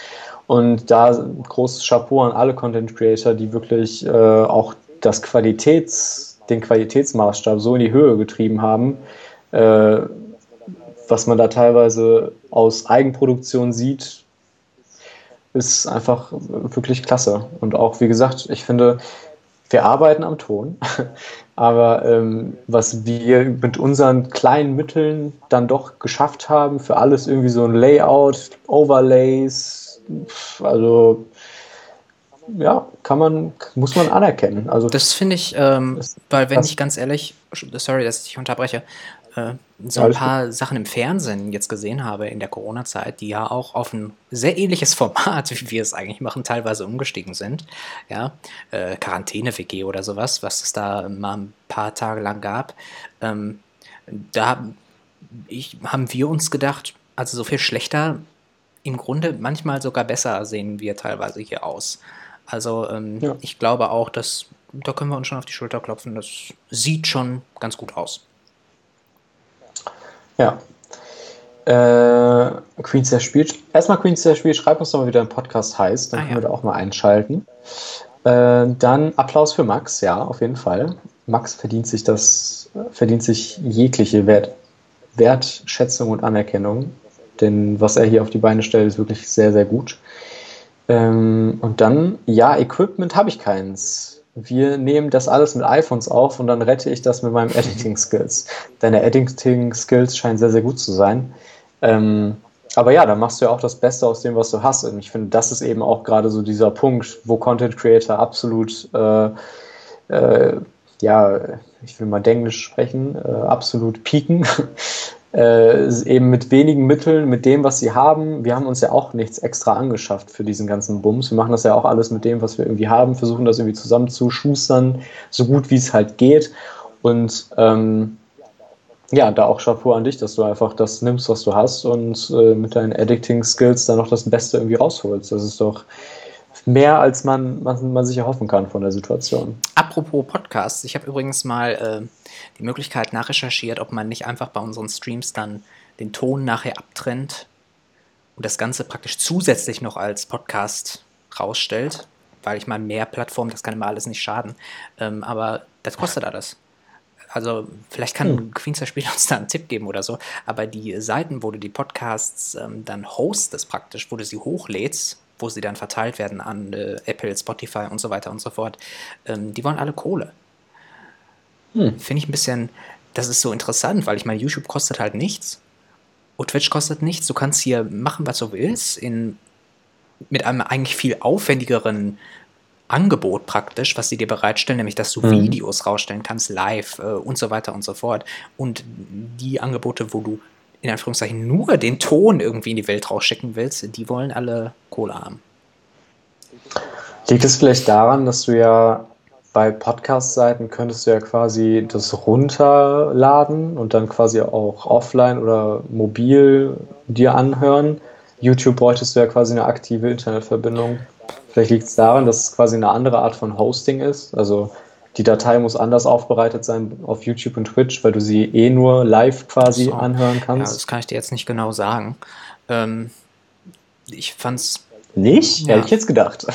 Und da großes Chapeau an alle Content Creator, die wirklich äh, auch das Qualitäts, den Qualitätsmaßstab so in die Höhe getrieben haben, äh, was man da teilweise aus Eigenproduktion sieht, ist einfach wirklich klasse. Und auch, wie gesagt, ich finde, wir arbeiten am Ton, aber ähm, was wir mit unseren kleinen Mitteln dann doch geschafft haben, für alles irgendwie so ein Layout, Overlays, also ja, kann man, muss man anerkennen. Also Das finde ich, ähm, weil wenn ich ganz ehrlich, sorry, dass ich dich unterbreche, äh, so ein Alles paar Sachen im Fernsehen jetzt gesehen habe in der Corona-Zeit, die ja auch auf ein sehr ähnliches Format, wie wir es eigentlich machen, teilweise umgestiegen sind. Ja, äh, Quarantäne-WG oder sowas, was es da mal ein paar Tage lang gab. Ähm, da ich, haben wir uns gedacht, also so viel schlechter, im Grunde manchmal sogar besser sehen wir teilweise hier aus. Also ähm, Ja. ich glaube auch, dass da können wir uns schon auf die Schulter klopfen. Das sieht schon ganz gut aus. Ja. Äh, Queen's der Spiel. Erstmal Queen's der Spiel, schreib uns doch mal, wie dein Podcast heißt. Dann Ah, können ja. wir da auch mal einschalten. Äh, dann Applaus für Max, ja, auf jeden Fall. Max verdient sich das, verdient sich jegliche Wert, Wertschätzung und Anerkennung. Denn was er hier auf die Beine stellt, ist wirklich sehr, sehr gut. Ähm, und dann, ja, Equipment habe ich keins. Wir nehmen das alles mit iPhones auf und dann rette ich das mit meinen Editing-Skills. Deine Editing-Skills scheinen sehr, sehr gut zu sein. Ähm, aber ja, dann machst du ja auch das Beste aus dem, was du hast. Und ich finde, das ist eben auch gerade so dieser Punkt, wo Content Creator absolut, äh, äh, ja, ich will mal Denglisch sprechen, äh, absolut pieken. äh, eben mit wenigen Mitteln, mit dem, was sie haben. Wir haben uns ja auch nichts extra angeschafft für diesen ganzen Bums. Wir machen das ja auch alles mit dem, was wir irgendwie haben, versuchen das irgendwie zusammenzuschustern, so gut wie es halt geht. Und ähm, ja, da auch Chapeau an dich, dass du einfach das nimmst, was du hast und äh, mit deinen Editing-Skills dann noch das Beste irgendwie rausholst. Das ist doch mehr, als man, man, man sich erhoffen kann von der Situation. Apropos Podcasts, ich habe übrigens mal äh, die Möglichkeit nachrecherchiert, ob man nicht einfach bei unseren Streams dann den Ton nachher abtrennt und das Ganze praktisch zusätzlich noch als Podcast rausstellt, weil ich meine, mehr Plattformen, das kann immer alles nicht schaden. Ähm, aber das kostet alles. Also vielleicht kann Hm. Queen's Spiel uns da einen Tipp geben oder so, aber die Seiten, wo du die Podcasts ähm, dann hostest praktisch, wo du sie hochlädst, wo sie dann verteilt werden an äh, Apple, Spotify und so weiter und so fort, ähm, die wollen alle Kohle. Hm. Finde ich ein bisschen, das ist so interessant, weil ich meine, YouTube kostet halt nichts und Twitch kostet nichts. Du kannst hier machen, was du willst, in, mit einem eigentlich viel aufwendigeren Angebot praktisch, was sie dir bereitstellen, nämlich dass du Mhm. Videos rausstellen kannst, live äh, und so weiter und so fort. Und die Angebote, wo du in Anführungszeichen nur den Ton irgendwie in die Welt rausschicken willst, die wollen alle Kohle haben. Liegt es vielleicht daran, dass du ja bei Podcast-Seiten könntest du ja quasi das runterladen und dann quasi auch offline oder mobil dir anhören. YouTube bräuchtest du ja quasi eine aktive Internetverbindung. Vielleicht liegt es daran, dass es quasi eine andere Art von Hosting ist. Also die Datei muss anders aufbereitet sein auf YouTube und Twitch, weil du sie eh nur live quasi So. anhören Ja, kannst. das kann ich dir jetzt nicht genau sagen. Ähm, ich fand's Nicht? Ja. Hätte ich jetzt gedacht.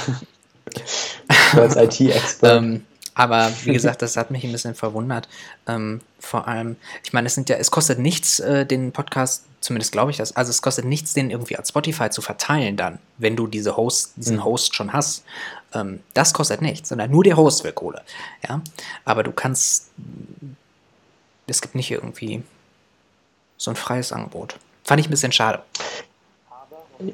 Als IT-Expert. Ähm, aber wie gesagt, das hat mich ein bisschen verwundert. Ähm, vor allem, ich meine, es sind ja, es kostet nichts, äh, den Podcast, zumindest glaube ich das, also es kostet nichts, den irgendwie als Spotify zu verteilen dann, wenn du diese Host, diesen Mhm. Host schon hast. Ähm, das kostet nichts, sondern nur der Host will Kohle. Ja, aber du kannst, es gibt nicht irgendwie so ein freies Angebot. Fand ich ein bisschen schade.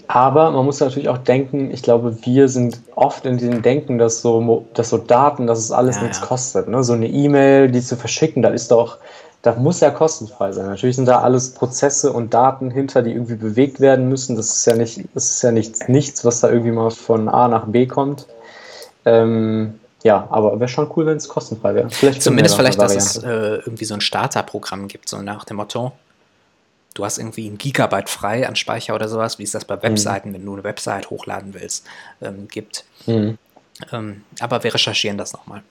Aber man muss natürlich auch denken, ich glaube, wir sind oft in dem Denken, dass so, dass so Daten, dass es alles Ja, nichts ja. kostet. Ne? So eine E-Mail, die zu verschicken, das ist doch, das muss ja kostenfrei sein. Natürlich sind da alles Prozesse und Daten hinter, die irgendwie bewegt werden müssen. Das ist ja nicht, das ist ja nichts, nichts, was da irgendwie mal von A nach B kommt. Ähm, ja, aber wäre schon cool, wenn es kostenfrei wäre. Vielleicht Zumindest vielleicht, dass es äh, irgendwie so ein Starterprogramm gibt, so nach dem Motto, du hast irgendwie ein Gigabyte frei an Speicher oder sowas, wie es das bei Webseiten, wenn du eine Website hochladen willst, ähm, gibt. Mhm. Ähm, aber wir recherchieren das nochmal.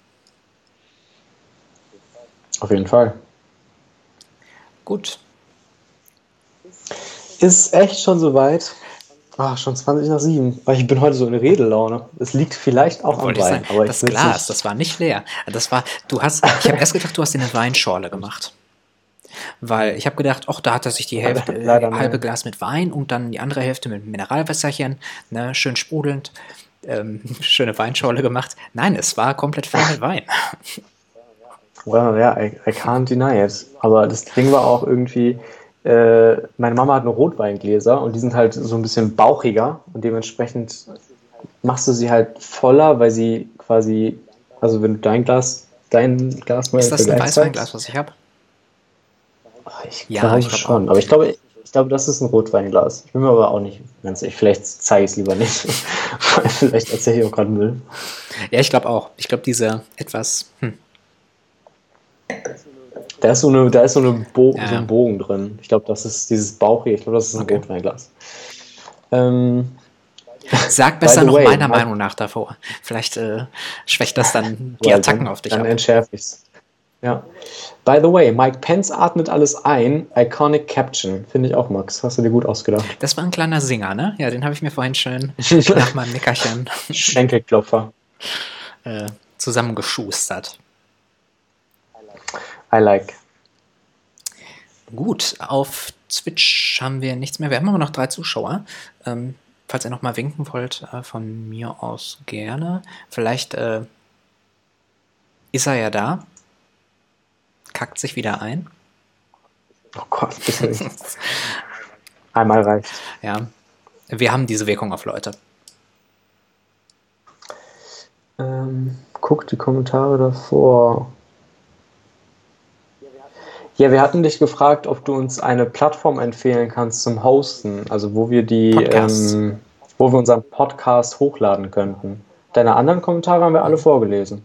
Auf jeden Fall. Gut. Ist echt schon soweit. Ah, schon 20 nach 7. Weil ich bin heute so in Redelaune. Es liegt vielleicht auch am Wollte Wein. sagen, aber das Glas, nicht- das war nicht leer. Das war, du hast, ich habe erst gedacht, du hast eine Weinschorle gemacht. Weil ich habe gedacht, ach, da hat er sich die Hälfte, äh, Leider halbe Glas mit Wein und dann die andere Hälfte mit Mineralwässerchen, ne, schön sprudelnd, ähm, schöne Weinschorle gemacht. Nein, es war komplett voll mit Wein. Well, ja, I, I can't deny it. Aber das Ding war auch irgendwie, äh, meine Mama hat nur Rotweingläser und die sind halt so ein bisschen bauchiger und dementsprechend machst du sie halt voller, weil sie quasi, also wenn du dein Glas, dein Glas mal Ist das ein Weißweinglas, was ich habe? Oh, Ich Ja, glaube ich schon. auch. Aber ich glaube, ich glaube, das ist ein Rotweinglas. Ich bin mir aber auch nicht ganz sicher. Vielleicht zeige ich es lieber nicht. Vielleicht erzähle ich auch gerade Müll. Ja, ich glaube auch. Ich glaube, diese etwas, hm, Da ist so, eine, da ist so, eine Bo Ja. so ein Bogen drin. Ich glaube, das ist dieses Bauchige. Ich glaube, das ist ein Okay. Rotweinglas. Ähm, sag besser noch way, meiner Meinung nach davor. Vielleicht äh, schwächt das dann die Attacken dann, auf dich Dann ab. entschärfe ich es. Ja. By the way, Mike Pence atmet alles ein. Iconic Caption. Finde ich auch, Max. Hast du dir gut ausgedacht. Das war ein kleiner Singer, ne? Ja, den habe ich mir vorhin schön nach meinem Nickerchen Schenkelklopfer. äh, zusammengeschustert. I like. Gut, auf Twitch haben wir nichts mehr. Wir haben aber noch drei Zuschauer. Ähm, falls ihr noch mal winken wollt, äh, von mir aus gerne. Vielleicht äh, ist er ja da. Kackt sich wieder ein. Oh Gott, bitte nicht. Einmal reicht. Ja. Wir haben diese Wirkung auf Leute. Ähm, guck die Kommentare davor. Ja, wir hatten dich gefragt, ob du uns eine Plattform empfehlen kannst zum Hosten, also wo wir die, ähm, wo wir unseren Podcast hochladen könnten. Deine anderen Kommentare haben wir alle vorgelesen.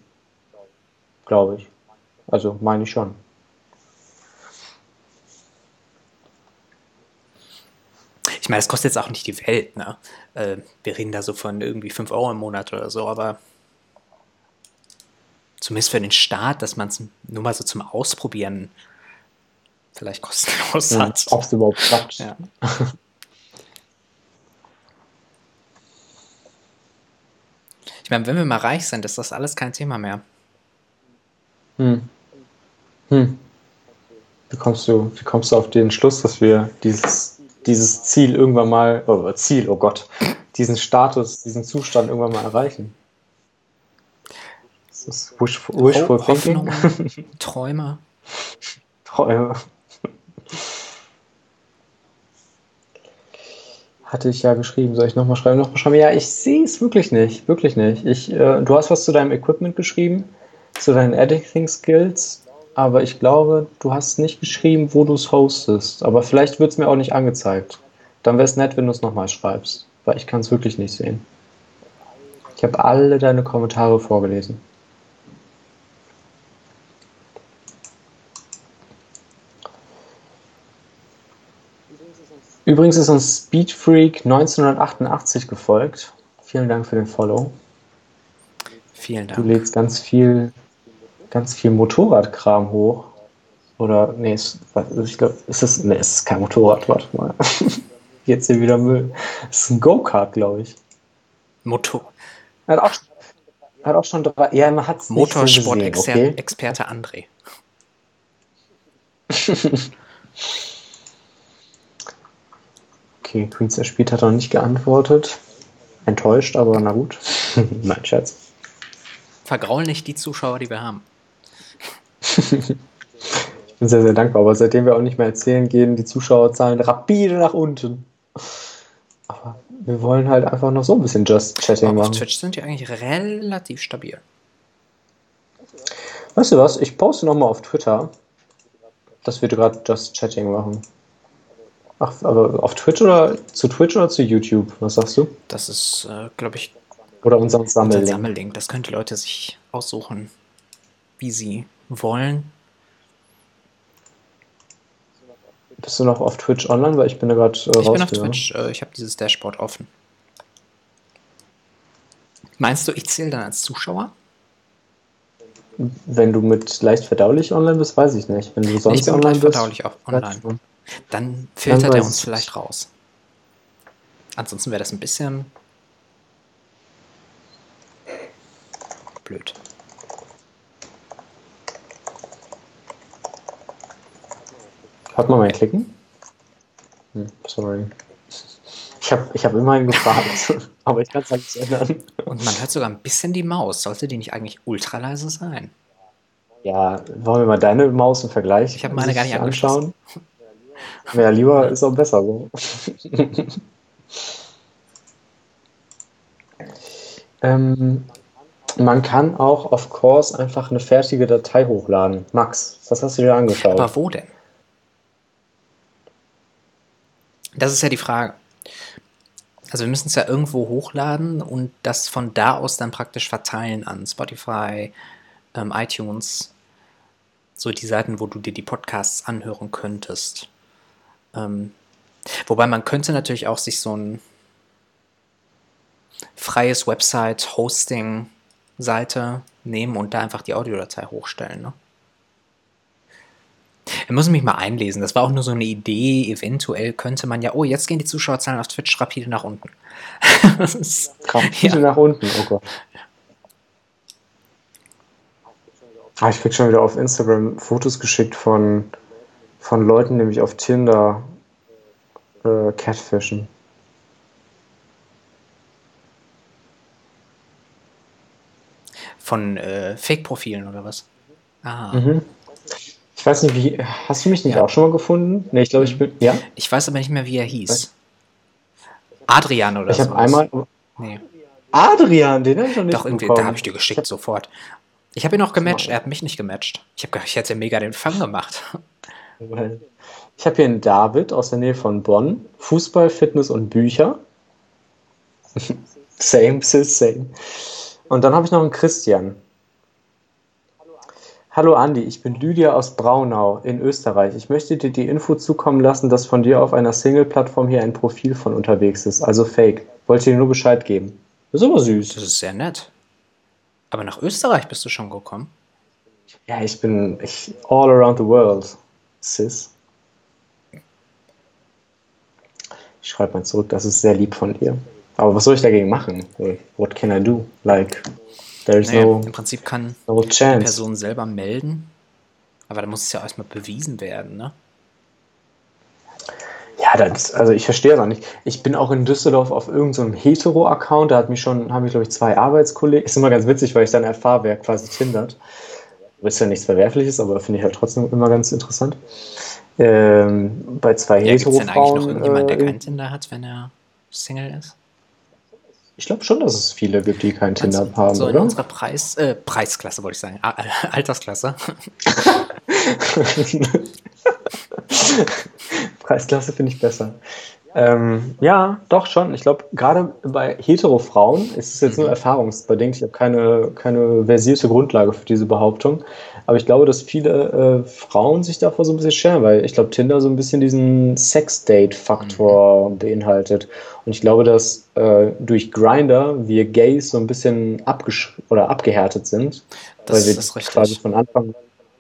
Glaube ich. Also meine ich schon. Ich meine, es kostet jetzt auch nicht die Welt, ne? Äh, wir reden da so von irgendwie 5 Euro im Monat oder so, aber zumindest für den Start, dass man es nur mal so zum Ausprobieren vielleicht kostenlos hat. Ob es überhaupt klappt. Ja. Ich meine, wenn wir mal reich sind, ist das alles kein Thema mehr. Hm. Hm. Wie kommst du, wie kommst du auf den Schluss, dass wir dieses, dieses Ziel irgendwann mal, oh, Ziel, oh Gott, diesen Status, diesen Zustand irgendwann mal erreichen? Das ist wishful, wishful Ho thinking. Hoffnungen, Träume. Träume. Hatte ich ja geschrieben. Soll ich nochmal schreiben? Nochmal schreiben? Ja, ich sehe es wirklich nicht. Wirklich nicht. Ich, äh, du hast was zu deinem Equipment geschrieben, zu deinen Editing Skills, aber ich glaube, du hast nicht geschrieben, wo du es hostest. Aber vielleicht wird es mir auch nicht angezeigt. Dann wäre es nett, wenn du es nochmal schreibst, weil ich kann es wirklich nicht sehen. Ich habe alle deine Kommentare vorgelesen. Übrigens ist uns Speedfreak 1988 gefolgt. Vielen Dank für den Follow. Vielen Du Dank. lädst ganz viel, ganz viel Motorradkram hoch. Oder, nee, es, also ich glaube, ist es, nee, es ist kein Motorrad, warte mal. Jetzt hier wieder Müll. Es ist ein Go-Kart, glaube ich. Motor Er hat auch, hat auch schon drei, ja, man hat es nicht so Motorsport-Experte okay? André. Okay, Queens erspielt hat noch nicht geantwortet. Enttäuscht, aber na gut. Nein, Scherz. Vergraulen nicht die Zuschauer, die wir haben. Ich bin sehr, sehr dankbar, aber seitdem wir auch nicht mehr erzählen, gehen die Zuschauerzahlen rapide nach unten. Aber wir wollen halt einfach noch so ein bisschen Just Chatting Aber auf machen. Twitch sind die eigentlich relativ stabil. Weißt du was? Ich poste nochmal auf Twitter, dass wir gerade Just Chatting machen. Ach, aber auf Twitch oder zu Twitch oder zu YouTube? Was sagst du? Das ist, äh, glaube ich, Oder unseren unser Sammellink? Sammellink. Das können die Leute sich aussuchen, wie sie wollen. Bist du noch auf Twitch online? Weil ich bin da gerade äh, Ich bin auf. Twitch, äh, ich habe dieses Dashboard offen. Meinst du, ich zähle dann als Zuschauer? Wenn du mit leicht verdaulich online bist, weiß ich nicht. Wenn du sonst ich bin online bist, verdaulich weiß online. Dann filtert weiß er uns vielleicht raus. Ansonsten wäre das ein bisschen blöd. Hat man mein Klicken? Hm, sorry. Ich habe ich hab immerhin gefragt, aber ich kann es halt nicht ändern. Und man hört sogar ein bisschen die Maus. Sollte die nicht eigentlich ultra leise sein? Ja, wollen wir mal deine Maus im Vergleich Ich hab meine gar nicht anschauen? Ja, lieber ist auch besser so. ähm, man kann auch auf Course einfach eine fertige Datei hochladen. Max, was hast du dir angeschaut? Aber wo denn? Das ist ja die Frage. Also wir müssen es ja irgendwo hochladen und das von da aus dann praktisch verteilen an Spotify, ähm, iTunes, so die Seiten, wo du dir die Podcasts anhören könntest. Ähm, wobei man könnte natürlich auch sich so ein freies Website-Hosting-Seite nehmen und da einfach die Audiodatei hochstellen. Ne? Da muss ich mich mal einlesen. Das war auch nur so eine Idee. Eventuell könnte man ja, oh, jetzt gehen die Zuschauerzahlen auf Twitch rapide nach unten. ist, Rapide nach unten, oh Gott. Ah, ich krieg schon wieder auf Instagram Fotos geschickt von, von Leuten, mich auf Tinder äh, catfischen. Von äh, Fake-Profilen oder was? Ah. Mhm. Ich weiß nicht, wie. Hast du mich nicht Ja. auch schon mal gefunden? Nee, ich glaube, ich bin. Ja? Ich weiß aber nicht mehr, wie er hieß. Adrian oder Ich so. habe einmal. Nee. Adrian, den habe ich noch nicht Doch, irgendwie, bekommen. da habe ich dir geschickt sofort. Ich habe ihn auch gematcht, er hat mich nicht gematcht. Ich habe gedacht, ich hätte ja mega den Fang gemacht. Ich habe hier einen David aus der Nähe von Bonn. Fußball, Fitness und Bücher. same, sis, same. Und dann habe ich noch einen Christian. Hallo Andi, ich bin Lydia aus Braunau in Österreich. Ich möchte dir die Info zukommen lassen, dass von dir auf einer Single-Plattform hier ein Profil von unterwegs ist, also fake. Wollte dir nur Bescheid geben. Das ist aber süß. Das ist sehr nett. Aber nach Österreich bist du schon gekommen? Ja, ich bin ich, all around the world, sis. Ich schreibe mal zurück, das ist sehr lieb von dir. Aber was soll ich dagegen machen? What can I do? Like, there's Naja, no, im Prinzip kann no die chance. Person selber melden. Aber da muss es ja erstmal bewiesen werden, ne? Ja, das, also ich verstehe das auch nicht. Ich bin auch in Düsseldorf auf irgendeinem Hetero-Account, da hat mich schon, haben mich, glaube ich, zwei Arbeitskollegen. Ist immer ganz witzig, weil ich dann erfahre, wer quasi tindert. Ist ja nichts Verwerfliches, aber finde ich halt trotzdem immer ganz interessant. Ähm, bei zwei Ja, gibt es denn eigentlich noch irgendjemand, der äh, kein Tinder hat, wenn er Single ist? ich glaube schon, dass es viele gibt, die kein Tinder Also, haben, so in oder? unserer Preis, äh, Preisklasse, wollte ich sagen. A- Altersklasse. Preisklasse finde ich besser. Ähm, ja, doch schon. Ich glaube, gerade bei Hetero-Frauen ist es jetzt nur erfahrungsbedingt. Ich habe keine, keine versierte Grundlage für diese Behauptung. Aber ich glaube, dass viele äh, Frauen sich davor so ein bisschen scheren, weil ich glaube, Tinder so ein bisschen diesen Sex-Date-Faktor beinhaltet. Und ich glaube, dass äh, durch Grinder wir Gays so ein bisschen abgesch oder abgehärtet sind, Das weil wir quasi von Anfang weil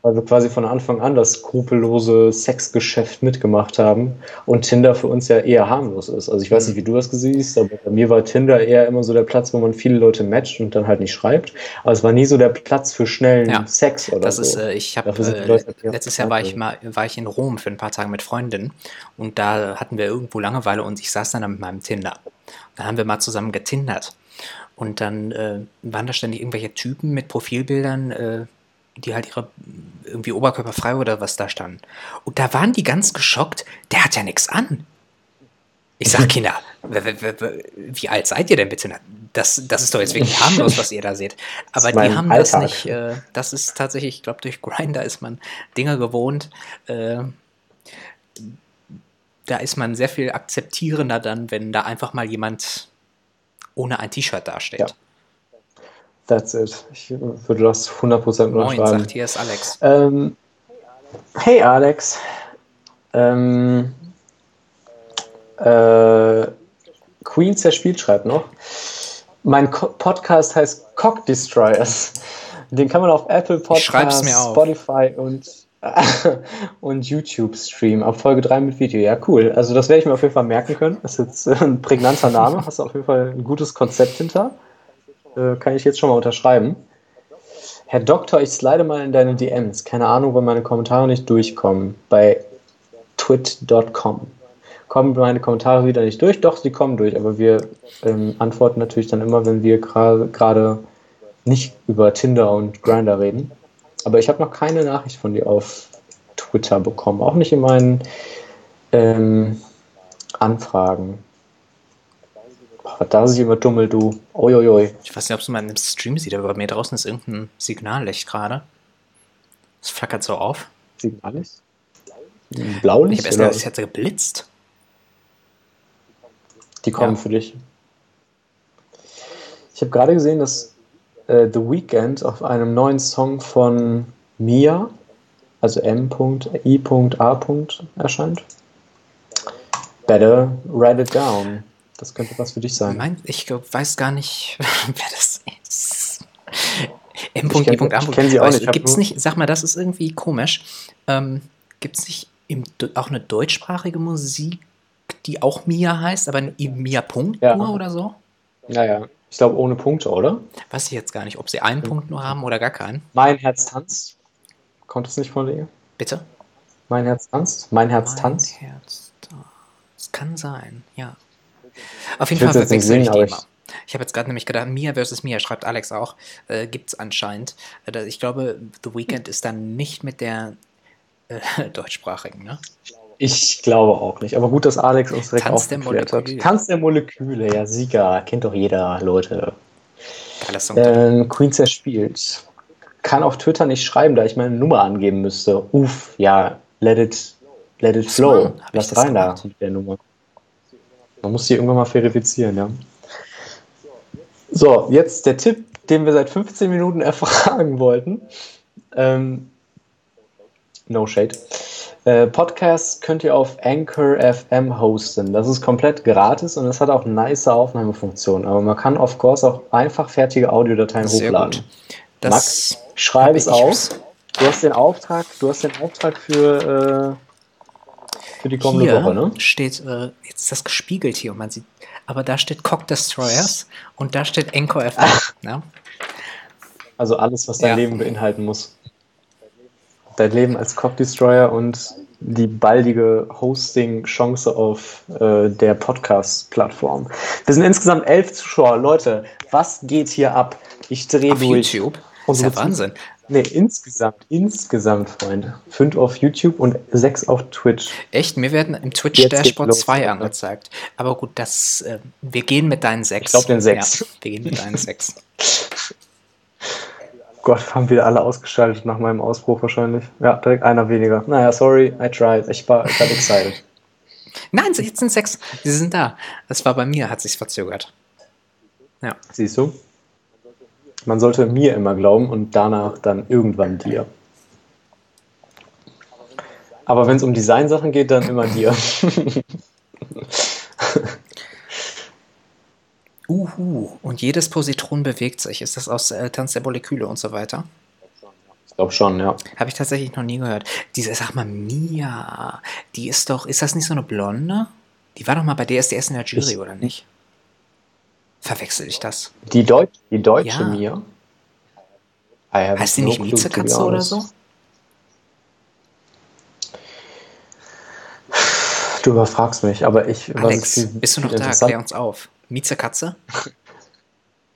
wir quasi von Anfang an das skrupellose Sexgeschäft mitgemacht haben und Tinder für uns ja eher harmlos ist. Also ich weiß nicht, wie du das gesehen hast, aber bei mir war Tinder eher immer so der Platz, wo man viele Leute matcht und dann halt nicht schreibt. Aber es war nie so der Platz für schnellen Ja, Sex oder Das so. ist, äh, ich die äh, Leute ja letztes Jahr war ich mal war ich in Rom für ein paar Tage mit Freundinnen und da hatten wir irgendwo Langeweile und ich saß dann da mit meinem Tinder. Dann haben wir mal zusammen getindert und dann äh, waren da ständig irgendwelche Typen mit Profilbildern, äh, die halt ihre irgendwie oberkörperfrei oder was da standen. Und da waren die ganz geschockt. Der hat ja nichts an. Ich sag Kinder, wie alt seid ihr denn bitte? Das, das ist doch jetzt wirklich harmlos, was ihr da seht. Aber die haben das Alltag. nicht. Äh, das ist tatsächlich, ich glaube, durch Grinder ist man Dinge gewohnt. Äh, da ist man sehr viel akzeptierender dann, wenn da einfach mal jemand ohne ein T-Shirt dasteht. Ja. That's it. Ich würde das 100% Moin, unterschreiben. sagt hier ist Alex. Ähm, hey Alex. Ähm, äh, Queen zerspielt schreibt noch. Mein Ko Podcast heißt Cock Destroyers. Den kann man auf Apple Podcasts, auf. Spotify und, und YouTube streamen. Ab Folge 3 mit Video. Ja, cool. Also das werde ich mir auf jeden Fall merken können. Das ist jetzt ein prägnanter Name. Hast du auf jeden Fall ein gutes Konzept hinter. Äh, kann ich jetzt schon mal unterschreiben. Herr Doktor, ich slide mal in deine DMs. Keine Ahnung, wenn meine Kommentare nicht durchkommen. Bei twit.com. Kommen meine Kommentare wieder nicht durch? Doch, sie kommen durch, aber wir ähm, antworten natürlich dann immer, wenn wir gerade nicht über Tinder und Grinder reden. Aber ich habe noch keine Nachricht von dir auf Twitter bekommen. Auch nicht in meinen ähm, Anfragen. Boah, da ist immer dummel, du. Uiuiui. Ich weiß nicht, ob es mal in dem Stream sieht, aber bei mir draußen ist irgendein Signallicht gerade. Es flackert so auf. Signallicht? Ich Blaulicht? habe erst gedacht, es hätte geblitzt. Die kommen Ja. für dich. Ich habe gerade gesehen, dass äh, The Weeknd auf einem neuen Song von Mia, also M.I.A. erscheint. Better write it down. Das könnte was für dich sein. Mein, ich glaub, weiß gar nicht, wer das ist. M. Ich kenn- I. A. ich kenn sie auch nicht, Gibt's nicht, sag mal, das ist irgendwie komisch. Ähm, Gibt es nicht im, auch eine deutschsprachige Musik, die auch Mia heißt, aber Mia Punkt Ja. nur oder so? Naja, ich glaube ohne Punkte, oder? Weiß ich jetzt gar nicht, ob sie einen Punkt nur haben oder gar keinen. Mein Herz tanzt. Kommt das nicht von dir? Bitte? Mein Herz tanzt? Mein Herz tanzt? Mein Herz tanzt. Es kann sein, ja. Auf jeden Ich Fall verwechsel ich die immer. Ich habe jetzt gerade nämlich gedacht, Mia versus Mia, schreibt Alex auch, äh, gibt es anscheinend. Äh, da- ich glaube, The Weeknd ist dann nicht mit der äh, deutschsprachigen, ne? Ich glaube auch nicht. Aber gut, dass Alex uns direkt Tanz der aufgeklärt hat. Moleküle. Tanz der Moleküle, ja, Sieger. Kennt doch jeder, Leute. Geiler Song. Ähm, Queen zerspielt. Kann auf Twitter nicht schreiben, da ich meine Nummer angeben müsste. Uff, ja, let it, let it flow. Lass rein da gemacht? mit der Nummer. Man muss die irgendwann mal verifizieren, ja. So, jetzt der Tipp, den wir seit 15 Minuten erfragen wollten. Ähm, no shade. Äh, Podcasts könnt ihr auf Anchor FM hosten. Das ist komplett gratis und es hat auch nice Aufnahmefunktionen. Aber man kann of course auch einfach fertige Audiodateien Sehr hochladen. gut. Das Max, schreib es auf. Du hast den Auftrag, du hast den Auftrag für, äh, für die kommende hier Woche, ne? steht, äh, jetzt ist das gespiegelt hier und man sieht, aber da steht Cock Destroyers und da steht Encore FM. Ne? Also alles, was dein Ja. Leben beinhalten muss. Dein Leben als Cock Destroyer und die baldige Hosting-Chance auf äh, der Podcast-Plattform. Wir sind insgesamt elf Zuschauer. Leute, was geht hier ab? Ich drehe Auf durch. YouTube. Das ist ja Wahnsinn. Nee, insgesamt, insgesamt, Freunde. Fünf auf YouTube und sechs auf Twitch. Echt, mir werden im Twitch-Dashboard zwei angezeigt. Aber gut, das, äh, wir gehen mit deinen sechs. Ich glaub, den sechs. Ja, wir gehen mit deinen sechs. Gott, haben wieder alle ausgeschaltet nach meinem Ausbruch wahrscheinlich. Ja, direkt einer weniger. Naja, sorry, I tried. Ich war gerade excited. Nein, jetzt sind sechs. Sie sind da. Das war bei mir, hat sich verzögert. Ja. Siehst du? Man sollte mir immer glauben und danach dann irgendwann dir. Aber wenn es um Designsachen geht, dann immer dir. Uhu. Und jedes Positron bewegt sich. Ist das aus äh, Tanz der Moleküle und so weiter? Ich glaube schon, ja. Habe ich tatsächlich noch nie gehört. Diese, sag mal, Mia, die ist doch, ist das nicht so eine Blonde? Die war doch mal bei DSDS in der Jury, Ich- oder nicht? Verwechsel ich das? Die, Deut die deutsche Ja. Mia. Heißt die no nicht Miezekatze oder so? Du überfragst mich, aber ich. Alex, viel- bist du noch da? Klär uns auf. Miezekatze?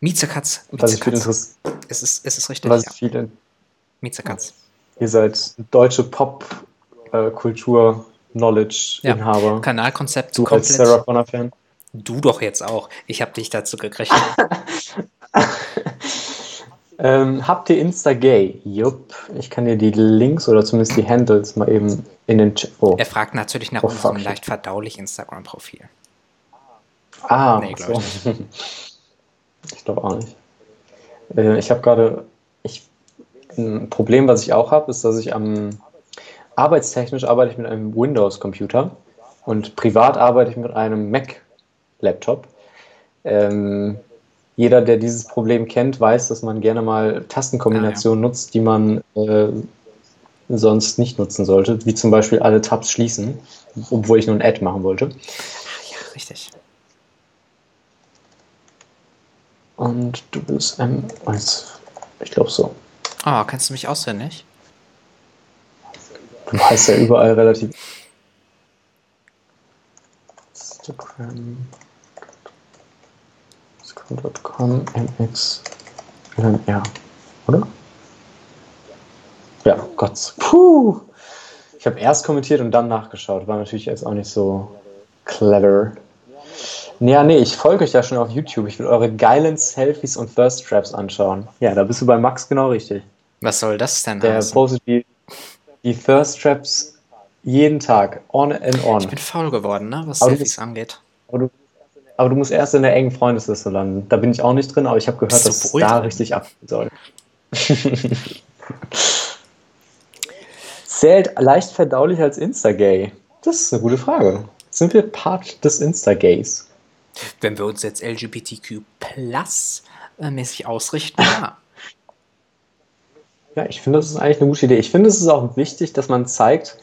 Miezekatz. Miezekatz. Es ist, es ist richtig, was ja. ich viel in Miezekatz. Ihr seid deutsche Pop-Kultur-Knowledge-Inhaber. Ja, Kanalkonzept du als komplett. Sarah Connor-Fan. Du doch jetzt auch. Ich habe dich dazu gekriegt. Ähm, habt ihr Insta-Gay? Jupp. Ich kann dir die Links oder zumindest die Handles mal eben in den Chat. Oh. er fragt natürlich nach Oh, unserem leicht verdaulich Instagram-Profil. Ah, Nee, glaub so. ich glaube auch nicht. Äh, ich habe gerade. Ein Problem, was ich auch habe, ist, dass ich am. Arbeitstechnisch arbeite ich mit einem Windows-Computer und privat arbeite ich mit einem Mac-Laptop. Ähm, jeder, der dieses Problem kennt, weiß, dass man gerne mal Tastenkombinationen nutzt, die man äh, sonst nicht nutzen sollte, wie zum Beispiel alle Tabs schließen, obwohl ich nur ein Ad machen wollte. Ah ja, richtig. Und du bist M1. Ich glaube so. Oh, kennst du mich auswendig? Du heißt ja überall relativ. Instagram. Instagram.com MX LNR. Oder? Ja, Gott. Puh. Ich habe erst kommentiert und dann nachgeschaut. War natürlich jetzt auch nicht so clever. Ja, nee, ich folge euch ja schon auf YouTube. Ich will eure geilen Selfies und Thirst Traps anschauen. Ja, da bist du bei Max genau richtig. Was soll das denn Der heißen? postet die, die Thirst Traps jeden Tag, on and on. Ich bin faul geworden, ne? was Aber Selfies bist- angeht. Aber du, aber du musst erst in der engen Freundesliste landen. Da bin ich auch nicht drin, aber ich habe gehört, Bist dass es da richtig abgehen soll. Zählt leicht verdaulich als Insta-Gay? Das ist eine gute Frage. Sind wir Part des Insta-Gays? Wenn wir uns jetzt LGBTQ äh, mäßig ausrichten, ja. Ja, ich finde, das ist eigentlich eine gute Idee. Ich finde, es ist auch wichtig, dass man zeigt,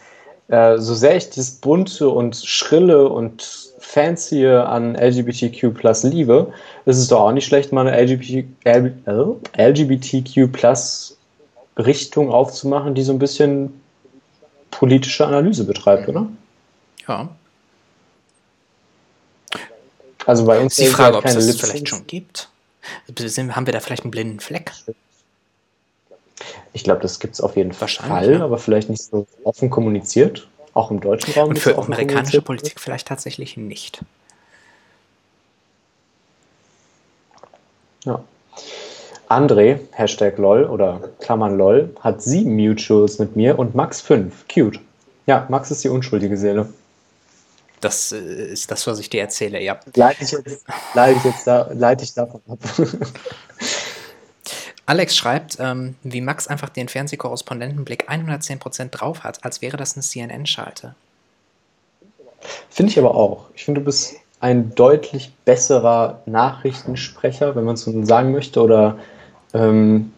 äh, so sehr ich das bunte und schrille und fancy an LGBTQ Plus liebe, ist es doch auch nicht schlecht, mal eine LGBT, LGBTQ Plus Richtung aufzumachen, die so ein bisschen politische Analyse betreibt, oder? Ja. Also bei uns ist die Frage, halt ob es das vielleicht schon gibt. Haben wir da vielleicht einen blinden Fleck? Ich glaube, das gibt es auf jeden Fall, ja. aber vielleicht nicht so offen kommuniziert. Auch im deutschen Raum Und für amerikanische. Politik vielleicht tatsächlich nicht. Ja. André, Hashtag LOL oder Klammern LOL, hat sieben Mutuals mit mir und Max fünf. Cute. Ja, Max ist die unschuldige Seele. Das äh, ist das, was ich dir erzähle, ja. Leite ich jetzt, leite ich jetzt da, leite ich davon ab. Alex schreibt, ähm, wie Max einfach den Fernsehkorrespondentenblick 110% drauf hat, als wäre das eine CNN-Schalte. Finde ich aber auch. Ich finde, du bist ein deutlich besserer Nachrichtensprecher, wenn man es so sagen möchte. Oder ähm,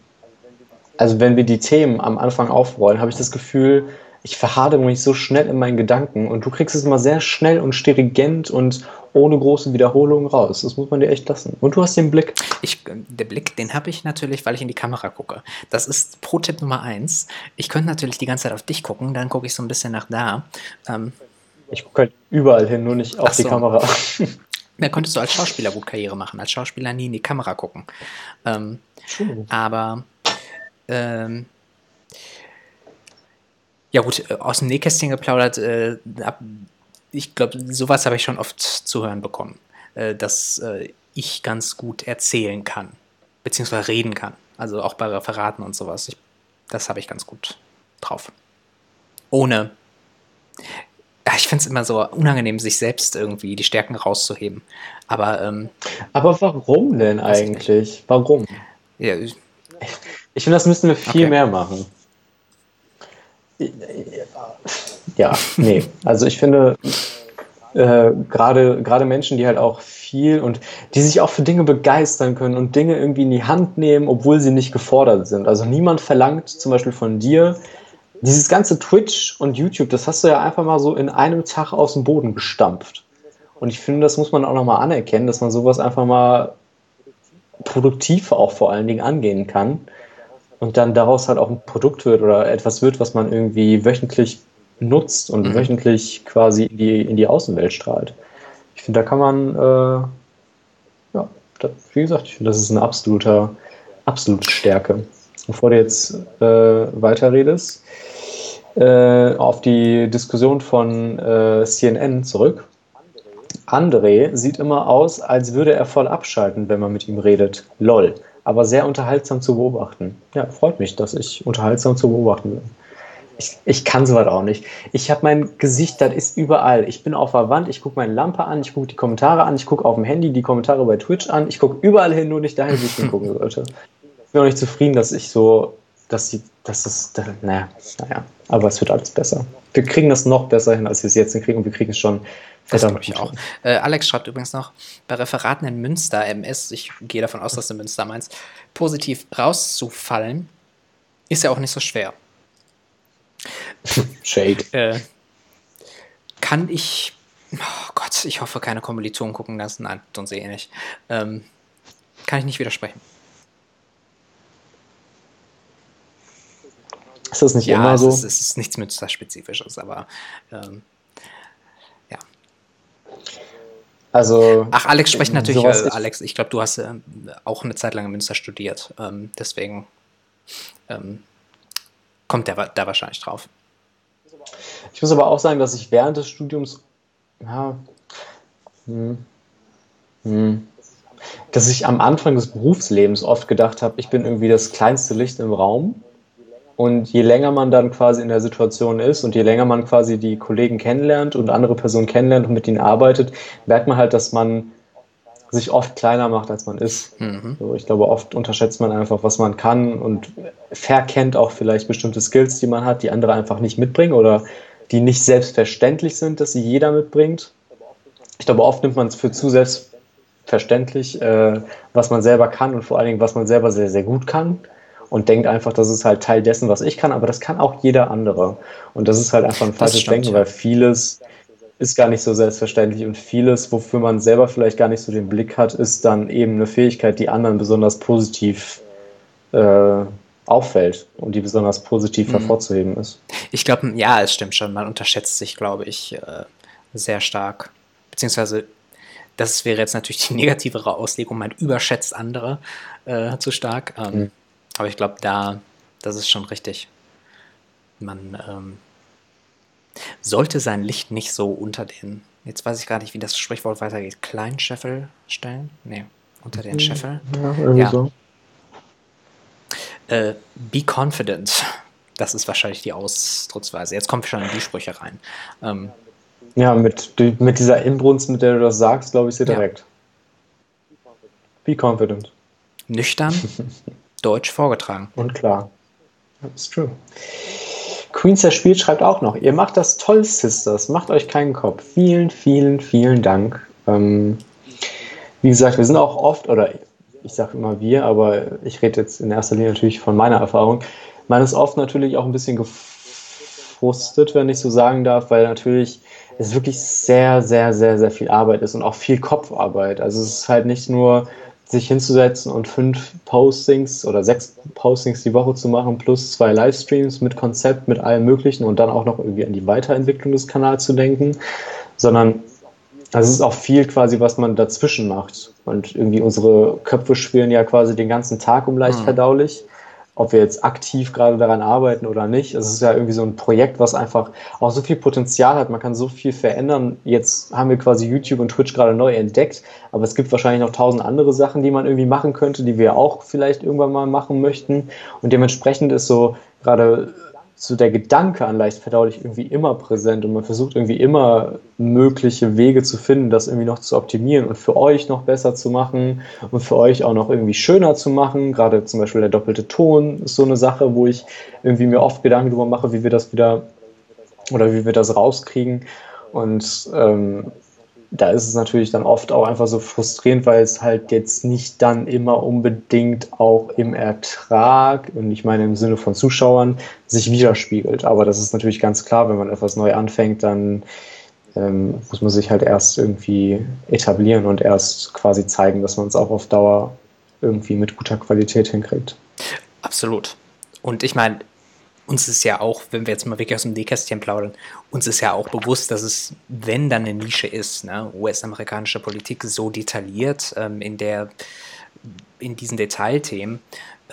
also wenn wir die Themen am Anfang aufrollen, habe ich das Gefühl, ich verhadere mich so schnell in meinen Gedanken und du kriegst es immer sehr schnell und stringent und ohne große Wiederholungen raus. Das muss man dir echt lassen. Und du hast den Blick. Ich, äh, der Blick, den habe ich natürlich, weil ich in die Kamera gucke. Das ist Pro-Tipp Nummer eins. Ich könnte natürlich die ganze Zeit auf dich gucken, dann gucke ich so ein bisschen nach da. Ähm, Ich gucke halt überall hin, nur nicht auf Ach die so. Kamera. da könntest du als Schauspieler gut Karriere machen, als Schauspieler nie in die Kamera gucken. Ähm, aber ähm, ja gut, äh, aus dem Nähkästchen geplaudert, äh, ab, ich glaube, sowas habe ich schon oft zu hören bekommen, äh, dass äh, ich ganz gut erzählen kann, beziehungsweise reden kann. Also auch bei Referaten und sowas. Ich, das habe ich ganz gut drauf. Ohne. Ich finde es immer so unangenehm, sich selbst irgendwie die Stärken rauszuheben. Aber ähm, Aber warum denn ich eigentlich? Warum? ja, Ich finde, das müssten wir viel Okay. mehr machen. Ja, nee. Also ich finde, äh, gerade gerade Menschen, die halt auch viel und die sich auch für Dinge begeistern können und Dinge irgendwie in die Hand nehmen, obwohl sie nicht gefordert sind. Also niemand verlangt zum Beispiel von dir, dieses ganze Twitch und YouTube, das hast du ja einfach mal so in einem Tag aus dem Boden gestampft. Und ich finde, das muss man auch nochmal anerkennen, dass man sowas einfach mal produktiv auch vor allen Dingen angehen kann und dann daraus halt auch ein Produkt wird oder etwas wird, was man irgendwie wöchentlich nutzt und Mhm. wöchentlich quasi in die, in die Außenwelt strahlt. Ich finde, da kann man, äh, ja, da, wie gesagt, ich finde, das ist eine absoluter, absolute Stärke. Bevor du jetzt äh, weiterredest, äh, auf die Diskussion von äh, CNN zurück. André sieht immer aus, als würde er voll abschalten, wenn man mit ihm redet. Lol. Aber sehr unterhaltsam zu beobachten. Ja, freut mich, dass ich unterhaltsam zu beobachten bin. Ich, ich kann sowas auch nicht. Ich habe mein Gesicht, das ist überall. Ich bin auf der Wand, ich gucke meine Lampe an, ich gucke die Kommentare an, ich gucke auf dem Handy die Kommentare bei Twitch an, ich gucke überall hin, nur nicht dahin, wo ich hingucken sollte. Ich bin auch nicht zufrieden, dass ich so, dass die, dass das, da- naja, naja, aber es wird alles besser. Wir kriegen das noch besser hin, als wir es jetzt hinkriegen und wir kriegen es schon Das glaube ich auch. Äh, Alex schreibt übrigens noch, bei Referaten in Münster, MS, ich gehe davon aus, dass du Münster meinst, positiv rauszufallen, ist ja auch nicht so schwer. Shade. Äh, kann ich, oh Gott, ich hoffe, keine Kommilitonen gucken lassen. Nein, tun sie eh nicht. Ähm, kann ich nicht widersprechen. Ist das nicht Ja, immer es, so? ist, es ist nichts Münster-spezifisches, aber ähm, ja. Also, Ach, Alex spricht natürlich, Sowas äh, Alex, ich glaube, du hast ähm, auch eine Zeit lang in Münster studiert. Ähm, deswegen ähm, kommt der da wahrscheinlich drauf. Ich muss aber auch sagen, dass ich während des Studiums, ja, hm, hm, dass ich am Anfang des Berufslebens oft gedacht habe, ich bin irgendwie das kleinste Licht im Raum. Und je länger man dann quasi in der Situation ist und je länger man quasi die Kollegen kennenlernt und andere Personen kennenlernt und mit ihnen arbeitet, merkt man halt, dass man sich oft kleiner macht, als man ist. Mhm. So, ich glaube, oft unterschätzt man einfach, was man kann und verkennt auch vielleicht bestimmte Skills, die man hat, die andere einfach nicht mitbringen oder die nicht selbstverständlich sind, dass sie jeder mitbringt. Ich glaube, oft nimmt man es für zu selbstverständlich, äh, was man selber kann und vor allen Dingen, was man selber sehr, sehr gut kann. und denkt einfach, das ist halt Teil dessen, was ich kann, aber das kann auch jeder andere. Und das ist halt einfach ein falsches stimmt, Denken, weil vieles ist gar nicht so selbstverständlich und vieles, wofür man selber vielleicht gar nicht so den Blick hat, ist dann eben eine Fähigkeit, die anderen besonders positiv äh, auffällt und die besonders positiv Mhm. hervorzuheben ist. Ich glaube, ja, es stimmt schon. Man unterschätzt sich, glaube ich, äh, sehr stark. Beziehungsweise, das wäre jetzt natürlich die negativere Auslegung, man überschätzt andere äh, zu stark. Ähm, Mhm. Aber ich glaube, da, das ist schon richtig. Man ähm, sollte sein Licht nicht so unter den, jetzt weiß ich gar nicht, wie das Sprichwort weitergeht, kleinen Scheffel stellen? Nee, unter den Scheffel. Ja, irgendwie Ja. so. Äh, be confident. Das ist wahrscheinlich die Ausdrucksweise. Jetzt kommen wir schon in die Sprüche rein. Ähm, Ja, mit, mit dieser Inbrunst, mit der du das sagst, glaube ich sie Ja. direkt. Be confident. nüchtern, deutsch vorgetragen. Und klar. That's true. Queens der Spiel schreibt auch noch, ihr macht das toll, Sisters, macht euch keinen Kopf. Vielen, vielen, vielen Dank. Ähm, wie gesagt, wir sind auch oft, oder ich sage immer wir, aber ich rede jetzt in erster Linie natürlich von meiner Erfahrung. Man ist oft natürlich auch ein bisschen gefrustet, wenn ich so sagen darf, weil natürlich es wirklich sehr, sehr, sehr, sehr viel Arbeit ist und auch viel Kopfarbeit. Also es ist halt nicht nur sich hinzusetzen und fünf Postings oder sechs Postings die Woche zu machen, plus zwei Livestreams mit Konzept, mit allem Möglichen und dann auch noch irgendwie an die Weiterentwicklung des Kanals zu denken, sondern also es ist auch viel quasi, was man dazwischen macht. Und irgendwie unsere Köpfe schwirren ja quasi den ganzen Tag um leicht Mhm. Ob wir jetzt aktiv gerade daran arbeiten oder nicht. Es ist ja irgendwie so ein Projekt, was einfach auch so viel Potenzial hat. Man kann so viel verändern. Jetzt haben wir quasi YouTube und Twitch gerade neu entdeckt. Aber es gibt wahrscheinlich noch tausend andere Sachen, die man irgendwie machen könnte, die wir auch vielleicht irgendwann mal machen möchten. Und dementsprechend ist so gerade so der Gedanke an leicht verdaulich irgendwie immer präsent und man versucht irgendwie immer mögliche Wege zu finden, das irgendwie noch zu optimieren und für euch noch besser zu machen und für euch auch noch irgendwie schöner zu machen. Gerade zum Beispiel der doppelte Ton ist so eine Sache, wo ich irgendwie mir oft Gedanken darüber mache, wie wir das wieder oder wie wir das rauskriegen. Und ähm, da ist es natürlich dann oft auch einfach so frustrierend, weil es halt jetzt nicht dann immer unbedingt auch im Ertrag, und ich meine im Sinne von Zuschauern, sich widerspiegelt. Aber das ist natürlich ganz klar, wenn man etwas neu anfängt, dann ähm, muss man sich halt erst irgendwie etablieren und erst quasi zeigen, dass man es auch auf Dauer irgendwie mit guter Qualität hinkriegt. Absolut. Und ich meine, uns ist ja auch, wenn wir jetzt mal wirklich aus dem Nähkästchen plaudern, uns ist ja auch bewusst, dass es, wenn dann eine Nische ist, ne, US-amerikanische Politik so detailliert ähm, in der in diesen Detailthemen,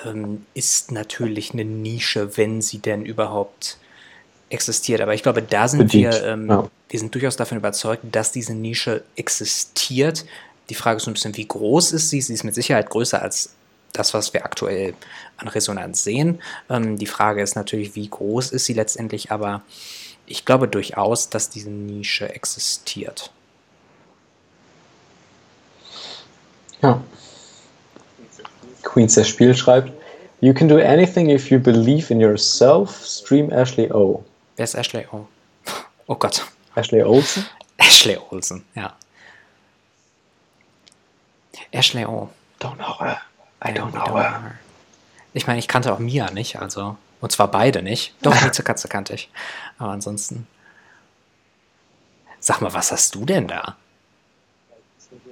ähm, ist natürlich eine Nische, wenn sie denn überhaupt existiert. Aber ich glaube, da sind Bedingt, wir, ähm, ja. wir sind durchaus davon überzeugt, dass diese Nische existiert. Die Frage ist so ein bisschen, wie groß ist sie? Sie ist mit Sicherheit größer als das, was wir aktuell an Resonanz sehen. Ähm, die Frage ist natürlich, wie groß ist sie letztendlich, aber ich glaube durchaus, dass diese Nische existiert. Ja. Queens der Spiel schreibt, You can do anything if you believe in yourself. Stream Ashley O. Wer ist Ashley O? Oh Gott. Ashley Olsen? Ashley Olsen, ja. Ashley O. Don't know her. I don't her. know her. Ich meine, ich kannte auch Mia nicht, also. Und zwar beide nicht. Doch, Mieze Katze kannte ich. Aber ansonsten. Sag mal, was hast du denn da?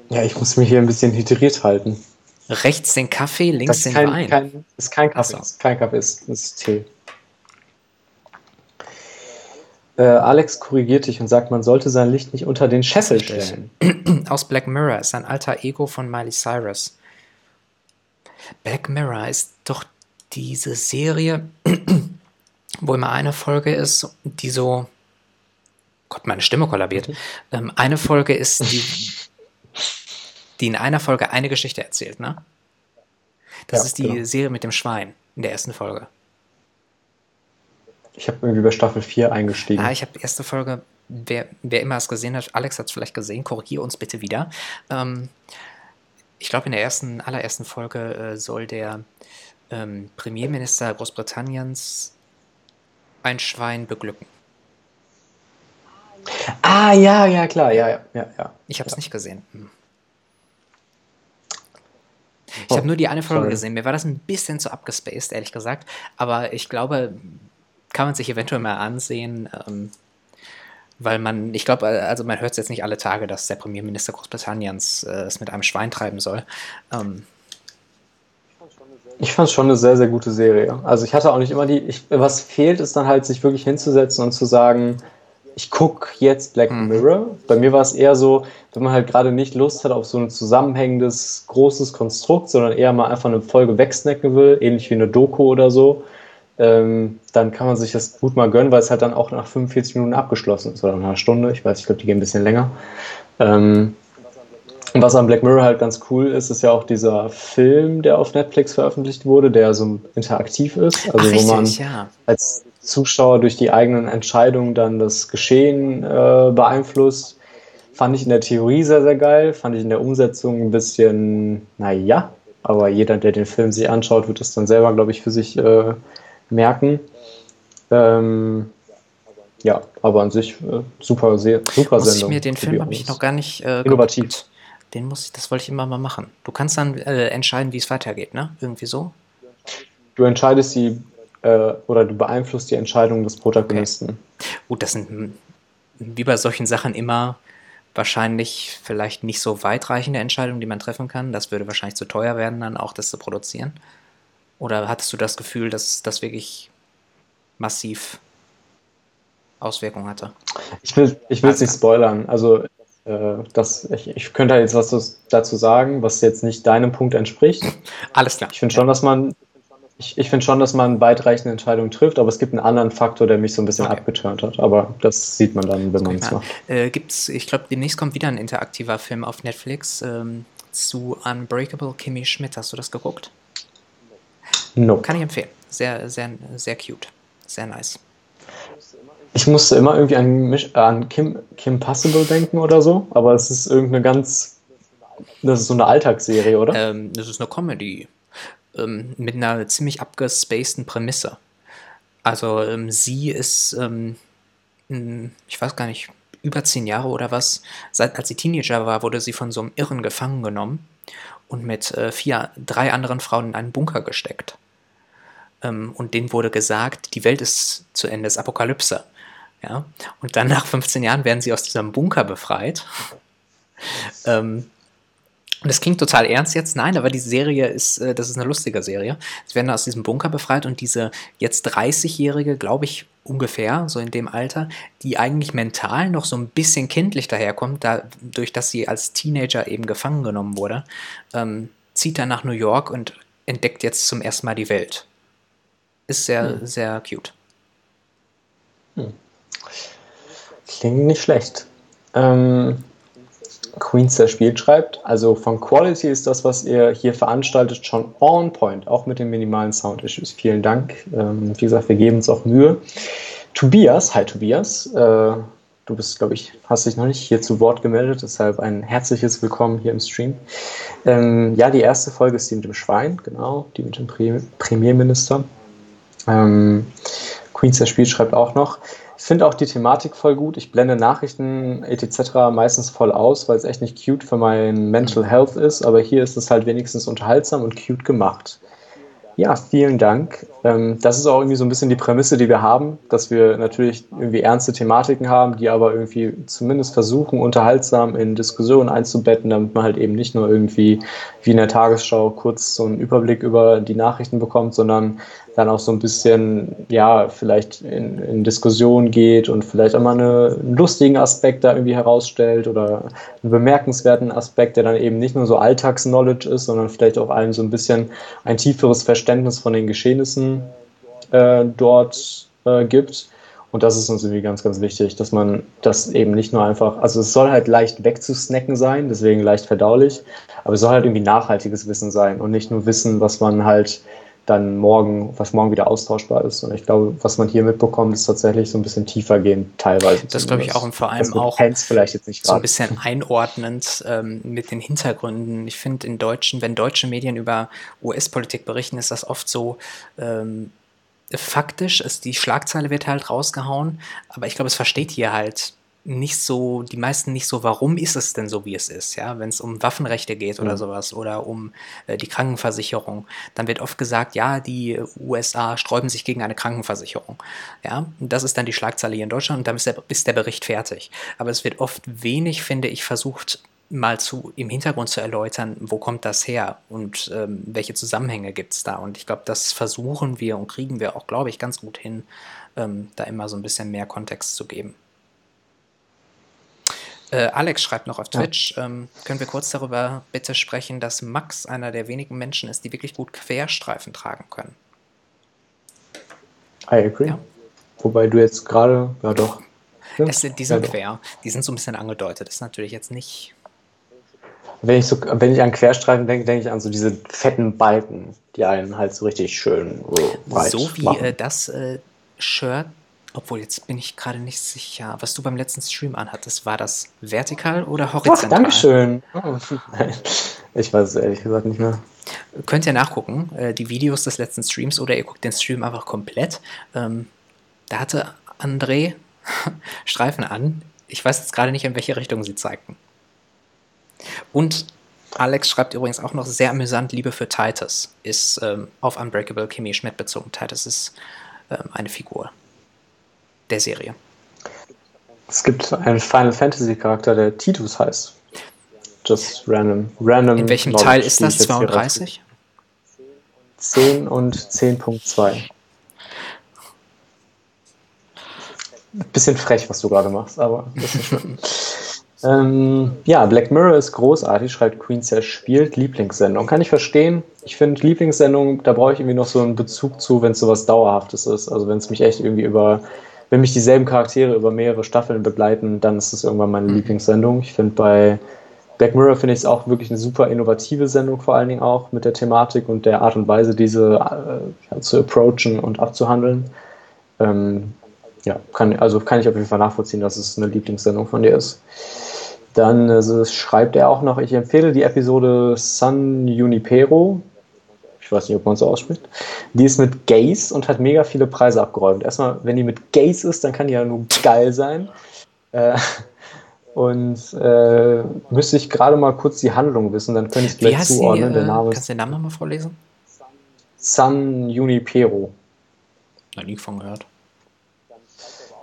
Ja, ich muss mich hier ein bisschen hydriert halten. Rechts den Kaffee, links den kein, Wein. kein, ist kein Kaffee. So. Ist kein Kaffee, ist, ist Tee. Äh, Alex korrigiert dich und sagt, man sollte sein Licht nicht unter den Scheffel stellen. Aus Black Mirror ist ein alter Ego von Miley Cyrus. Black Mirror ist doch diese Serie, wo immer eine Folge ist, die so. Gott, meine Stimme kollabiert. Ähm, eine Folge ist, die, die in einer Folge eine Geschichte erzählt, ne? Das Ja, ist die genau. Serie mit dem Schwein in der ersten Folge. Ich habe irgendwie bei Staffel 4 eingestiegen. Ah, ich habe die erste Folge, wer, wer immer es gesehen hat, Alex hat es vielleicht gesehen, korrigiere uns bitte wieder. Ähm, ich glaube, in der ersten, allerersten Folge äh, soll der ähm, Premierminister Großbritanniens ein Schwein beglücken. Ah, ja, ja, klar, ja, ja, ja. ja. Ich habe es nicht gesehen. Hm. Ich habe nur die eine Folge sorry. gesehen. Mir war das ein bisschen zu abgespaced, ehrlich gesagt. Aber ich glaube, kann man sich eventuell mal ansehen, ähm, weil man, ich glaube, also man hört es jetzt nicht alle Tage, dass der Premierminister Großbritanniens äh, es mit einem Schwein treiben soll. Ähm, Ich fand es schon eine sehr, sehr gute Serie. Also ich hatte auch nicht immer die, ich, was fehlt, ist dann halt, sich wirklich hinzusetzen und zu sagen, ich gucke jetzt Black Mhm. Mirror. Bei mir war es eher so, wenn man halt gerade nicht Lust hat auf so ein zusammenhängendes, großes Konstrukt, sondern eher mal einfach eine Folge wegsnacken will, ähnlich wie eine Doku oder so, ähm, dann kann man sich das gut mal gönnen, weil es halt dann auch nach 45 Minuten abgeschlossen ist oder nach einer Stunde. Ich weiß, ich glaube, die gehen ein bisschen länger. Ähm, und was an Black Mirror halt ganz cool ist, ist ja auch dieser Film, der auf Netflix veröffentlicht wurde, der so interaktiv ist. Also ach, wo man richtig, ja. als Zuschauer durch die eigenen Entscheidungen dann das Geschehen äh, beeinflusst. Fand ich in der Theorie sehr, sehr geil. Fand ich in der Umsetzung ein bisschen, naja. Aber jeder, der den Film sich anschaut, wird es dann selber, glaube ich, für sich äh, merken. Ähm, ja, aber an sich äh, super, sehr, super Muss ich Sendung. mir den Film habe ich noch gar nicht äh, Innovativ. geguckt. Den muss ich, das wollte ich immer mal machen. Du kannst dann äh, entscheiden, wie es weitergeht, ne? Irgendwie so. Du entscheidest die äh, oder du beeinflusst die Entscheidung des Protagonisten. Gut, das sind hm, wie bei solchen Sachen immer wahrscheinlich vielleicht nicht so weitreichende Entscheidungen, die man treffen kann. Das würde wahrscheinlich zu teuer werden, dann auch das zu produzieren. Oder hattest du das Gefühl, dass das wirklich massiv Auswirkungen hatte? Ich will es Alles nicht spoilern. Also äh, das, ich, ich könnte jetzt was dazu sagen, was jetzt nicht deinem Punkt entspricht. Alles klar. Ich finde schon, dass man ich, ich finde schon, dass man weitreichende Entscheidungen trifft, aber es gibt einen anderen Faktor, der mich so ein bisschen Okay. abgeturnt hat. Aber das sieht man dann, wenn man es macht. Äh, gibt's, ich glaube, demnächst kommt wieder ein interaktiver Film auf Netflix ähm, zu Unbreakable Kimmy Schmidt. Hast du das geguckt? No. Kann ich empfehlen. Sehr, sehr, sehr cute. Sehr nice. Ich musste immer irgendwie an, Misch- an Kim, Kim Possible denken oder so, aber es ist irgendeine ganz. Das ist so eine Alltagsserie, oder? Ähm, das ist eine Comedy ähm, mit einer ziemlich abgespaceden Prämisse. Also ähm, sie ist, ähm, ich weiß gar nicht, über zehn Jahre oder was. Seit als sie Teenager war, wurde sie von so einem Irren gefangen genommen und mit äh, vier, drei anderen Frauen in einen Bunker gesteckt. Ähm, und denen wurde gesagt, die Welt ist zu Ende, es ist Apokalypse. Ja? Und dann nach 15 Jahren werden sie aus diesem Bunker befreit. ähm, und das klingt total ernst jetzt, nein, aber die Serie ist, äh, das ist eine lustige Serie. Sie werden aus diesem Bunker befreit und diese jetzt 30-Jährige, glaube ich, ungefähr, so in dem Alter, die eigentlich mental noch so ein bisschen kindlich daherkommt, dadurch, dass sie als Teenager eben gefangen genommen wurde, ähm, zieht dann nach New York und entdeckt jetzt zum ersten Mal die Welt. Ist sehr, sehr cute. Klingt nicht schlecht. Ähm, Queens der Spiel schreibt, also von Quality ist das, was ihr hier veranstaltet, schon on point, auch mit den minimalen Sound-Issues. Vielen Dank. Ähm, wie gesagt, wir geben uns auch Mühe. Tobias, hi Tobias, äh, du bist, glaube ich, hast dich noch nicht hier zu Wort gemeldet, deshalb ein herzliches Willkommen hier im Stream. Ähm, ja, die erste Folge ist die mit dem Schwein, genau, die mit dem Pre Premierminister. Ähm, Queens der Spiel schreibt auch noch, ich finde auch die Thematik voll gut. Ich blende Nachrichten etc. meistens voll aus, weil es echt nicht cute für mein Mental Health ist. Aber hier ist es halt wenigstens unterhaltsam und cute gemacht. Ja, vielen Dank. Ähm, das ist auch irgendwie so ein bisschen die Prämisse, die wir haben, dass wir natürlich irgendwie ernste Thematiken haben, die aber irgendwie zumindest versuchen, unterhaltsam in Diskussionen einzubetten, damit man halt eben nicht nur irgendwie wie in der Tagesschau kurz so einen Überblick über die Nachrichten bekommt, sondern dann auch so ein bisschen, ja, vielleicht in, in Diskussion geht und vielleicht auch mal eine, einen lustigen Aspekt da irgendwie herausstellt oder einen bemerkenswerten Aspekt, der dann eben nicht nur so Alltagsknowledge ist, sondern vielleicht auch einem so ein bisschen ein tieferes Verständnis von den Geschehnissen äh, dort äh, gibt. Und das ist uns irgendwie ganz, ganz wichtig, dass man das eben nicht nur einfach, also es soll halt leicht wegzusnacken sein, deswegen leicht verdaulich, aber es soll halt irgendwie nachhaltiges Wissen sein und nicht nur Wissen, was man halt dann morgen, was morgen wieder austauschbar ist. Und ich glaube, was man hier mitbekommt, ist tatsächlich so ein bisschen tiefer gehend teilweise. Das glaube ich auch und vor allem auch vielleicht jetzt nicht so ein bisschen einordnend ähm, mit den Hintergründen. Ich finde, in deutschen, wenn deutsche Medien über US-Politik berichten, ist das oft so ähm, faktisch. Ist, die Schlagzeile wird halt rausgehauen, aber ich glaube, es versteht hier halt nicht so, die meisten nicht so, warum ist es denn so, wie es ist, ja, wenn es um Waffenrechte geht oder Ja. sowas oder um äh, die Krankenversicherung, dann wird oft gesagt, ja, die USA sträuben sich gegen eine Krankenversicherung, ja, und das ist dann die Schlagzeile hier in Deutschland und dann ist der, ist der Bericht fertig, aber es wird oft wenig, finde ich, versucht, mal zu, im Hintergrund zu erläutern, wo kommt das her und ähm, welche Zusammenhänge gibt es da und ich glaube, das versuchen wir und kriegen wir auch, glaube ich, ganz gut hin, ähm, da immer so ein bisschen mehr Kontext zu geben. Äh, Alex schreibt noch auf Ja. Twitch, ähm, können wir kurz darüber bitte sprechen, dass Max einer der wenigen Menschen ist, die wirklich gut Querstreifen tragen können. I agree. Ja. Wobei du jetzt gerade, ja doch. Ja, Es, sind- die sind ja, quer, die sind so ein bisschen angedeutet. Das ist natürlich jetzt nicht. Wenn ich, so, wenn ich an Querstreifen denke, denke ich an so diese fetten Balken, die einen halt so richtig schön so breit so wie machen. äh, das äh, Shirt, obwohl jetzt bin ich gerade nicht sicher, was du beim letzten Stream anhattest. War das vertikal oder Ach, horizontal? Dankeschön. Oh, nein, ich weiß es ehrlich gesagt nicht mehr. Könnt ihr nachgucken, äh, die Videos des letzten Streams oder ihr guckt den Stream einfach komplett. Ähm, da hatte André Streifen an. Ich weiß jetzt gerade nicht, in welche Richtung sie zeigten. Und Alex schreibt übrigens auch noch sehr amüsant, Liebe für Titus ist ähm, auf Unbreakable Kimmy Schmidt bezogen. Titus ist ähm, eine Figur der Serie. Es gibt einen Final Fantasy Charakter, der Titus heißt. Just random. random In welchem knowledge, Teil ist das? ich jetzt hier 32? rausgebe. 10 und 10.2. Bisschen frech, was du gerade machst, aber das ist schlimm. ähm, ja, Black Mirror ist großartig, schreibt Queen Sash spielt. Lieblingssendung. Kann ich verstehen. Ich finde Lieblingssendung, da brauche ich irgendwie noch so einen Bezug zu, wenn es sowas Dauerhaftes ist. Also wenn es mich echt irgendwie über, wenn mich dieselben Charaktere über mehrere Staffeln begleiten, dann ist es irgendwann meine Lieblingssendung. Ich finde bei Black Mirror finde ich es auch wirklich eine super innovative Sendung, vor allen Dingen auch mit der Thematik und der Art und Weise, diese äh, zu approachen und abzuhandeln. Ähm, ja, kann, also kann ich auf jeden Fall nachvollziehen, dass es eine Lieblingssendung von dir ist. Dann äh, schreibt er auch noch, ich empfehle die Episode San Junipero. Ich weiß nicht, ob man so ausspricht. Die ist mit Gays und hat mega viele Preise abgeräumt. Erstmal, wenn die mit Gays ist, dann kann die ja nur geil sein. Äh, und äh, müsste ich gerade mal kurz die Handlung wissen, dann könnte ich gleich zuordnen. Der Äh, Name kannst du den Namen nochmal vorlesen? San Junipero. Noch nie von gehört.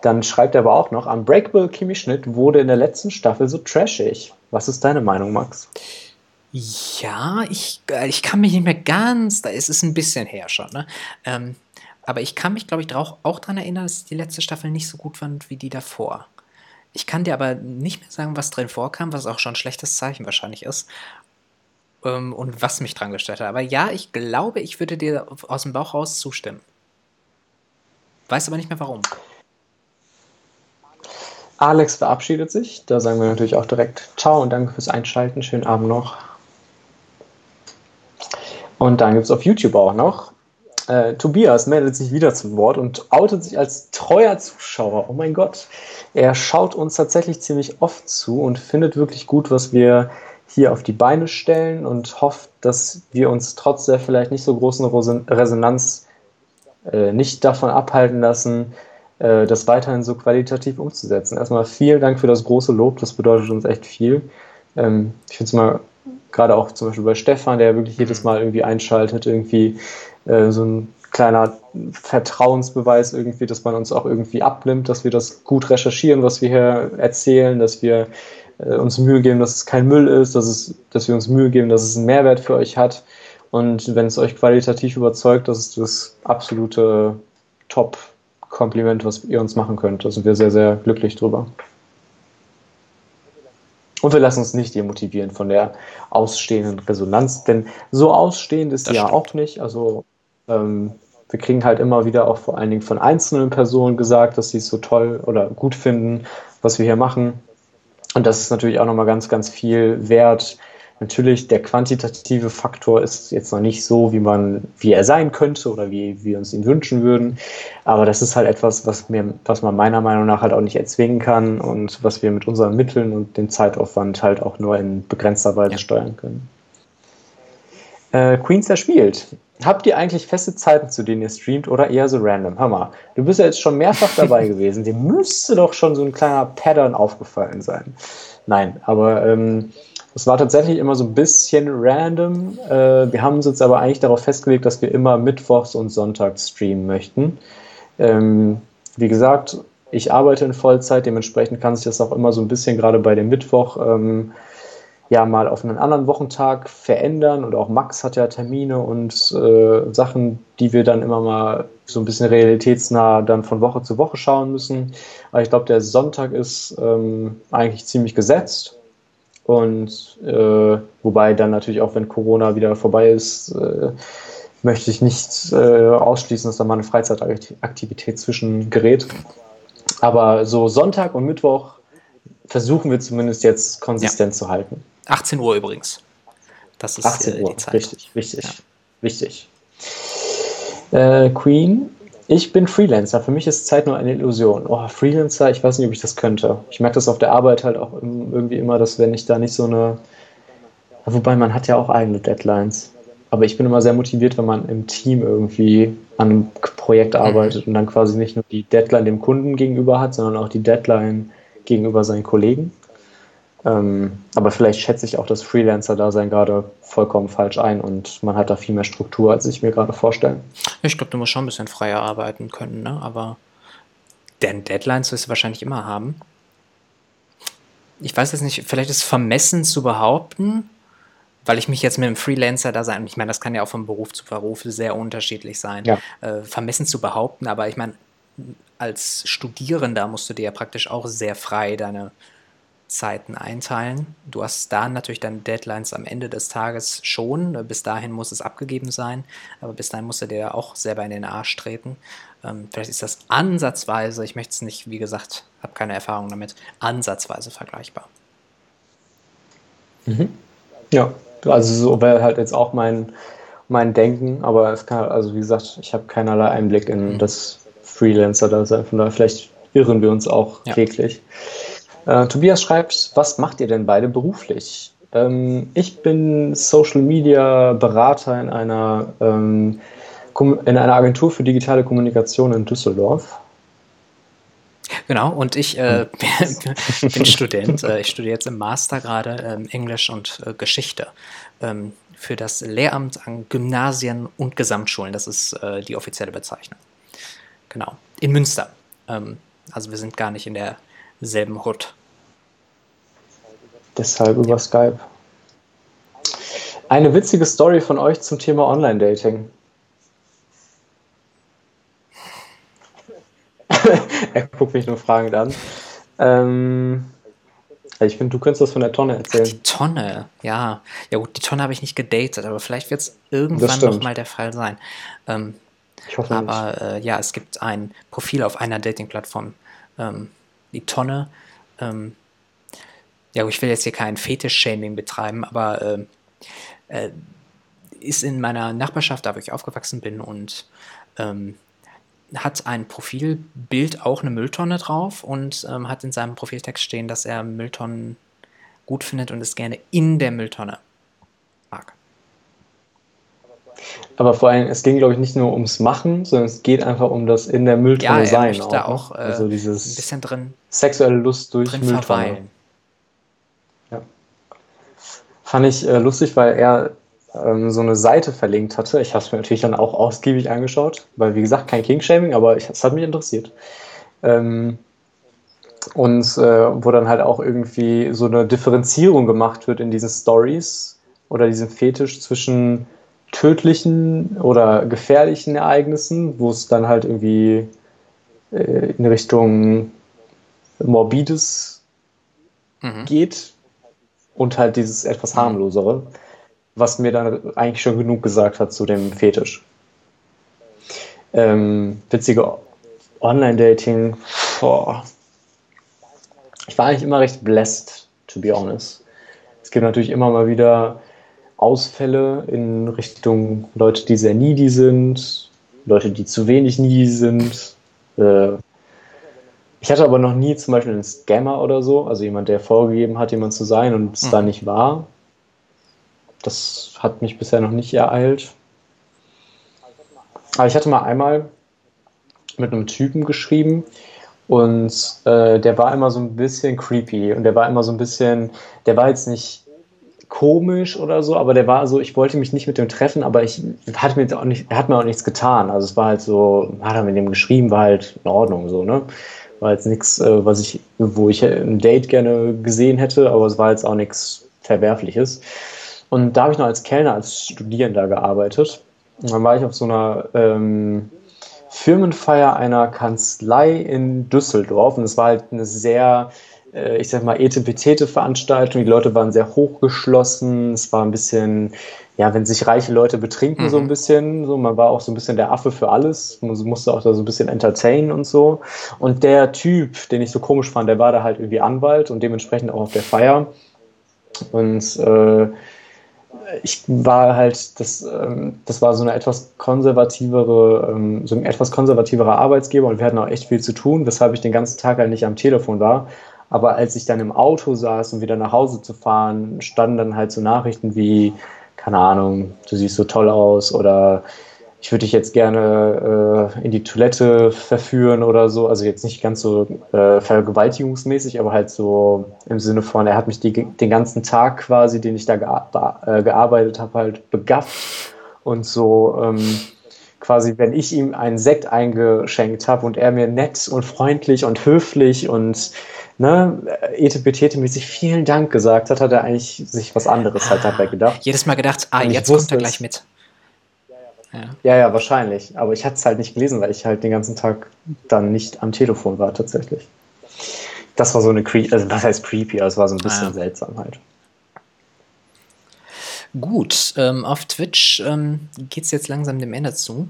Dann schreibt er aber auch noch, Unbreakable Kimi Schnitt wurde in der letzten Staffel so trashig. Was ist deine Meinung, Max? Ja, ich, äh, ich kann mich nicht mehr ganz, da ist es ein bisschen her schon, ne? Ähm, aber ich kann mich, glaube ich, auch, auch daran erinnern, dass die letzte Staffel nicht so gut fand wie die davor. Ich kann dir aber nicht mehr sagen, was drin vorkam, was auch schon ein schlechtes Zeichen wahrscheinlich ist. Ähm, und was mich dran gestört hat. Aber ja, ich glaube, ich würde dir aus dem Bauch raus zustimmen. Weiß aber nicht mehr warum. Alex verabschiedet sich. Da sagen wir natürlich auch direkt Ciao und danke fürs Einschalten. Schönen Abend noch. Und dann gibt es auf YouTube auch noch. Äh, Tobias meldet sich wieder zum Wort und outet sich als treuer Zuschauer. Oh mein Gott. Er schaut uns tatsächlich ziemlich oft zu und findet wirklich gut, was wir hier auf die Beine stellen und hofft, dass wir uns trotz der vielleicht nicht so großen Resonanz äh, nicht davon abhalten lassen, äh, das weiterhin so qualitativ umzusetzen. Erstmal vielen Dank für das große Lob, das bedeutet uns echt viel. Ähm, ich finde es mal gerade auch zum Beispiel bei Stefan, der wirklich jedes Mal irgendwie einschaltet, irgendwie äh, so ein kleiner Vertrauensbeweis irgendwie, dass man uns auch irgendwie abnimmt, dass wir das gut recherchieren, was wir hier erzählen, dass wir äh, uns Mühe geben, dass es kein Müll ist, dass, es, dass wir uns Mühe geben, dass es einen Mehrwert für euch hat. Und wenn es euch qualitativ überzeugt, das ist das absolute Top-Kompliment, was ihr uns machen könnt. Da sind wir sehr, sehr glücklich drüber. Und wir lassen uns nicht demotivieren von der ausstehenden Resonanz, denn so ausstehend ist Das sie ja auch nicht. Also ähm, wir kriegen halt immer wieder auch vor allen Dingen von einzelnen Personen gesagt, dass sie es so toll oder gut finden, was wir hier machen. Und das ist natürlich auch nochmal ganz, ganz viel wert. Natürlich, der quantitative Faktor ist jetzt noch nicht so, wie man, wie er sein könnte oder wie wir uns ihn wünschen würden. Aber das ist halt etwas, was mir, was man meiner Meinung nach halt auch nicht erzwingen kann und was wir mit unseren Mitteln und dem Zeitaufwand halt auch nur in begrenzter Weise Ja. steuern können. Äh, Queens erspielt. Habt ihr eigentlich feste Zeiten, zu denen ihr streamt oder eher so random? Hör mal, du bist ja jetzt schon mehrfach dabei gewesen. Dir müsste doch schon so ein kleiner Pattern aufgefallen sein. Nein, aber ähm, es war tatsächlich immer so ein bisschen random. Äh, wir haben uns jetzt aber eigentlich darauf festgelegt, dass wir immer mittwochs und sonntags streamen möchten. Ähm, wie gesagt, ich arbeite in Vollzeit, dementsprechend kann sich das auch immer so ein bisschen gerade bei dem Mittwoch ähm, ja mal auf einen anderen Wochentag verändern. Und auch Max hat ja Termine und äh, Sachen, die wir dann immer mal so ein bisschen realitätsnah dann von Woche zu Woche schauen müssen. Aber ich glaube, der Sonntag ist ähm, eigentlich ziemlich gesetzt. Und äh, wobei dann natürlich auch, wenn Corona wieder vorbei ist, äh, möchte ich nicht äh, ausschließen, dass da mal eine Freizeitaktivität zwischen gerät. Aber so Sonntag und Mittwoch versuchen wir zumindest jetzt konsistent ja. zu halten. 18 Uhr übrigens. Das ist 18 äh, Uhr, richtig, wichtig, ja. wichtig. Äh, Queen, ich bin Freelancer. Für mich ist Zeit nur eine Illusion. Oh, Freelancer, ich weiß nicht, ob ich das könnte. Ich merke das auf der Arbeit halt auch irgendwie immer, dass wenn ich da nicht so eine. Wobei man hat ja auch eigene Deadlines. Aber ich bin immer sehr motiviert, wenn man im Team irgendwie an einem Projekt mhm. arbeitet und dann quasi nicht nur die Deadline dem Kunden gegenüber hat, sondern auch die Deadline gegenüber seinen Kollegen. Ähm, aber vielleicht schätze ich auch das Freelancer-Dasein gerade vollkommen falsch ein und man hat da viel mehr Struktur, als ich mir gerade vorstelle. Ich glaube, du musst schon ein bisschen freier arbeiten können, ne? aber denn Deadlines wirst du wahrscheinlich immer haben. Ich weiß jetzt nicht, vielleicht ist es vermessen zu behaupten, weil ich mich jetzt mit einem Freelancer da sein, ich meine, das kann ja auch von Beruf zu Beruf sehr unterschiedlich sein, ja. äh, vermessen zu behaupten, aber ich meine, als Studierender musst du dir ja praktisch auch sehr frei deine Zeiten einteilen. Du hast da natürlich dann Deadlines am Ende des Tages schon. Bis dahin muss es abgegeben sein, aber bis dahin musst du dir auch selber in den Arsch treten. Ähm, vielleicht ist das ansatzweise, ich möchte es nicht, wie gesagt, habe keine Erfahrung damit, ansatzweise vergleichbar. Mhm. Ja, also so wäre halt jetzt auch mein, mein Denken, aber es kann, also wie gesagt, ich habe keinerlei Einblick in mhm. das Freelancer-Dasein, von daher vielleicht irren wir uns auch ja. täglich. Äh, Tobias schreibt, was macht ihr denn beide beruflich? Ähm, ich bin Social Media Berater in einer, ähm, in einer Agentur für digitale Kommunikation in Düsseldorf. Genau, und ich äh, bin Student. Äh, ich studiere jetzt im Master gerade ähm, Englisch und äh, Geschichte ähm, für das Lehramt an Gymnasien und Gesamtschulen. Das ist äh, die offizielle Bezeichnung. Genau, in Münster. Ähm, also wir sind gar nicht in derselben Hut. Deshalb über. Skype. Eine witzige Story von euch zum Thema Online-Dating. er guckt mich nur fragend an. Ähm, ich finde, du könntest das von der Tonne erzählen. Ach, die Tonne, ja. Ja gut, die Tonne habe ich nicht gedatet, aber vielleicht wird es irgendwann nochmal der Fall sein. Ähm, ich hoffe aber äh, ja, es gibt ein Profil auf einer Dating-Plattform, ähm, die Tonne. Ähm, ja, ich will jetzt hier kein Fetisch-Shaming betreiben, aber äh, äh, ist in meiner Nachbarschaft, da wo ich aufgewachsen bin und ähm, hat ein Profilbild auch eine Mülltonne drauf und ähm, hat in seinem Profiltext stehen, dass er Mülltonnen gut findet und es gerne in der Mülltonne mag. Aber vor allem, es ging, glaube ich, nicht nur ums Machen, sondern es geht einfach um das in der Mülltonne ja, sein. Ja, da auch, ne? auch äh, also dieses ein bisschen drin. Sexuelle Lust durch Mülltonne. Verweilen. Fand ich äh, lustig, weil er ähm, so eine Seite verlinkt hatte. Ich habe es mir natürlich dann auch ausgiebig angeschaut, weil wie gesagt, kein King-Shaming, aber es hat mich interessiert. Ähm, und äh, wo dann halt auch irgendwie so eine Differenzierung gemacht wird in diesen Stories oder diesem Fetisch zwischen tödlichen oder gefährlichen Ereignissen, wo es dann halt irgendwie äh, in Richtung Morbides mhm. geht und halt dieses etwas harmlosere was mir dann eigentlich schon genug gesagt hat zu dem Fetisch. Ähm, witzige Online-Dating, ich war eigentlich immer recht blessed, to be honest. Es gibt natürlich immer mal wieder Ausfälle in Richtung Leute, die sehr needy sind, Leute, die zu wenig needy sind. Äh, ich hatte aber noch nie zum Beispiel einen Scammer oder so, also jemand, der vorgegeben hat, jemand zu sein und es mhm. dann nicht war das hat mich bisher noch nicht ereilt. Aber ich hatte mal einmal mit einem Typen geschrieben und äh, der war immer so ein bisschen creepy und der war immer so ein bisschen, der war jetzt nicht komisch oder so, aber der war so, ich wollte mich nicht mit dem treffen, aber ich hatte mir auch nicht, er hat mir auch nichts getan. Also es war halt so, hat er mit dem geschrieben, war halt in Ordnung so, ne? War jetzt nichts, äh, was ich, wo ich ein Date gerne gesehen hätte, aber es war jetzt auch nichts Verwerfliches. Und da habe ich noch als Kellner, als Studierender gearbeitet. Und dann war ich auf so einer ähm, Firmenfeier einer Kanzlei in Düsseldorf und es war halt eine sehr äh, ich sag mal, etepetete Veranstaltung. Die Leute waren sehr hochgeschlossen. Es war ein bisschen, ja, wenn sich reiche Leute betrinken, mhm. so ein mhm. bisschen. So, man war auch so ein bisschen der Affe für alles. Man musste auch da so ein bisschen entertainen und so. Und der Typ, den ich so komisch fand, der war da halt irgendwie Anwalt und dementsprechend auch auf der Feier. Und äh, ich war halt, das, ähm, das war so eine etwas konservativere, ähm, so ein etwas konservativerer Arbeitsgeber und wir hatten auch echt viel zu tun, weshalb ich den ganzen Tag halt nicht am Telefon war. Aber als ich dann im Auto saß und wieder nach Hause zu fahren, standen dann halt so Nachrichten wie, keine Ahnung, du siehst so toll aus oder ich würde dich jetzt gerne äh, in die Toilette verführen oder so. Also jetzt nicht ganz so äh, vergewaltigungsmäßig, aber halt so im Sinne von, er hat mich die, den ganzen Tag quasi, den ich da gear äh, gearbeitet habe, halt begafft und so. Ähm, quasi, wenn ich ihm einen Sekt eingeschenkt habe und er mir nett und freundlich und höflich und ne, etepetete-mäßig vielen Dank gesagt hat, hat er eigentlich sich was anderes halt dabei gedacht. Jedes Mal gedacht, ah, jetzt kommt er gleich mit. Ja. ja, ja, wahrscheinlich. Aber ich hatte es halt nicht gelesen, weil ich halt den ganzen Tag dann nicht am Telefon war, tatsächlich. Das war so eine creepy, also was heißt creepy, aber es war so ein bisschen ah, ja. seltsam halt. Gut, ähm, auf Twitch ähm, geht es jetzt langsam dem Ende zu.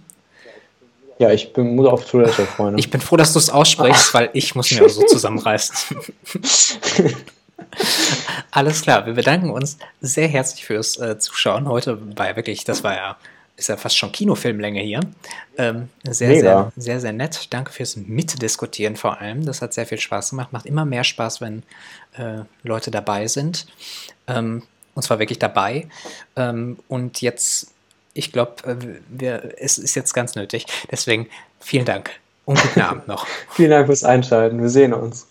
Ja, ich bin muss auf Toilette, Freunde. Ich bin froh, dass du es aussprichst, weil ich muss mir so zusammenreißen. Alles klar, wir bedanken uns sehr herzlich fürs äh, Zuschauen. Heute war ja wirklich, das war ja, ist ja fast schon Kinofilmlänge hier. Ähm, sehr, Mega. sehr, sehr, sehr nett. Danke fürs Mitdiskutieren vor allem. Das hat sehr viel Spaß gemacht. Macht immer mehr Spaß, wenn äh, Leute dabei sind. Ähm, und zwar wirklich dabei. Ähm, und jetzt ich glaube, äh, es ist jetzt ganz nötig. Deswegen vielen Dank und guten Abend noch. vielen Dank fürs Einschalten. Wir sehen uns.